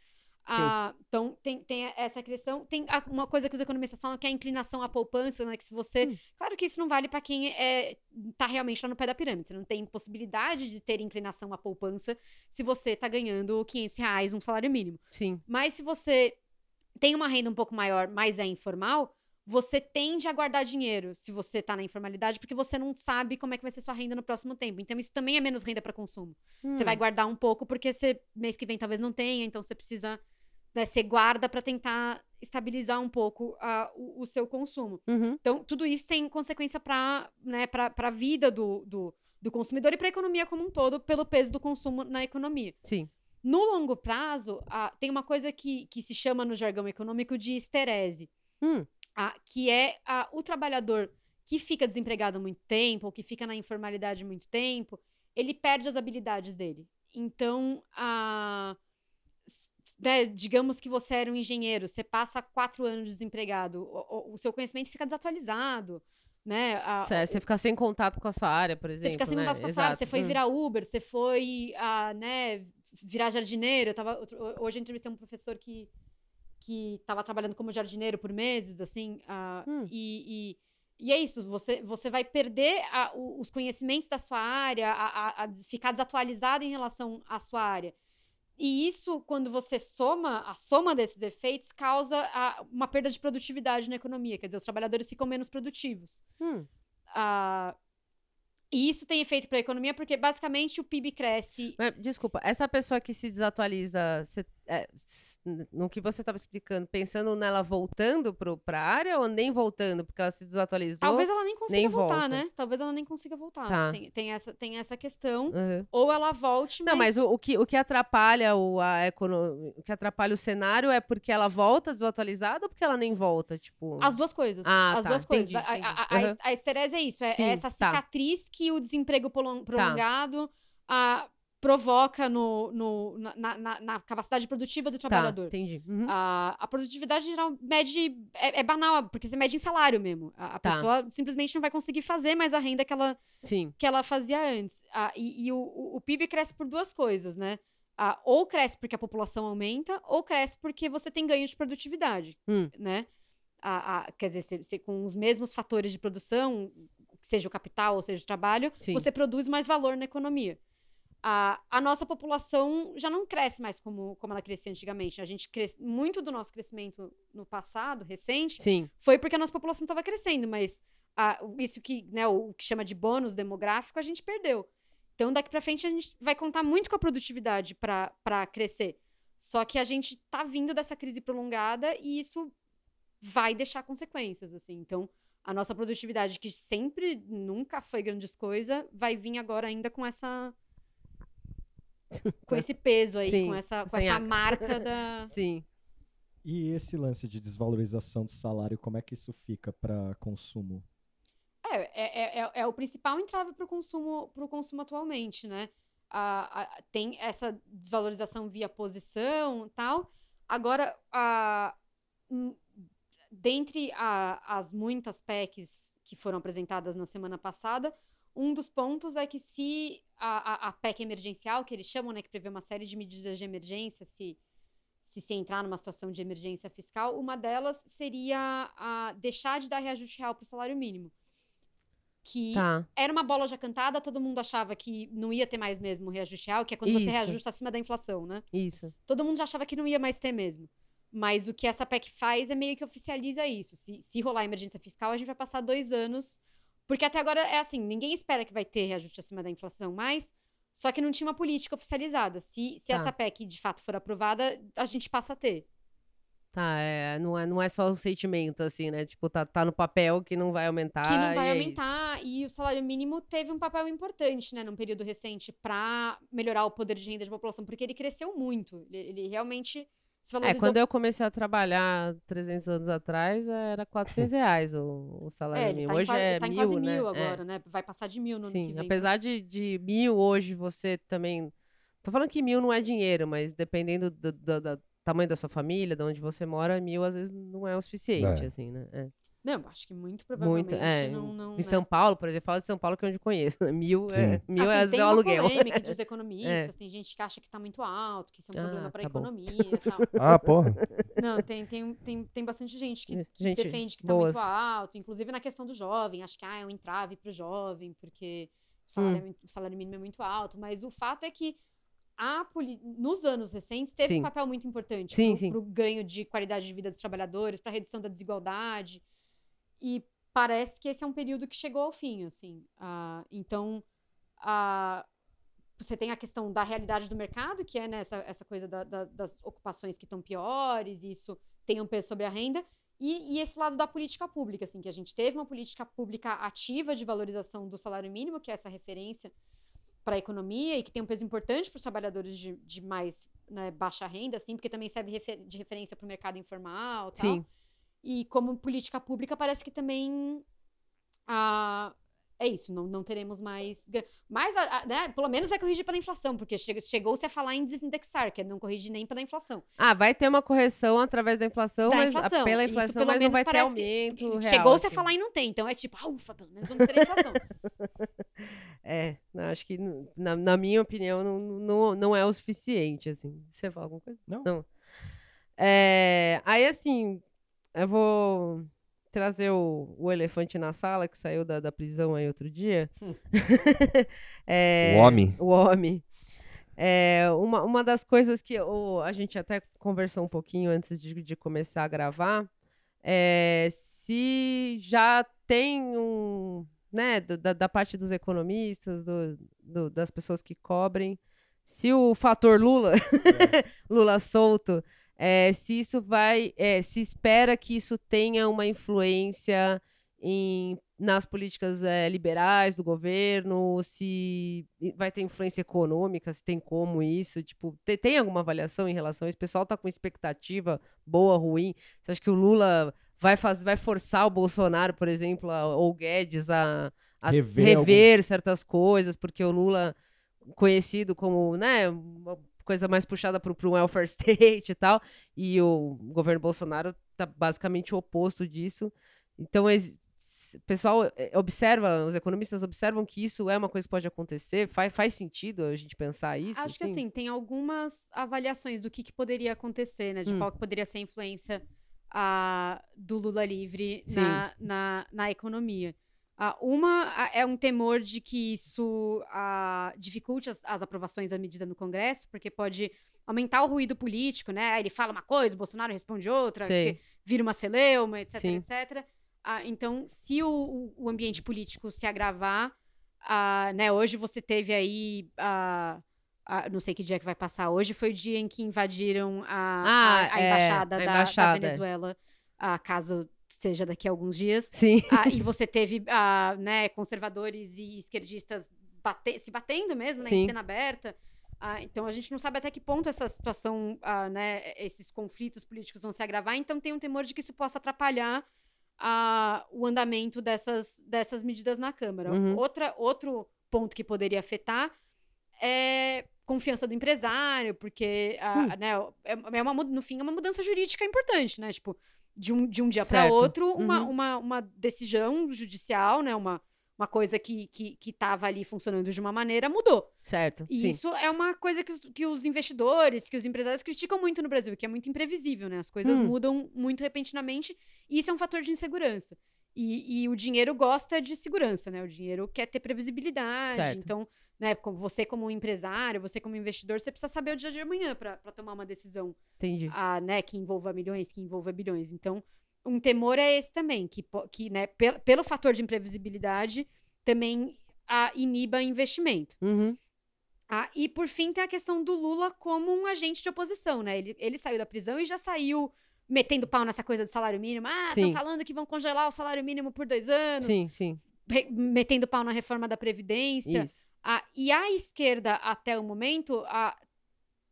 Ah, então tem, tem essa questão. Tem uma coisa que os economistas falam que é a inclinação à poupança, né? Que se você. Hum. Claro que isso não vale para quem é, tá realmente lá no pé da pirâmide. Você não tem possibilidade de ter inclinação à poupança se você tá ganhando 500 reais, um salário mínimo. Sim. Mas se você tem uma renda um pouco maior, mas é informal, você tende a guardar dinheiro se você tá na informalidade, porque você não sabe como é que vai ser sua renda no próximo tempo. Então, isso também é menos renda para consumo. Você Hum. vai guardar um pouco, porque você, mês que vem talvez não tenha, então você precisa. Né, você guarda para tentar estabilizar um pouco o, o seu consumo. Uhum. Então, tudo isso tem consequência para né, a vida do, do, do consumidor e para a economia como um todo, pelo peso do consumo na economia. Sim. No longo prazo, tem uma coisa que, que se chama no jargão econômico de esterese, Hum. que é o trabalhador que fica desempregado muito tempo, ou que fica na informalidade muito tempo, ele perde as habilidades dele. Então, s- né, digamos que você era um engenheiro, você passa quatro anos desempregado, o, o- seu conhecimento fica desatualizado. Né? A- Cê- Você fica sem contato com a sua área, por você exemplo. fica sem né? contato com a sua área, você foi Hum. virar Uber, você foi, ah, né, virar jardineiro. Eu tava, hoje eu entrevistei um professor que que estava trabalhando como jardineiro por meses, assim, ah, Hum. e, e, e é isso, você, você vai perder a- o- os conhecimentos da sua área, a, a- a ficar desatualizado em relação à sua área. E isso, quando você soma, a soma desses efeitos causa a- uma perda de produtividade na economia, quer dizer, os trabalhadores ficam menos produtivos. Hum. Ah, e isso tem efeito para a economia porque basicamente o PIB cresce. Mas, desculpa, essa pessoa que se desatualiza, cê- é, no que você estava explicando, pensando nela voltando para a área ou nem voltando, porque ela se desatualizou? Talvez ela nem consiga nem voltar, volta. né? Talvez ela nem consiga voltar. Tá. Tem, tem essa, tem essa questão. Uhum. Ou ela volte, mas. Não, mas o, o que, o que atrapalha o, a econo... o que atrapalha o cenário é porque ela volta desatualizada ou porque ela nem volta, tipo... As duas coisas. Ah, as tá, duas entendi, coisas. A- a- entendi. A, a, Uhum. a esterese é isso. É, é Sim, essa tá. cicatriz que o desemprego prolon- prolongado ah, provoca no, no- na, na- na- capacidade produtiva do Tá, trabalhador. entendi. Uhum. A, a produtividade geral mede. É, é banal, porque você mede em salário mesmo. A, a Tá. pessoa simplesmente não vai conseguir fazer mais a renda que ela, Sim. que ela fazia antes. Ah, e e o, o- o PIB cresce por duas coisas, né? Ah, ou cresce porque a população aumenta, ou cresce porque você tem ganho de produtividade, Hum. né? Ah, ah, quer dizer, se, se com os mesmos fatores de produção, seja o capital ou seja o trabalho, Sim. você produz mais valor na economia. A, a nossa população já não cresce mais como, como ela crescia antigamente. A gente cresce, muito do nosso crescimento no passado, recente, Sim. foi porque a nossa população estava crescendo, mas a- isso que, né, o que chama de bônus demográfico, a gente perdeu. Então, daqui para frente, a gente vai contar muito com a produtividade para crescer. Só que a gente tá vindo dessa crise prolongada e isso vai deixar consequências, assim. Então, a nossa produtividade, que sempre nunca foi grandes coisa, vai vir agora ainda com essa com esse peso aí, Sim, com essa, com essa marca [laughs] da Sim. E esse lance de desvalorização do salário, como é que isso fica para consumo? É, é, é, é o principal entrave para o consumo, pro consumo atualmente, né? A, a- tem essa desvalorização via posição tal. Agora, a, hum, dentre a- as muitas PECs que foram apresentadas na semana passada, um dos pontos é que se a, a, a PEC emergencial, que eles chamam, né, que prevê uma série de medidas de emergência, se, se se entrar numa situação de emergência fiscal, uma delas seria a deixar de dar reajuste real para o salário mínimo. Que Tá. era uma bola já cantada, todo mundo achava que não ia ter mais mesmo reajuste real, que é quando você Isso. reajusta acima da inflação, né? Isso. Todo mundo já achava que não ia mais ter mesmo. Mas o que essa PEC faz é meio que oficializa isso. Se, se rolar emergência fiscal, a gente vai passar dois anos. Porque até agora é assim, ninguém espera que vai ter reajuste acima da inflação, mas só que não tinha uma política oficializada. Se, se Tá. essa PEC de fato for aprovada, a gente passa a ter. Tá, é, não, é, não é só o sentimento, assim, né? Tipo, tá, tá no papel que não vai aumentar. que não e vai é isso. aumentar. E o salário mínimo teve um papel importante, né, num período recente, para melhorar o poder de renda da população, porque ele cresceu muito. Ele, ele realmente se É, quando eu comecei a trabalhar 300 anos atrás, era 400 reais o, o salário É, mínimo. tá, em, Hoje é tá em mil, quase né? mil É. agora, né? Vai passar de mil no ano Sim, que vem. apesar de, de mil hoje você também. Tô falando que mil não é dinheiro, mas dependendo do, do- do tamanho da sua família, de onde você mora, mil às vezes não é o suficiente, É. assim, né? É. Não, acho que muito provavelmente Muito, é, não, não Em né? São Paulo, por exemplo, falo de São Paulo que é onde conheço. né? Mil é, mil Assim, é tem é o uma aluguel. polêmica entre os [laughs] economistas, tem gente que acha que tá muito alto, que isso é um Ah, problema para a tá bom. economia e [laughs] tal. Ah, porra. Não, tem, tem, tem, tem bastante gente que, que Gente defende que tá boas. muito alto, inclusive na questão do jovem, acho que ah, é um entrave pro jovem, porque o salário, é Hum. muito- o salário mínimo é muito alto, mas o fato é que a poli- nos anos recentes teve Sim. um papel muito importante sim. pro ganho de qualidade de vida dos trabalhadores, para redução da desigualdade, e parece que esse é um período que chegou ao fim, assim. Ah, então, ah, você tem a questão da realidade do mercado, que é né, essa, essa coisa da- da- das ocupações que estão piores, e isso tem um peso sobre a renda, e, e esse lado da política pública, assim, que a gente teve uma política pública ativa de valorização do salário mínimo, que é essa referência para a economia e que tem um peso importante para os trabalhadores de, de mais né, baixa renda, assim, porque também serve refer- de referência para o mercado informal, tal. Sim. E como política pública, parece que também ah, é isso, não, não teremos mais. Mas, a- a- né, pelo menos vai corrigir pela inflação, porque che- chegou-se a falar em desindexar, que é não corrigir nem pela inflação. Ah, vai ter uma correção através da inflação, Da mas inflação. pela Isso, inflação, pelo mas não vai ter aumento. real, Chegou-se a assim. falar e não tem, então é tipo, ah, ufa, pelo menos vamos ter a inflação. [laughs] É, não, acho que, na, na minha opinião, não, não, não é o suficiente, assim. Você fala alguma coisa? Não. É, aí, assim, eu vou trazer o, o elefante na sala, que saiu da, da prisão aí outro dia. [laughs] É, O homem. O homem. É, uma, uma das coisas que o- a gente até conversou um pouquinho antes de, de começar a gravar é se já tem um, né, do- da, da parte dos economistas, do, do- das pessoas que cobrem, se o fator Lula, [laughs] Lula solto, é, se isso vai, é, se espera que isso tenha uma influência em, nas políticas é, liberais do governo, se vai ter influência econômica, se tem como isso, tipo, te- tem, alguma avaliação em relação a isso? O pessoal tá com expectativa boa, ruim? Você acha que o Lula vai, faz, vai forçar o Bolsonaro, por exemplo, a- ou o Guedes a, a Rever rever, certas coisas, porque o Lula conhecido como, né, coisa mais puxada para um welfare [laughs] state e tal, e o governo Bolsonaro tá basicamente o oposto disso. Então, o pessoal eh, observa, os economistas observam que isso é uma coisa que pode acontecer, faz, faz sentido a gente pensar isso? Acho que assim, tem algumas avaliações do que, que poderia acontecer, né? De Hum. qual que poderia ser a influência ah, do Lula livre na, na, na economia. Ah, uma ah, é um temor de que isso ah, dificulte as, as aprovações da medida no Congresso, porque pode aumentar o ruído político, né? Ele fala uma coisa, o Bolsonaro responde outra, vira uma celeuma, etc, Sim. etc. Ah, então, se o, o- ambiente político se agravar, ah, né, hoje você teve aí, ah, ah, não sei que dia que vai passar, hoje foi o dia em que invadiram a, Ah, a- a é, embaixada, a da- embaixada, da, é. Venezuela, ah, caso seja daqui a alguns dias. Sim. Ah, e [laughs] você teve ah, né, conservadores e esquerdistas bate- se batendo mesmo, né, Sim. em cena aberta. Ah, então a gente não sabe até que ponto essa situação, ah, né, esses conflitos políticos vão se agravar. Então tem um temor de que isso possa atrapalhar ah, o andamento dessas, dessas medidas na Câmara. Uhum. Outra, outro ponto que poderia afetar é confiança do empresário, porque ah, Hum. né, é, é uma, no fim é uma mudança jurídica importante, né? Tipo, de um, de um dia para outro, uma, Uhum. uma, uma decisão judicial, né? Uma, uma coisa que, que, que tava ali funcionando de uma maneira mudou. Certo. E sim. isso é uma coisa que os, que os investidores, que os empresários criticam muito no Brasil, que é muito imprevisível, né? As coisas Hum. mudam muito repentinamente e isso é um fator de insegurança. E, e o dinheiro gosta de segurança, né? O dinheiro quer ter previsibilidade. Certo. Então, né, como você como empresário, você como investidor, você precisa saber o dia de amanhã para tomar uma decisão Entendi. ah, né, que envolva milhões, que envolva bilhões. Então, um temor é esse também, que, que né, pel- pelo fator de imprevisibilidade, também ah, iniba investimento. Uhum. Ah, e por fim tem a questão do Lula como um agente de oposição, né? Ele, ele saiu da prisão e já saiu metendo pau nessa coisa do salário mínimo. Ah, estão falando que vão congelar o salário mínimo por dois anos. Sim, sim. metendo pau na reforma da Previdência. Isso. Ah, e a esquerda, até o momento, ah,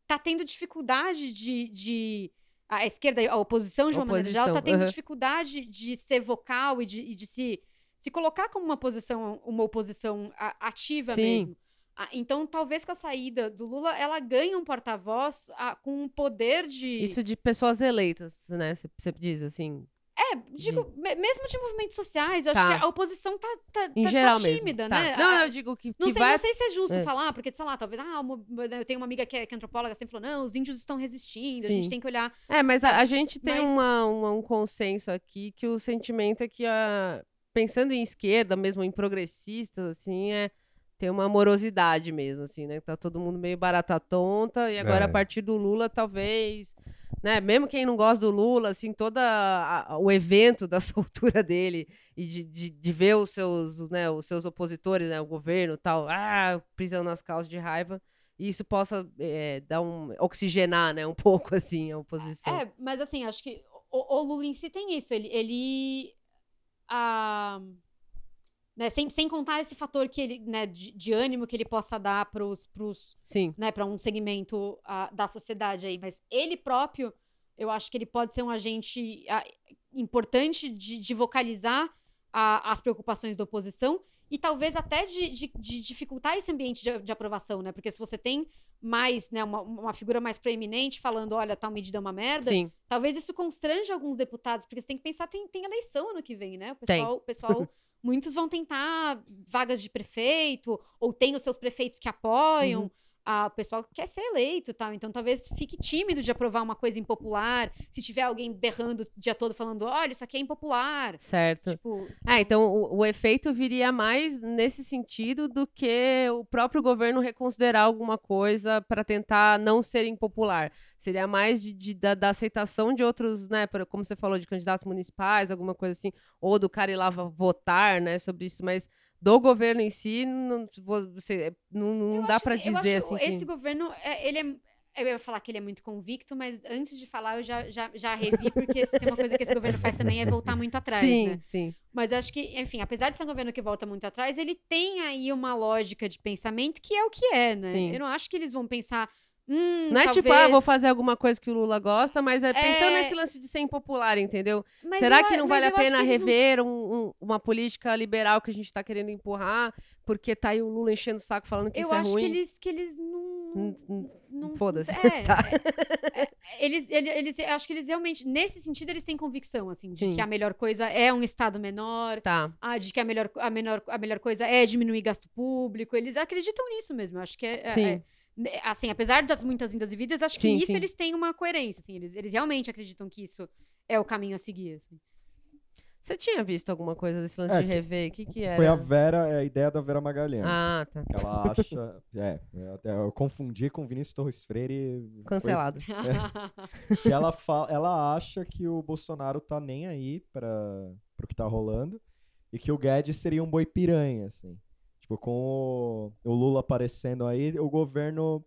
tá tendo dificuldade de. de- a esquerda, a oposição, de uma maneira geral, tá Oposição, tendo aham. dificuldade de ser vocal e de, e de se, se colocar como uma posição, uma oposição ativa Sim. mesmo. Então, talvez com a saída do Lula, ela ganhe um porta-voz com um poder de. Isso de pessoas eleitas, né? Você diz assim. É, digo, me- mesmo de movimentos sociais, eu acho Tá. que a oposição tá, tá, Em tá- geral tá mesmo. tímida, Tá. né? Não, A- eu digo que, Não que sei, vai. não sei se é justo É. falar, porque, sei lá, talvez, ah, uma- eu tenho uma amiga que é, que é antropóloga, sempre falou, não, os índios estão resistindo, a Sim. gente tem que olhar. É, mas a, a gente tem Mas- uma, uma- um consenso aqui que o sentimento é que, a, pensando em esquerda, mesmo em progressistas, assim, é ter uma morosidade mesmo, assim, né? Tá todo mundo meio barata tonta, e agora É. a partir do Lula, talvez, né? Mesmo quem não gosta do Lula, assim, todo o evento da [laughs] soltura dele e de, de, de ver os seus, né, os seus opositores, né, o governo e tal, ah, prisão nas causas de raiva, isso possa é, dar um oxigenar, né, um [laughs] pouco assim a oposição. É, mas assim, acho que o, o Lula em si tem isso. Ele. ele ah, né, sem, sem contar esse fator que ele, né, de, de ânimo que ele possa dar pros, pros, Sim, né, para um segmento ah, da sociedade aí. Mas ele próprio, eu acho que ele pode ser um agente ah, importante de, de vocalizar a- as preocupações da oposição e talvez até de, de- de dificultar esse ambiente de, de aprovação, né? Porque se você tem mais, né, uma, uma figura mais preeminente falando, olha, tal medida é uma merda, sim. talvez isso constrange alguns deputados, porque você tem que pensar, tem, tem eleição ano que vem, né? O pessoal, o pessoal [laughs] muitos vão tentar vagas de prefeito, ou tem os seus prefeitos que apoiam. Uhum. Ah, o pessoal quer ser eleito e tal. Então talvez fique tímido de aprovar uma coisa impopular. Se tiver alguém berrando o dia todo falando, olha, isso aqui é impopular. Certo. Tipo, É, então o, o efeito viria mais nesse sentido do que o próprio governo reconsiderar alguma coisa para tentar não ser impopular. Seria mais de, de- da, da aceitação de outros, né? Como você falou, de candidatos municipais, alguma coisa assim, ou do cara ir lá vo- votar, né, sobre isso, mas do governo em si, não, você, não, não dá para assim, dizer assim. Esse que- governo, é, ele é. Eu ia falar que ele é muito convicto, mas antes de falar, eu já, já, já revi, porque tem uma coisa que esse governo faz também é voltar muito atrás, sim, né? sim. Mas acho que, enfim, apesar de ser um governo que volta muito atrás, ele tem aí uma lógica de pensamento que é o que é, né? Sim. Eu não acho que eles vão pensar Hum, Não é tipo, ah, vou fazer alguma coisa que o Lula gosta, mas é pensando É. nesse lance de ser impopular, entendeu? Mas Será eu que não vale a eu acho pena eles não- rever um- um- uma política liberal que a gente tá querendo empurrar, porque tá aí o Lula enchendo o saco falando que Eu isso é acho ruim? que eles, que eles não. Hum, hum, não foda-se. [laughs] É, Tá. é, é, eles, ele- eles, eu acho que eles realmente, nesse sentido, eles têm convicção, assim, de Sim. que a melhor coisa é um Estado menor, Tá. ah, de que a melhor, a, menor, a melhor coisa é diminuir gasto público. Eles acreditam nisso mesmo. Eu acho que é. é- Sim. É- né, assim, apesar das muitas indas e vidas, acho que Sim, nisso sim. eles têm uma coerência. Assim, eles, eles realmente acreditam que isso é o caminho a seguir. assim. Você tinha visto alguma coisa desse lance É, de que- rever? O que que era? Foi a Vera, é a ideia da Vera Magalhães. Ah, tá. Que ela acha. é, é, eu confundi com Vinícius Torres Freire. e foi- Cancelado. [laughs] que ela, fa- ela acha que o Bolsonaro tá nem aí para pro que tá rolando e que o Guedes seria um boi piranha, assim. Tipo, com o, o Lula aparecendo aí, o governo,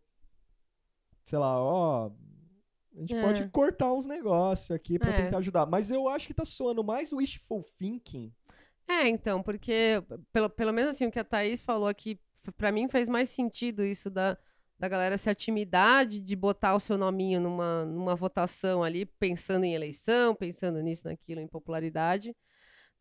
sei lá, ó, a gente É. pode cortar uns negócios aqui pra É. tentar ajudar. Mas eu acho que tá soando mais wishful thinking. É, então, porque pelo, pelo menos assim, o que a Thaís falou aqui, pra mim fez mais sentido isso da, da galera se de, de botar o seu nominho numa, numa votação ali, pensando em eleição, pensando nisso, naquilo, em popularidade,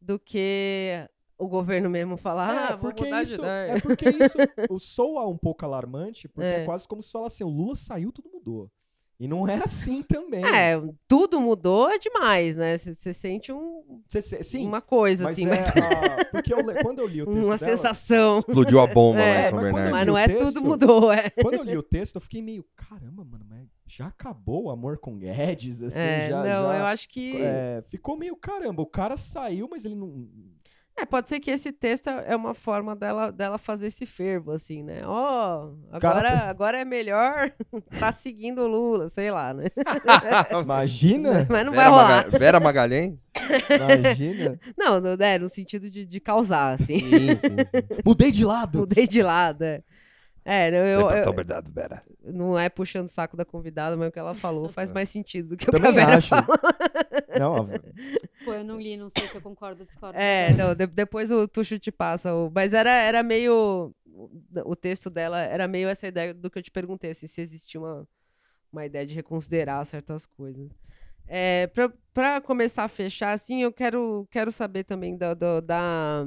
do que o governo mesmo falar, ah, é, vou porque mudar de isso, ideia. é porque isso [laughs] o soa um pouco alarmante, porque é. É. quase como se falasse assim, o Lula saiu, tudo mudou. E não é assim também. É, tudo mudou é demais, né? Você sente um, Cê- cê- sim, uma coisa, mas assim, é, mas a- porque eu quando eu li o [laughs] texto uma dela, sensação. Explodiu a bomba lá É, em São mas Bernardo. Mas não é texto- tudo mudou, é. quando eu li o texto, eu fiquei meio, caramba, mano, mas já acabou o amor com Guedes, assim, É, já, não, já- eu acho que. é, ficou meio, caramba, o cara saiu, mas ele não... É, pode ser que esse texto é uma forma dela, dela fazer esse fervo, assim, né? Ó, cara agora, agora é melhor [laughs] tá seguindo o Lula, sei lá, né? [laughs] Imagina, Mas não vai Vera, rolar. Maga- Vera Magalhães? imagina. [laughs] Não, no, né, no sentido de, de causar, assim. Sim, sim, sim. Mudei de lado. Mudei de lado, é. É, eu, eu- eu- verdade, Vera. não é puxando o saco da convidada, mas o que ela falou faz [laughs] mais sentido do que o que Também a Vera acho. falou. Não, a- [laughs] Pô, eu não li, não sei se eu concordo ou discordo. É, não, de- depois o Tuxo te passa. o- Mas era, era meio. o- texto dela era meio essa ideia do que eu te perguntei, assim, se existia uma, uma ideia de reconsiderar certas coisas. É, pra, pra começar a fechar, assim, eu quero, quero saber também da, do- da,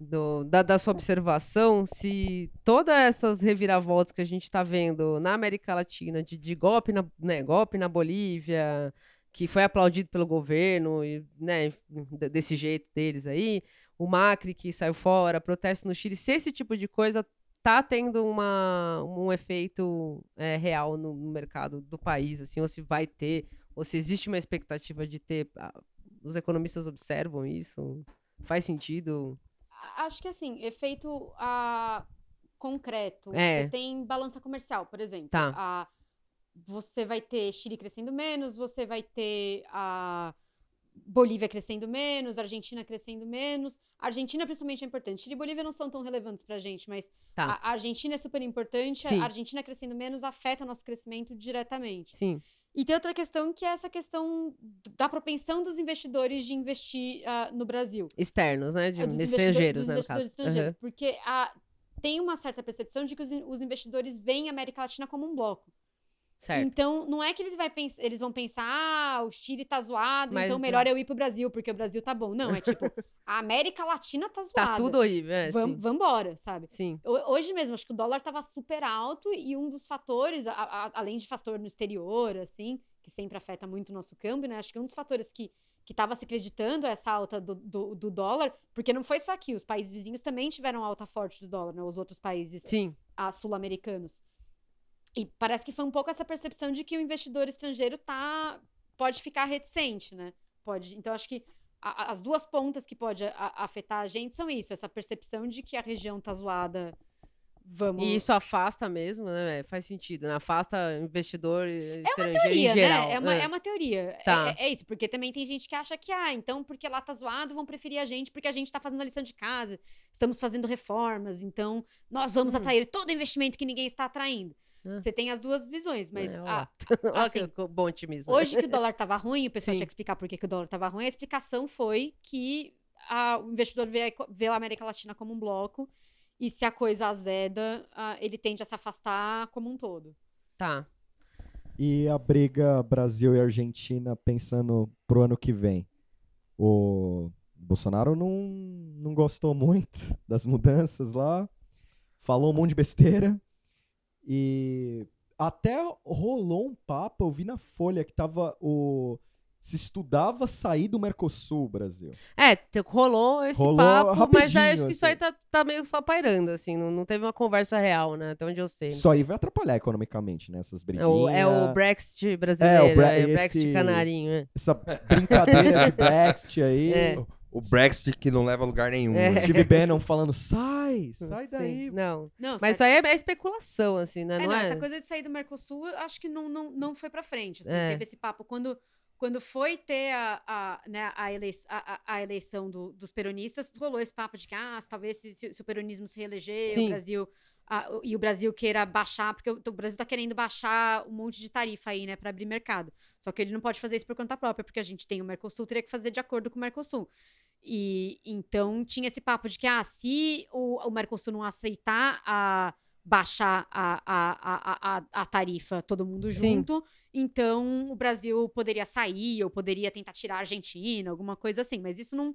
do- da, da sua observação se todas essas reviravoltas que a gente está vendo na América Latina, de, de golpe, na, né, golpe na Bolívia, que foi aplaudido pelo governo, e, né, de- desse jeito deles aí, o Macri que saiu fora, protesto no Chile, se esse tipo de coisa tá tendo uma, um efeito é, real no, no mercado do país, assim, ou se vai ter, ou se existe uma expectativa de ter, ah, os economistas observam isso, faz sentido? A- Acho que assim, efeito ah, concreto. É. Você tem balança comercial, por exemplo. Tá. Ah, você vai ter Chile crescendo menos, você vai ter a Bolívia crescendo menos, Argentina crescendo menos. A Argentina, principalmente, é importante. Chile e Bolívia não são tão relevantes pra gente, mas Tá. a a Argentina é super importante. Sim. A Argentina crescendo menos afeta nosso crescimento diretamente. Sim, E tem outra questão que é essa questão da propensão dos investidores de investir ah, no Brasil. externos, né, de É, dos estrangeiros, né, no dos caso. investidores estrangeiros, Aham. Porque a- tem uma certa percepção de que os, os investidores veem a América Latina como um bloco. Certo. Então, não é que eles, vai pens- eles vão pensar, ah, o Chile tá zoado, Mas, então é. melhor eu ir pro Brasil, porque o Brasil tá bom. Não, é tipo, a América Latina tá zoada. Tá tudo horrível, é, Vam, sim. vambora, sabe? Sim, Ho- Hoje mesmo, acho que o dólar tava super alto e um dos fatores, a- a- além de fator no exterior, assim, que sempre afeta muito o nosso câmbio, né? Acho que um dos fatores que que estava se acreditando essa alta do, do, do dólar, porque não foi só aqui, os países vizinhos também tiveram alta forte do dólar, né? Os outros países sim. sul-americanos. E parece que foi um pouco essa percepção de que o investidor estrangeiro tá pode ficar reticente, né? Pode. Então acho que a- as duas pontas que pode a- afetar a gente são isso, essa percepção de que a região tá zoada. Vamos. E isso afasta mesmo, né? Faz sentido, né? Afasta investidor estrangeiro teoria, em geral. né? É uma, é. é uma teoria. É- Tá. É, é isso, porque também tem gente que acha que, ah, então porque lá tá zoado, vão preferir a gente porque a gente tá fazendo a lição de casa, estamos fazendo reformas, então nós vamos Hum. atrair todo o investimento que ninguém está atraindo. Ah. Você tem as duas visões, mas É, ó [laughs] ah, assim, que bom otimismo. hoje que o [laughs] dólar tava ruim, o pessoal Sim. tinha que explicar por que, que o dólar tava ruim, a explicação foi que a- o investidor vê a, vê a América Latina como um bloco E se a coisa azeda, ah, ele tende a se afastar como um todo. Tá. E a briga Brasil e Argentina pensando pro ano que vem. O Bolsonaro não, não gostou muito das mudanças lá, falou um monte de besteira e até rolou um papo, eu vi na Folha que tava o se estudava sair do Mercosul, Brasil. É, rolou esse Rolou papo, mas rapidinho, acho que isso aí assim. tá, tá meio só pairando, assim. Não, não teve uma conversa real, né? Até onde eu sei. Isso aí vai atrapalhar economicamente, né? Essas É briguinhas. o, é o Brexit brasileiro, É, o Bre- é o Brexit esse- canarinho. É. Essa brincadeira de [laughs] Brexit aí. É. O Brexit que não leva a lugar nenhum. É. né? Steve Bannon falando, sai, sai Sim, daí. Não. Não, Mas isso aí é, é especulação, assim, né? É, não não, é? essa coisa de sair do Mercosul, eu acho que não, não, não foi pra frente. assim, É. Teve esse papo. Quando, quando foi ter a, a, né, a, elei a, a- eleição do- dos peronistas, rolou esse papo de que, ah, talvez se, se- se o peronismo se reeleger, Sim. o Brasil. ah, e o Brasil queira baixar, porque o, o Brasil tá querendo baixar um monte de tarifa aí, né, pra abrir mercado. Só que ele não pode fazer isso por conta própria, porque a gente tem o Mercosul, teria que fazer de acordo com o Mercosul. E então tinha esse papo de que, ah, se o, o Mercosul não aceitar a baixar a, a, a, a, a tarifa todo mundo Sim. junto, então o Brasil poderia sair ou poderia tentar tirar a Argentina, alguma coisa assim. Mas isso não.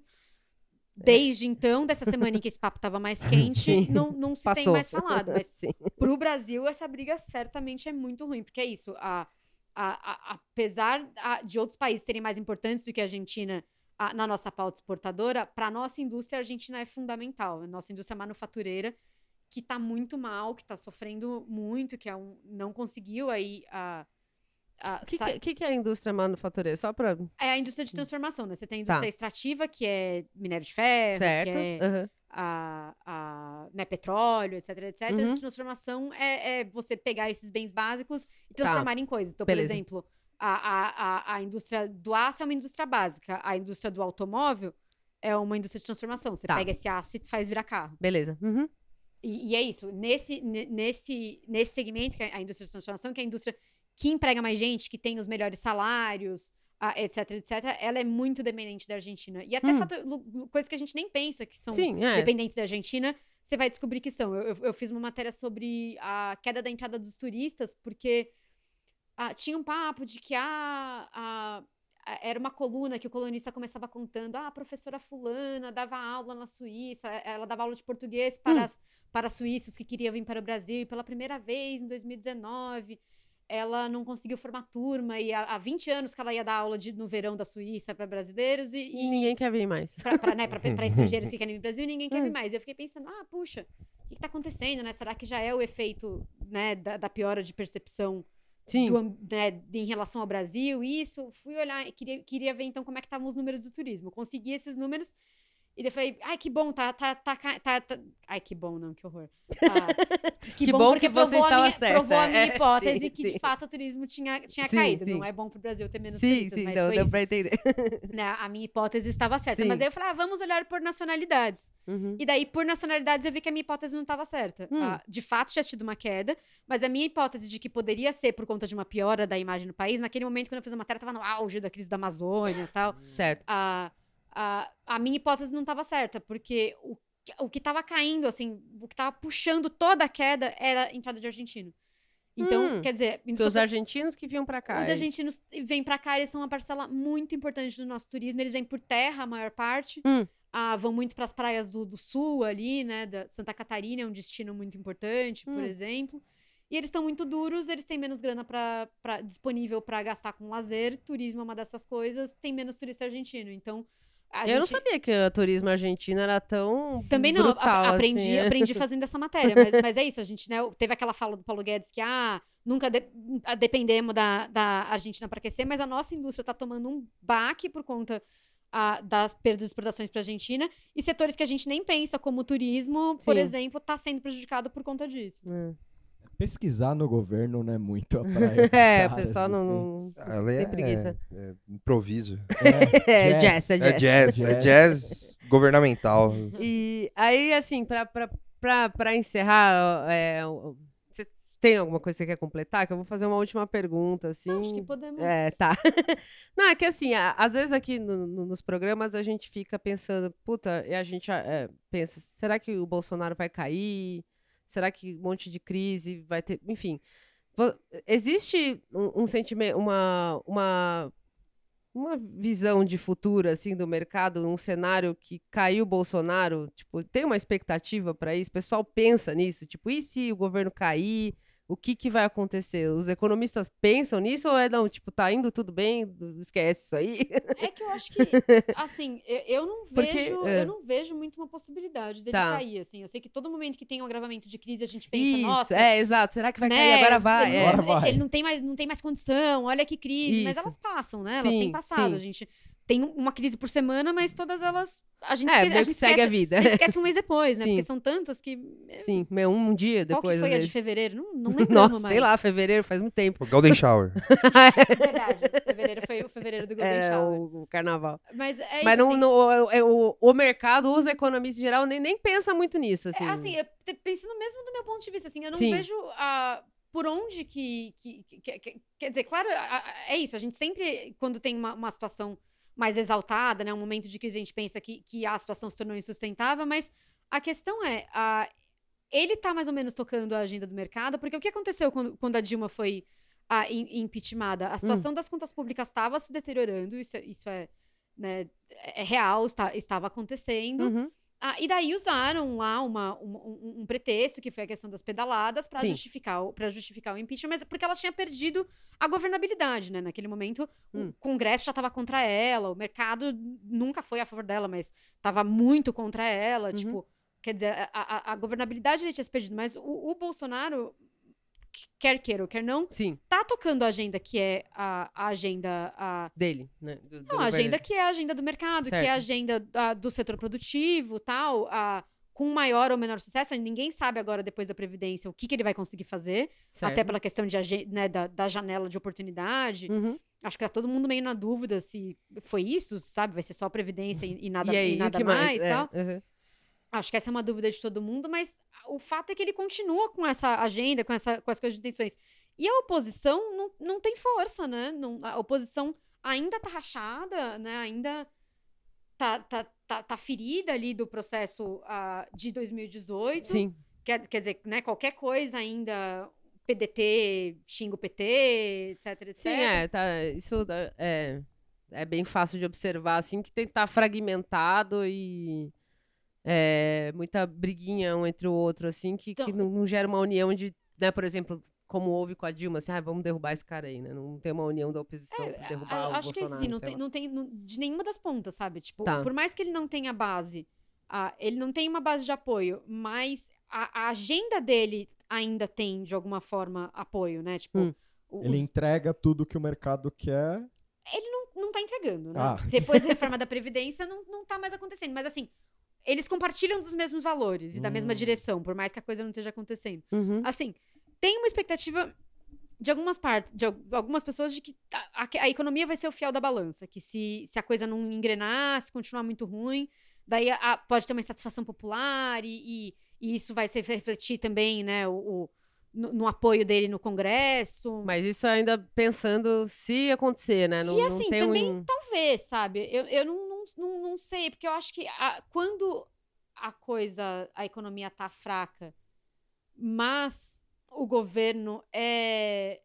Desde então, dessa semana em que esse papo estava mais [laughs] quente, Sim. não, não se tem Passou. mais falado. Mas [laughs] Sim. pro Brasil, essa briga certamente é muito ruim, porque é isso. A, a- a- apesar de outros países serem mais importantes do que a Argentina a- na nossa pauta exportadora, para nossa indústria, a Argentina é fundamental. A nossa indústria manufatureira, que está muito mal, que está sofrendo muito, que é um, não conseguiu aí. A, a, O que, sa- que, que é a indústria manufatureira? Só pra. é a indústria de transformação, né? Você tem a Tá. indústria extrativa, que é minério de ferro, Certo? que é aham. a, a né, petróleo, etc, etc. Uhum. A transformação é, é você pegar esses bens básicos e transformar em coisas. Então, Beleza. por exemplo, a, a, a, a indústria do aço é uma indústria básica. A indústria do automóvel é uma indústria de transformação. Você Tá. pega esse aço e faz virar carro. Beleza. Uhum. E, e é isso. Nesse, ne- nesse, nesse segmento, que é a indústria de transformação, que é a indústria que emprega mais gente, que tem os melhores salários, ah, etc, etc, ela é muito dependente da Argentina. E até Hum. coisas que a gente nem pensa que são Sim, é. dependentes da Argentina, você vai descobrir que são. Eu, eu- eu fiz uma matéria sobre a queda da entrada dos turistas, porque ah, tinha um papo de que ah, a- a- era uma coluna que o colunista começava contando: ah, a professora Fulana dava aula na Suíça, eh, ela dava aula de português para, para suíços que queriam vir para o Brasil, e pela primeira vez em 2019. Ela não conseguiu formar turma, e há, há 20 anos que ela ia dar aula de- no verão da Suíça para brasileiros, e, E e, ninguém quer vir mais. pra, né, estrangeiros que [laughs] querem vir pro Brasil e ninguém quer Hum. vir mais. Eu fiquei pensando, ah, puxa, o que, que tá acontecendo, né? Será que já é o efeito, né, da, da piora de percepção Sim. do, né, em relação ao Brasil? Isso, fui olhar, queria, queria ver então como é que estavam os números do turismo. Consegui esses números e daí eu falei, ai, que bom, tá, tá, tá, tá, tá- Ai, que bom, não, que horror. Ah, [laughs] Que bom porque que você estava minha, certa, Provou a minha [laughs] é, hipótese sim, que, de sim. fato, o turismo tinha, tinha Sim, caído. Não é bom pro Brasil ter menos Sim, turistas, sim, mas deu, foi deu isso pra entender. [laughs] né, a minha hipótese estava certa. Mas daí eu falei, ah, vamos olhar por nacionalidades. Uhum. E daí, por nacionalidades, eu vi que a minha hipótese não estava certa. Hum. Ah, de fato, tinha tido uma queda, mas a minha hipótese de que poderia ser por conta de uma piora da imagem do país, naquele momento, quando eu fiz a matéria, estava no auge da crise da Amazônia e tal. Certo. A, a, a minha hipótese não estava certa, porque o, que- o que estava caindo, assim, o que estava puxando toda a queda era a entrada de argentino. Então, Hum. quer dizer, Porque os argentinos que vinham pra cá. os é argentinos vêm pra cá, eles são uma parcela muito importante do nosso turismo. Eles vêm por terra, a maior parte. Hum. Ah, vão muito para as praias do, do sul ali, né? Da Santa Catarina é um destino muito importante, por Hum. exemplo. E eles estão muito duros, eles têm menos grana pra, pra- disponível para gastar com lazer. Turismo é uma dessas coisas, tem menos turista argentino. Então, a Eu não gente- sabia que o turismo argentino era tão. também não, a- brutal, a- aprendi, assim, aprendi fazendo essa matéria, mas, mas é isso, a gente, né, teve aquela fala do Paulo Guedes que, ah, nunca de- a- dependemos da, da Argentina para aquecer, mas a nossa indústria está tomando um baque por conta ah, das perdas de exportações para a Argentina, e setores que a gente nem pensa, como o turismo, por Sim. exemplo, está sendo prejudicado por conta disso. É. Pesquisar no governo não é muito [laughs] a praia É, o pessoal não. assim. não- Ela Tem é, preguiça. é improviso. [laughs] É, jazz, é É jazz. jazz, é Jazz. jazz governamental. E aí, assim, pra, pra, pra, pra encerrar, é, você tem alguma coisa que você quer completar? Que eu vou fazer uma última pergunta, assim. Acho que podemos. É, tá. [laughs] Não, é que assim, a- às vezes aqui no- no- nos programas a gente fica pensando, puta, e a gente é, pensa, será que o Bolsonaro vai cair? Será que um monte de crise vai ter. Enfim. Existe um, sentimento, uma, uma, uma visão de futuro, assim, do mercado, um cenário que caiu o Bolsonaro? Tipo, tem uma expectativa para isso? O pessoal pensa nisso? Tipo, e se o governo cair? O que, que vai acontecer? Os economistas pensam nisso ou é não? Tipo, tá indo tudo bem, esquece isso aí? É que eu acho que, [laughs] assim, eu, eu não Porque, vejo, é. eu não vejo muito uma possibilidade dele Tá. cair, assim. Eu sei que todo momento que tem um agravamento de crise, a gente pensa, isso, nossa, é, exato. Será que vai né, cair? Agora vai. Ele, é. não- Agora vai. ele não tem mais, não tem mais condição, olha que crise. Mas Isso. elas passam, né? Elas Sim, têm passado. sim. A gente tem uma crise por semana, mas todas elas. A gente, É, esque- a meio gente que segue a esquece, vida. a gente esquece [laughs] um mês depois, né? Sim. Porque são tantas que. Sim, meu, um dia Qual depois. que foi a de vezes. fevereiro? Não, não [laughs] lembro Nossa, mais. sei lá, fevereiro faz muito tempo. O Golden Shower. [laughs] É verdade. Fevereiro foi o fevereiro do Golden É, Shower. o, o carnaval. Mas é Mas isso, não, assim, é, o, o mercado, os economistas em geral, nem, nem pensa muito nisso. Assim. É, assim, eu te- pensando mesmo do meu ponto de vista, assim, eu não Sim. vejo ah, por onde que, que, que- que- que- Quer dizer, claro, a- a- é isso. A gente sempre, quando tem uma, uma situação mais exaltada, né? Um momento de que a gente pensa que, que a situação se tornou insustentável, mas a questão é. ah, ele tá mais ou menos tocando a agenda do mercado, porque o que aconteceu quando, quando a Dilma foi ah, im- impeachmentada? A situação das contas públicas estava se deteriorando, isso, é- isso é, né, é real, está, estava acontecendo. Uhum. Ah, e daí usaram lá uma, uma- um, um pretexto, que foi a questão das pedaladas, para justificar, pra justificar o impeachment, mas porque ela tinha perdido a governabilidade, né? Naquele momento, Hum. o Congresso já estava contra ela, o mercado nunca foi a favor dela, mas estava muito contra ela. Uhum. Tipo, quer dizer, a, a- a governabilidade ele tinha se perdido, mas o, o Bolsonaro, quer queira ou quer não, Sim, tá tocando a agenda que é a, a agenda. A, dele. Né? do- do não, a governo. agenda que é a agenda do mercado, que é Certo. a agenda ah, do setor produtivo, tal, ah, com maior ou menor sucesso. Ninguém sabe agora, depois da Previdência, o que, que ele vai conseguir fazer, Certo. até pela questão de, né, da, da janela de oportunidade. Uhum. Acho que tá todo mundo meio na dúvida se foi isso, sabe? Vai ser só Previdência e, e nada, e aí, e nada mais, mais? É, tal. uhum. Acho que essa é uma dúvida de todo mundo, mas o fato é que ele continua com essa agenda, com, essa, com as coisas de intenções. E a oposição não, não tem força, né? Não, a oposição ainda tá rachada, né? Ainda tá, tá, tá, tá ferida ali do processo ah, de 2018. Sim, Quer, quer dizer, né? Qualquer coisa ainda, PDT, xinga o PT, etc, etc. sim, é, tá, isso é, é bem fácil de observar, assim, que tem, tá fragmentado e é, muita briguinha um entre o outro, assim, que, que Então- não, não gera uma união de, né, por exemplo, como houve com a Dilma, assim, ah, vamos derrubar esse cara aí, né? Não tem uma união da oposição pra A- derrubar a- o acho que Bolsonaro, assim, não sei tem, não tem não- de nenhuma das pontas, sabe? Tipo, Tá. por mais que ele não tenha base, ah, ele não tem uma base de apoio, mas a, a agenda dele ainda tem, de alguma forma, apoio, né? Tipo, Hum. os- Ele entrega tudo que o mercado quer. não tá entregando, né? Ah. Depois da [laughs] reforma da Previdência, não, não tá mais acontecendo. Mas assim, eles compartilham dos mesmos valores e da mesma Hum. direção, por mais que a coisa não esteja acontecendo. Uhum. Assim, tem uma expectativa de algumas partes, de al- algumas pessoas de que a, a- a economia vai ser o fiel da balança, que se, se a coisa não engrenar, se continuar muito ruim, daí a- pode ter uma insatisfação popular e, e- e isso vai se refletir também, né, o, o- no, no apoio dele no Congresso. Mas isso ainda pensando se acontecer, né? Não, E não assim, tem também um... Talvez, sabe? Eu, eu não, não, não, não sei, porque eu acho que a- quando a coisa, a economia tá fraca, mas o governo é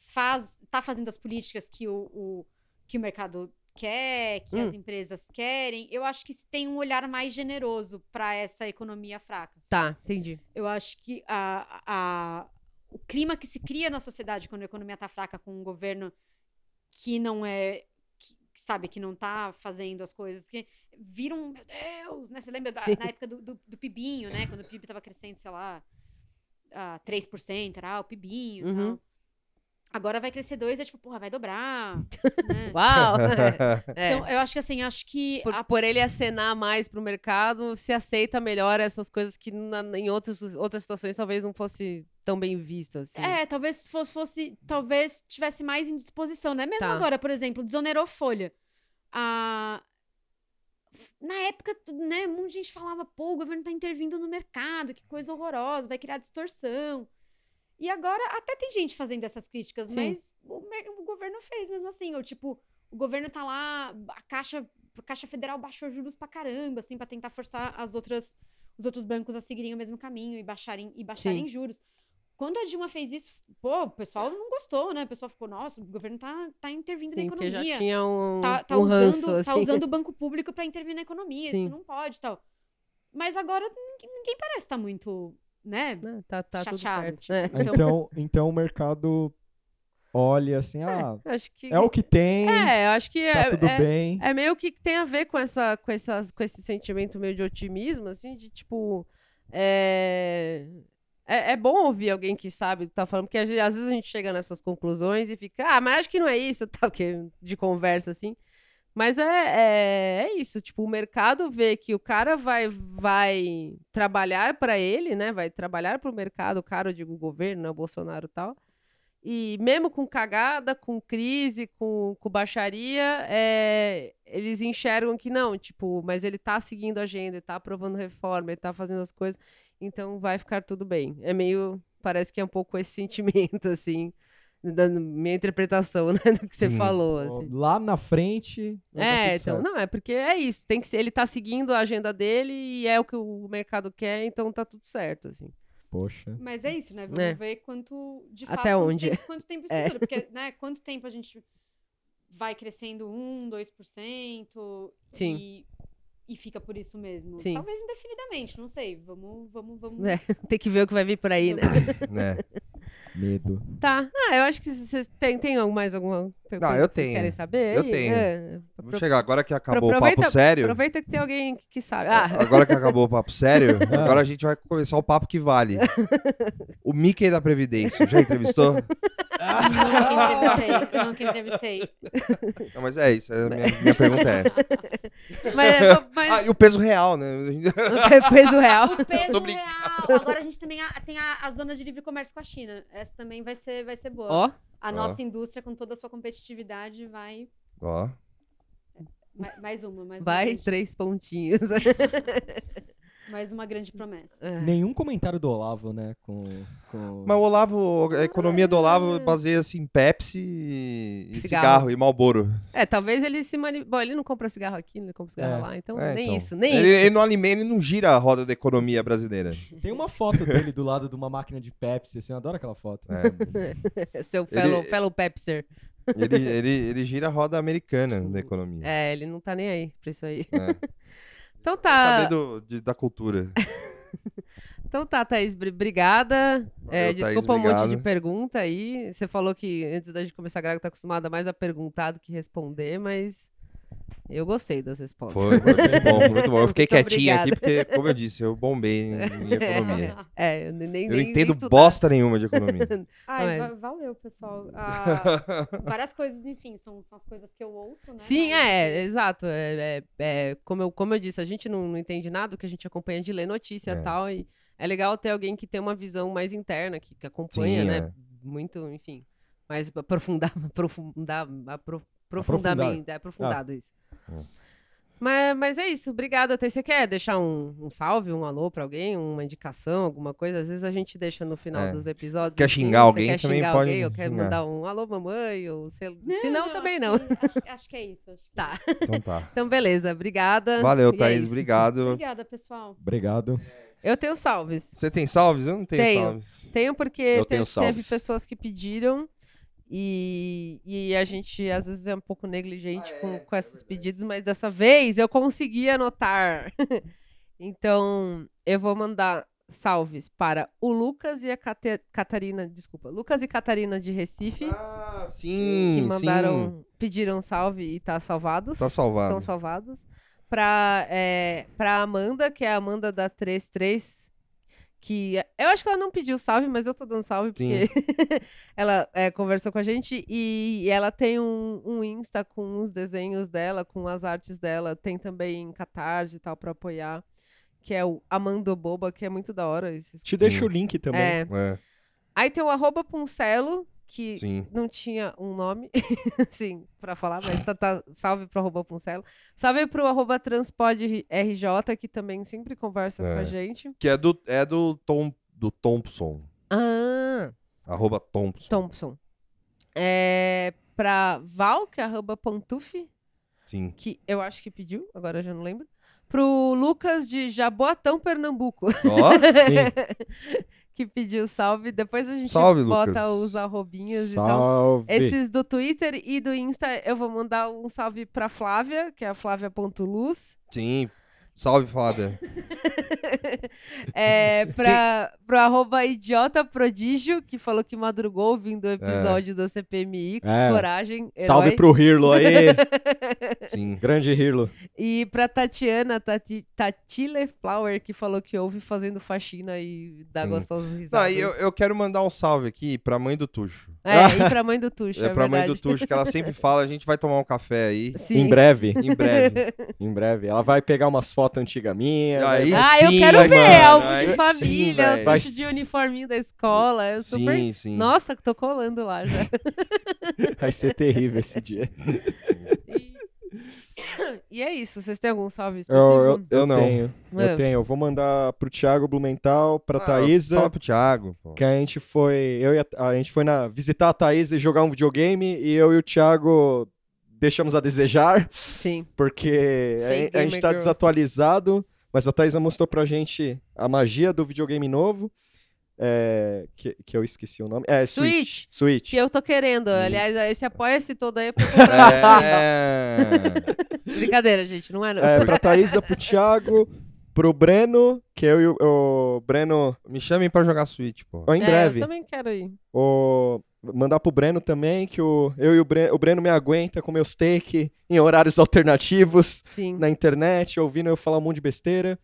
faz, tá fazendo as políticas que o, o- que o mercado quer, que Hum. as empresas querem, eu acho que tem um olhar mais generoso para essa economia fraca. Tá, entendi. Eu acho que a, a- o clima que se cria na sociedade quando a economia tá fraca com um governo que não é. Que, sabe, que não tá fazendo as coisas, que viram, meu Deus, né? Você lembra da, Sim. na época do, do, do PIBinho, né? Quando o PIB tava crescendo, sei lá, a 3%, era ah, o PIBinho e Uhum. tal. Agora vai crescer dois, é tipo, porra, vai dobrar. [laughs] né? Uau! [laughs] É. Então, eu acho que assim, acho que. por, a- por ele acenar mais pro mercado, se aceita melhor essas coisas que na- em outros, outras situações talvez não fosse tão bem visto, assim. É, talvez fosse, fosse- talvez tivesse mais indisposição, né? Mesmo Tá. agora, por exemplo, desonerou folha. Ah, na época, né, um monte de gente falava, pô, o governo tá intervindo no mercado, que coisa horrorosa, vai criar distorção. E agora até tem gente fazendo essas críticas, Sim. mas o, o governo fez mesmo assim. Ou tipo, o governo tá lá, a Caixa, a Caixa Federal baixou juros pra caramba, assim, pra tentar forçar as outras, os outros bancos a seguirem o mesmo caminho e baixarem, e baixarem juros. Quando a Dilma fez isso, pô, o pessoal não gostou, né? O pessoal ficou, nossa, o governo tá, tá intervindo Sim, na porque já economia tinha um, tá, tá um usando, ranço, tá assim. usando o banco público para intervir na economia, Sim. isso não pode e tal. Mas agora ninguém, ninguém parece estar muito, né? Né, Tá, tá tudo Chateado, certo. tipo, É. Então- Então, então o mercado olha assim, ah, Acho que... é o que tem, É, eu acho que tá é, tudo é, bem. é meio que tem a ver com, essa, com, essas, com esse sentimento meio de otimismo, assim, de tipo. É, é, é bom ouvir alguém que sabe o que tá falando, porque às vezes a gente chega nessas conclusões e fica, ah, mas acho que não é isso, [laughs] tal, que de conversa, assim. Mas é, é, é isso, tipo, o mercado vê que o cara vai, vai trabalhar para ele, né? Vai trabalhar para o mercado, o cara, digo, o governo, né, o Bolsonaro e tal. E mesmo com cagada, com crise, com, com baixaria, é, eles enxergam que não, tipo, mas ele tá seguindo a agenda, ele tá aprovando reforma, ele tá fazendo as coisas, então vai ficar tudo bem. É meio, parece que é um pouco esse [laughs] sentimento, assim, da minha interpretação, né, do que você Sim. falou, assim. Lá na frente. dar É, então, certo. não, é porque é isso, tem que ser, ele tá seguindo a agenda dele e é o que o mercado quer, então tá tudo certo, assim. Poxa. Mas é isso, né? Vamos É. ver quanto, de Até fato, quanto onde? tempo, quanto tempo isso É. dura. Porque, né, quanto tempo a gente vai crescendo 1, 2% Sim. e, e fica por isso mesmo. Sim. Talvez indefinidamente, não sei. Vamos, vamos, vamos. É, [laughs] tem que ver o que vai vir por aí, né? [laughs] né? Medo. Tá. Ah, eu acho que vocês tem, tem mais alguma pergunta eu que vocês tenho. querem saber? Eu tenho. É, Vou pro- chegar agora que acabou o papo sério. Aproveita que tem alguém que, sabe. Ah, Agora que acabou o papo sério, [laughs] Ah. agora a gente vai começar o papo que vale. O Mickey da Previdência, já entrevistou? Nunca entrevistei. Nunca entrevistei. Não, mas é isso, a minha, minha pergunta é essa. mas, mas Ah, e o peso real, né? [laughs] o peso real. O peso real. Agora a gente também a- tem a, a zona de livre comércio com a China. Essa também vai ser, vai ser boa. Ó, A Ó. nossa indústria, com toda a sua competitividade, vai. Ó, ma- Mais uma, mais uma. vai grande- três pontinhos. [laughs] mais uma grande promessa. É. Nenhum comentário do Olavo, né? Com. com... Mas o Olavo, a economia do Olavo baseia-se em Pepsi e e Cigarro. cigarro, e Malboro. É, talvez ele se mani... Bom, ele não compra cigarro aqui, ele compra cigarro É. lá, então É, nem então. isso, nem ele, isso. ele não alimenta, ele não gira a roda da economia brasileira. [laughs] Tem uma foto dele do lado de uma máquina de Pepsi, assim, eu adoro aquela foto. É. [laughs] Seu Ele- fellow, fellow Pepser. Ele, ele, ele gira a roda americana da economia. É, ele não tá nem aí pra isso aí. É. [laughs] Então tá. Saber do, de- da cultura. [laughs] Então tá, Thaís, bri- obrigada. É, Valeu, Thaís, desculpa um monte de pergunta aí. Você falou que antes da gente começar a gravar, tá acostumada mais a perguntar do que responder, mas eu gostei das respostas. Foi, foi muito bom, muito bom. Eu [laughs] fiquei Muito quietinho aqui obrigada. porque, como eu disse, eu bombei em, em [laughs] economia. É, eu nem, nem Eu nem não entendo estudar. bosta nenhuma de economia. [laughs] Ai, Mas- va- valeu, pessoal. Ah, várias coisas, enfim, são, são as coisas que eu ouço, né? Sim, mas- é, exato. É, é- é, como, eu, como eu disse, a gente não, não entende nada, o que a gente acompanha de ler notícia É. e tal. E é legal ter alguém que tem uma visão mais interna, que, que acompanha, Sim, né? é. Muito, enfim, mais aprofundar, aprofundar, apro, profundamente, é aprofundado isso. É. Mas, mas é isso, obrigada. Thaís. Você quer deixar um, um salve, um alô pra alguém, uma indicação, alguma coisa? Às vezes a gente deixa no final É. dos episódios. Quer xingar alguém, quer também xingar pode alguém, ou quer mandar um alô, mamãe, ou sei, se não, também não. acho que- Acho, acho que é isso. Acho que Tá. Então tá. [laughs] Então, beleza, obrigada. Valeu, E é Thaís. isso. Obrigado. Obrigada, pessoal. Obrigado. Eu tenho salves. Você tem salves? Eu não tenho, Tenho. salves. Tenho porque te- tenho teve salves. pessoas que pediram e, e a gente às vezes é um pouco negligente com, com esses pedidos, mas dessa vez eu consegui anotar. [laughs] então eu vou mandar salves para o Lucas e a Cate- Catarina, desculpa, Lucas e Catarina de Recife. Ah, sim. que sim. mandaram, pediram salve e tá salvados. Tá salvado. Estão salvados. Pra, é, pra Amanda, que é a Amanda da 33, que eu acho que ela não pediu salve, mas eu tô dando salve porque [laughs] ela é, conversou com a gente e ela tem um, um Insta com os desenhos dela, com as artes dela. Tem também Catarse e tal pra apoiar, que é o Amando Boba, que é muito da hora. Te deixo o link também. É. É, Aí tem o arroba Puncelo, que sim. não tinha um nome, [laughs] assim, pra falar, mas tá, tá- salve pro arroba Puncelo. Salve pro arroba RJ, que também sempre conversa com a É. gente. Que é do, é do Tom do Thompson. Ah, Arroba Thompson. Thompson. É, pra Val, que é arroba Pantuf, Sim. que eu acho que pediu, agora eu já não lembro. Pro Lucas de Jaboatão, Pernambuco, Ó, Sim. [laughs] que pediu salve. Depois a gente Salve, bota Lucas. os arrobinhas e tal. Salve. Esses do Twitter e do Insta, eu vou mandar um salve pra Flávia, que é a Flávia.luz. sim. Salve, Flávia. [laughs] é, pra, pro arroba idiota prodígio, que falou que madrugou ouvindo o episódio da CPMI. É. Coragem, herói. Salve pro Hirlo aí. [laughs] Sim. Grande Hirlo. E pra Tatiana, Tati, Tatile Flower, que falou que ouve fazendo faxina e dá Sim. gostosas Não, risadas. e eu, eu quero mandar um salve aqui pra mãe do Tuxo. É, e pra mãe do Tuxo, É, [laughs] é, pra mãe do verdade. Tuxo, que ela sempre [laughs] fala, a gente vai tomar um café aí Sim. Em breve. em breve. [laughs] Em breve. Ela vai pegar umas fotos antigas minhas. Aí vai- Ah, eu sim, quero vai, ver, álbum Aí de sim, família. Vai tuxo de uniforminho da escola. Eu super... Sim, sim. Nossa, tô colando lá já. Vai ser terrível esse dia. E... é isso, vocês têm algum salve específico? eu, eu Eu não. tenho. Eu tenho. Eu vou mandar pro Thiago Blumenthal, pra Ah, Thaísa. Salve pro Thiago. pô. Que a gente foi. Eu e a, a gente foi na, visitar a Thaís e jogar um videogame. E eu e o Thiago deixamos a desejar, Sim. porque a, a gente tá girls. desatualizado. Mas a Thaisa mostrou pra gente a magia do videogame novo. É, que, que eu esqueci o nome. É, Switch. Switch. Switch. Que eu tô querendo. Hum. Aliás, esse apoia-se todo aí é pra [laughs] comprar. É. Brincadeira, gente, não é não. É, pra Thaisa, pro Thiago, pro Breno, que eu e o, o Breno. Me chamem pra jogar Switch, pô. Ó, em É, breve. Eu também quero ir. O, mandar pro Breno também, que o, eu e o Breno, o Breno me aguenta com meus take em horários alternativos Sim. na internet, ouvindo eu falar um monte de besteira.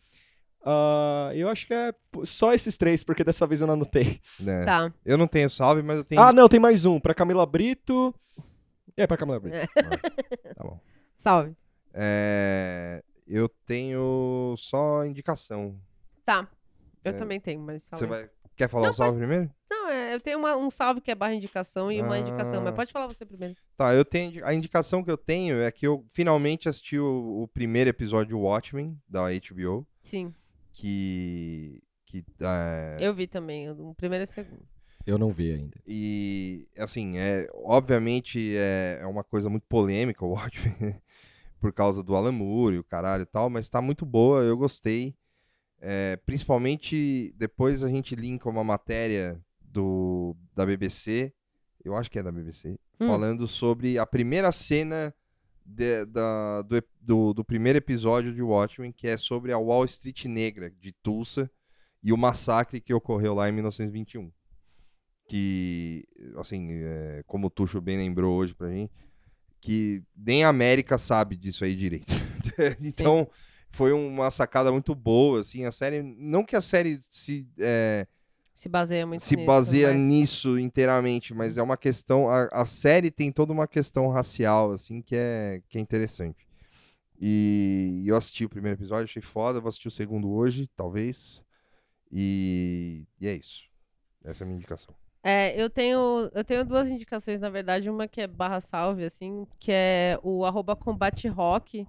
Ah, eu acho que é só esses três, porque dessa vez eu não anotei. É. Tá. Eu não tenho salve, mas eu tenho. Ah, não, tem mais um. Pra Camila Brito. É, pra Camila Brito. Tá bom. [laughs] Salve. É, Eu tenho só indicação. Tá. Eu É. também tenho, mas salve. Você vai... Quer falar o salve primeiro? Não, é, eu tenho uma- um salve que é barra indicação e uma Ah. indicação, mas pode falar você primeiro. Tá, eu tenho. A indicação que eu tenho é que eu finalmente assisti o, o primeiro episódio Watchmen, da HBO, Sim, que. que é, eu vi também, o primeiro e o segundo. Eu não vi ainda. E, assim, é, obviamente é, é uma coisa muito polêmica [laughs] o Watchmen, por causa do Alan Moore e o caralho e tal, mas tá muito boa, eu gostei. É, principalmente depois a gente linka uma matéria do, da BBC, eu acho que é da BBC, Hum. falando sobre a primeira cena de- da- do, do, do primeiro episódio de Watchmen, que é sobre a Wall Street Negra de Tulsa e o massacre que ocorreu lá em 1921 que, assim, é, como o Tuxo bem lembrou hoje pra gente, que nem a América sabe disso aí direito. [laughs] então, foi uma sacada muito boa, assim, a série, não que a série se, é, Se baseia muito se nisso, baseia mas- nisso inteiramente, mas é uma questão, a, a série tem toda uma questão racial, assim, que é, que é interessante. E eu assisti o primeiro episódio, achei foda, vou assistir o segundo hoje, talvez, e, e é isso. Essa é a minha indicação. É, eu tenho, eu tenho duas indicações, na verdade. Uma que é barra salve, assim, que é o arroba combate rock,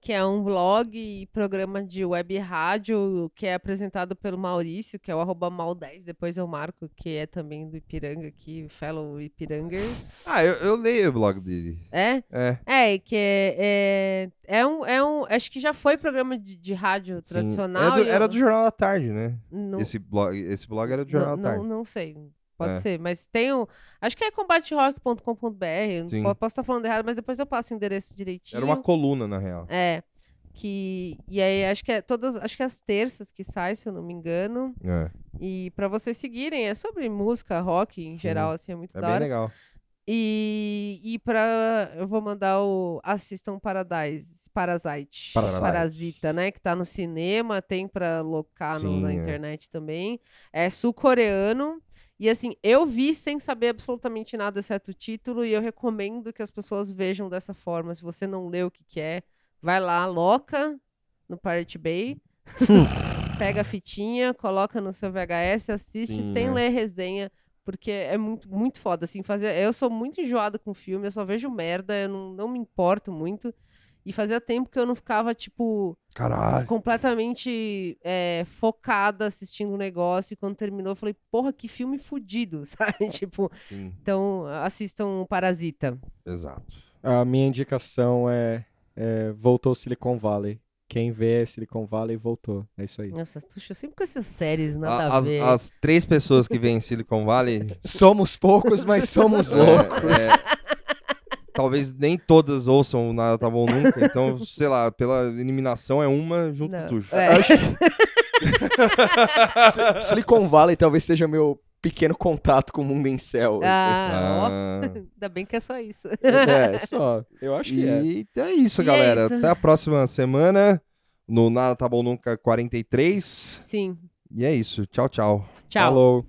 que é um blog e programa de web rádio que é apresentado pelo Maurício, que é o arroba mal10, depois eu marco, que é também do Ipiranga aqui, fellow Ipirangers. Ah, eu, eu leio o blog dele. É? É. É, que é, é, é um, é um. Acho que já foi programa de, de rádio sim. tradicional. Era do, era eu- do Jornal da Tarde, né? não- Esse, blog, esse blog era do não, Jornal da não, Tarde. não sei. Pode É. ser, mas tem um. Acho que é combaterock.com.br. Sim. po- Posso estar falando errado, mas depois eu passo o endereço direitinho. Era uma coluna, na real. É. Que. E aí, acho que é todas. Acho que é as terças que sai, se eu não me engano. É, E pra vocês seguirem, é sobre música, rock em geral, assim, é muito é da bem hora. legal. E, e pra. Eu vou mandar o Assistam Paradise. Parasite. Parasite. Parasita, né? Que tá no cinema, tem pra locar no- Sim, na é. internet também. É sul-coreano. E assim, eu vi sem saber absolutamente nada, exceto o título, e eu recomendo que as pessoas vejam dessa forma. Se você não leu o que, que é, vai lá, loca no Pirate Bay. [laughs] pega a fitinha, coloca no seu VHS, assiste Sim, sem é. ler resenha, porque é muito, muito foda, assim, fazer... Eu sou muito enjoada com filme, eu só vejo merda, eu não, não me importo muito. E fazia tempo que eu não ficava, tipo, Caralho. completamente é, focada assistindo o negócio. E quando terminou, eu falei, porra, que filme fudido, [laughs] sabe? tipo, Sim, então assistam Parasita. exato. A minha indicação é, é Voltou Silicon Valley. Quem vê Silicon Valley voltou. É isso aí. Nossa, tuxa, sempre com essas séries, nada A- a, as, ver. as três pessoas que vêm em Silicon Valley. Somos poucos, mas somos [laughs] é, loucos. é, talvez nem todas ouçam o Nada Tá Bom Nunca. [laughs] Então, sei lá, pela eliminação é uma junto Não, com o Tuxo. é. Acho [laughs] Silicon Valley talvez seja meu pequeno contato com o mundo em céu. Ah, ó, Ah. ainda bem que é só isso. É, só. Eu acho que é. E é isso, E é galera. isso. Até a próxima semana no Nada Tá Bom Nunca 43. Sim. E é isso. Tchau, tchau. Tchau. Falou.